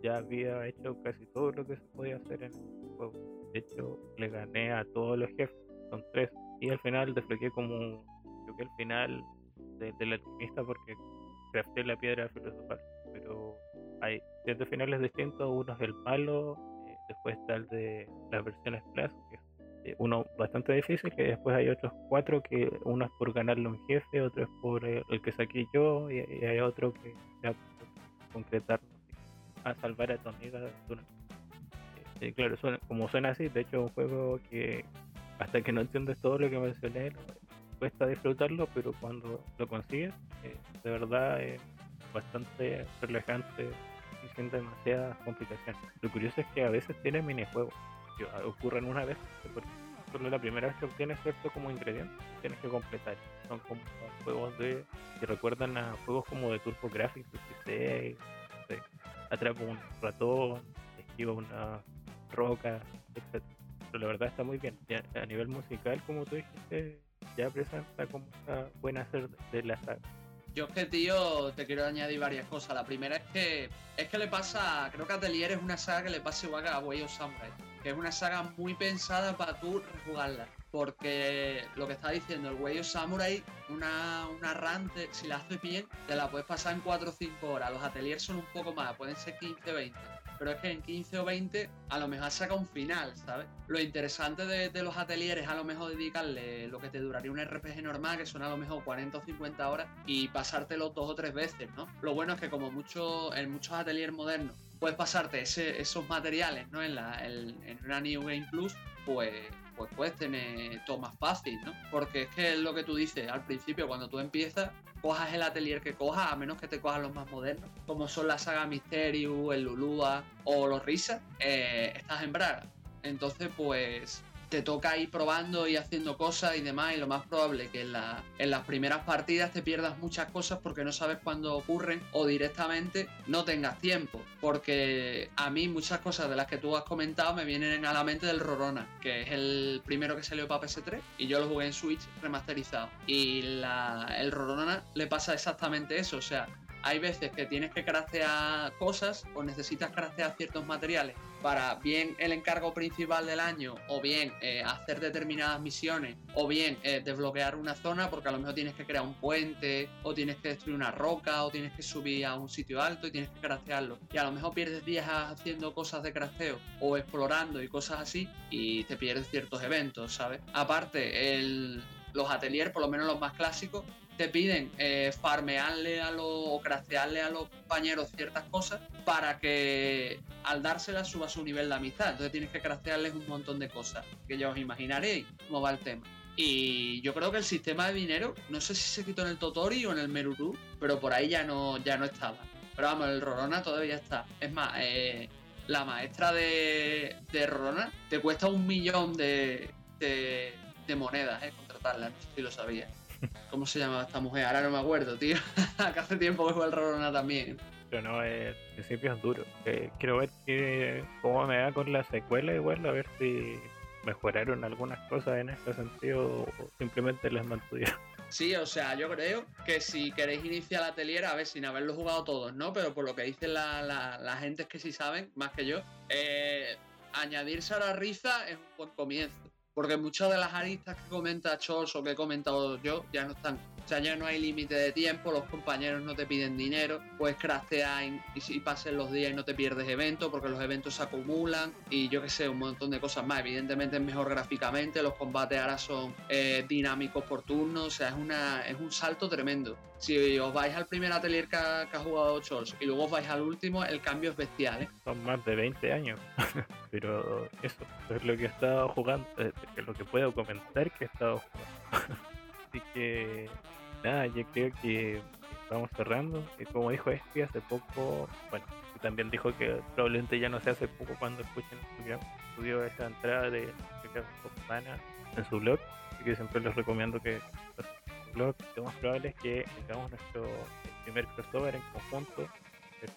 S2: ya había hecho casi todo lo que se podía hacer en el juego. De hecho, le gané a todos los jefes, son tres. Y al final desbloqueé como, creo que el final del alquimista porque crafté la piedra filosofal. Pero hay siete finales distintos, uno es el malo, eh, después está el de las versiones Plus, uno bastante difícil, que después hay otros cuatro, que uno es por ganarle un jefe, otro es por eh, el que saqué yo, y, hay otro que ya concretar a salvar a tu amiga durante claro, como suena así, de hecho es un juego que hasta que no entiendes todo lo que mencioné, cuesta disfrutarlo, pero cuando lo consigues, eh, de verdad es bastante relajante y sin demasiadas complicaciones. Lo curioso es que a veces tiene minijuegos, ocurren una vez, porque solo la primera vez que obtienes cierto como ingrediente, tienes que completar. Son como juegos de que recuerdan a juegos como de Turbo Graphics, de atrapa un ratón, esquiva una roca, etc. Pero la verdad está muy bien. a, nivel musical, como tú dijiste, ya presenta como está buena hacer de la saga.
S1: Yo es que, tío, te quiero añadir varias cosas. La primera es que es que le pasa, creo que Atelier es una saga que le pasa igual a Way of Samurai, que es una saga muy pensada para tú rejugarla. Porque lo que está diciendo, el Way of Samurai, una, una run, si la haces bien, te la puedes pasar en 4 o 5 horas. Los ateliers son un poco más, pueden ser 15 o 20 pero es que en 15 o 20 a lo mejor saca un final, ¿sabes? Lo interesante de, los atelieres es a lo mejor dedicarle lo que te duraría un RPG normal, que son a lo mejor 40 o 50 horas, y pasártelo dos o tres veces, ¿no? Lo bueno es que como mucho, en muchos ateliers modernos puedes pasarte esos materiales, ¿no? En, la, en una New Game Plus, pues pues puedes tener todo más fácil, ¿no? Porque es que es lo que tú dices, al principio cuando tú empiezas, cojas el atelier que cojas, a menos que te cojas los más modernos, como son la saga Mysterium, el Lulua o los Risa, eh, estás en Braga. Entonces, pues te toca ir probando y haciendo cosas y demás, y lo más probable que en, la, en las primeras partidas te pierdas muchas cosas porque no sabes cuándo ocurren o directamente no tengas tiempo. Porque a mí muchas cosas de las que tú has comentado me vienen a la mente del Rorona, que es el primero que salió para PS3 y yo lo jugué en Switch remasterizado. Y la, el Rorona le pasa exactamente eso, o sea, hay veces que tienes que craftear cosas o necesitas craftear ciertos materiales para bien el encargo principal del año o bien eh, hacer determinadas misiones o bien eh, desbloquear una zona porque a lo mejor tienes que crear un puente o tienes que destruir una roca o tienes que subir a un sitio alto y tienes que craftearlo y a lo mejor pierdes días haciendo cosas de crafteo o explorando y cosas así y te pierdes ciertos eventos, ¿sabes? Aparte, el, los ateliers, por lo menos los más clásicos, te piden eh, farmearle a los o cracearle a los compañeros ciertas cosas para que al dárselas suba su nivel de amistad. Entonces tienes que cracearles un montón de cosas que ya os imaginaréis cómo va el tema. Y yo creo que el sistema de dinero, no sé si se quitó en el Totori o en el Meruru, pero por ahí ya no, ya no estaba. Pero vamos, el Rorona todavía está. Es más, eh, la maestra de, de Rorona te cuesta un millón de, de, de monedas, eh, contratarla, no sé si lo sabías. ¿Cómo se llama esta mujer? Ahora no me acuerdo, tío. que hace tiempo que fue el Rorona también.
S2: Pero no, el principio es duro. Eh, quiero ver que, cómo me va con la secuela igual, a ver si mejoraron algunas cosas en este sentido o simplemente las mantuvieron.
S1: Sí, o sea, yo creo que si queréis iniciar la atelier, a ver, sin haberlo jugado todos, ¿no? Pero por lo que dicen la, la, gente que sí saben, más que yo, eh, añadirse a la risa es un buen comienzo porque muchas de las aristas que comenta Chols o que he comentado yo ya no están. O sea, ya no hay límite de tiempo, los compañeros no te piden dinero, puedes craftear y si pasen los días y no te pierdes eventos porque los eventos se acumulan y yo que sé, un montón de cosas más. Evidentemente es mejor gráficamente, los combates ahora son eh, dinámicos por turno, o sea, es, una, es un salto tremendo. Si os vais al primer atelier que ha, jugado Chols y luego os vais al último, el cambio es bestial. ¿eh?
S2: Son más de 20 años, pero eso, es lo que he estado jugando. Eh, que lo que puedo comentar que he estado jugando. Así que nada, yo creo que vamos cerrando. Como dijo Espi hace poco, bueno, también dijo que probablemente ya no se hace poco cuando escuchen su programa. Esa entrada de semana en su blog, así que siempre les recomiendo que su blog. Lo más probable es que tengamos nuestro primer crossover en conjunto.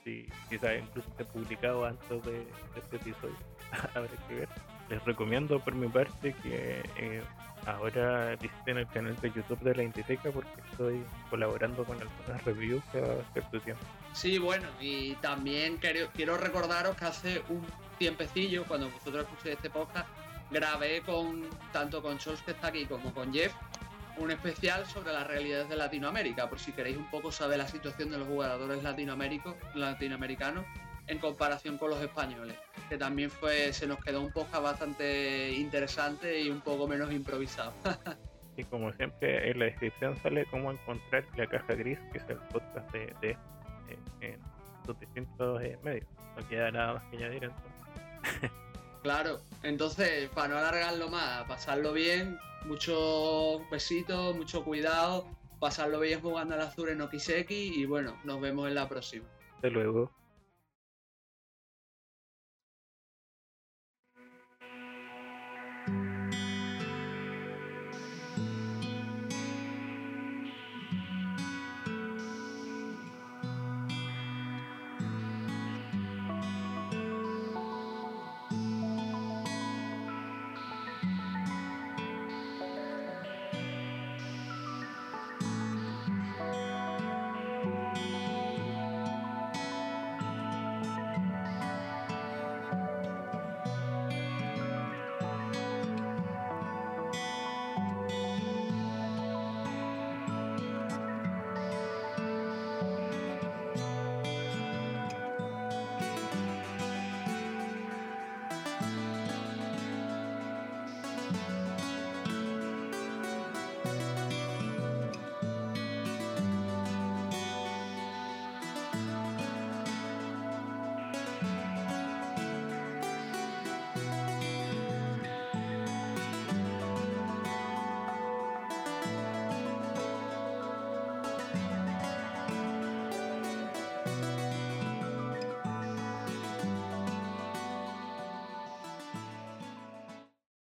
S2: Si quizá incluso esté publicado antes de, este episodio. Habrá que ver les recomiendo por mi parte que eh, ahora visiten el canal de YouTube de la Inditeca porque estoy colaborando con algunas reviews cada cierto tiempo.
S1: Sí, bueno, y también quiero, recordaros que hace un tiempecillo, cuando vosotros escuchéis este podcast, grabé con tanto con Chols que está aquí como con Jeff un especial sobre las realidades de Latinoamérica, por si queréis un poco saber la situación de los jugadores latinoamericanos en comparación con los españoles, que también fue se nos quedó un podcast bastante interesante y un poco menos improvisado.
S2: y como siempre en la descripción sale cómo encontrar la caja gris, que es el podcast de, de, en sus distintos eh, medios. No queda nada más que añadir entonces.
S1: Claro, entonces, para no alargarlo más, pasarlo bien, muchos besitos, mucho cuidado, pasarlo bien jugando al azul en Okiseki y bueno, nos vemos en la próxima.
S2: Hasta luego.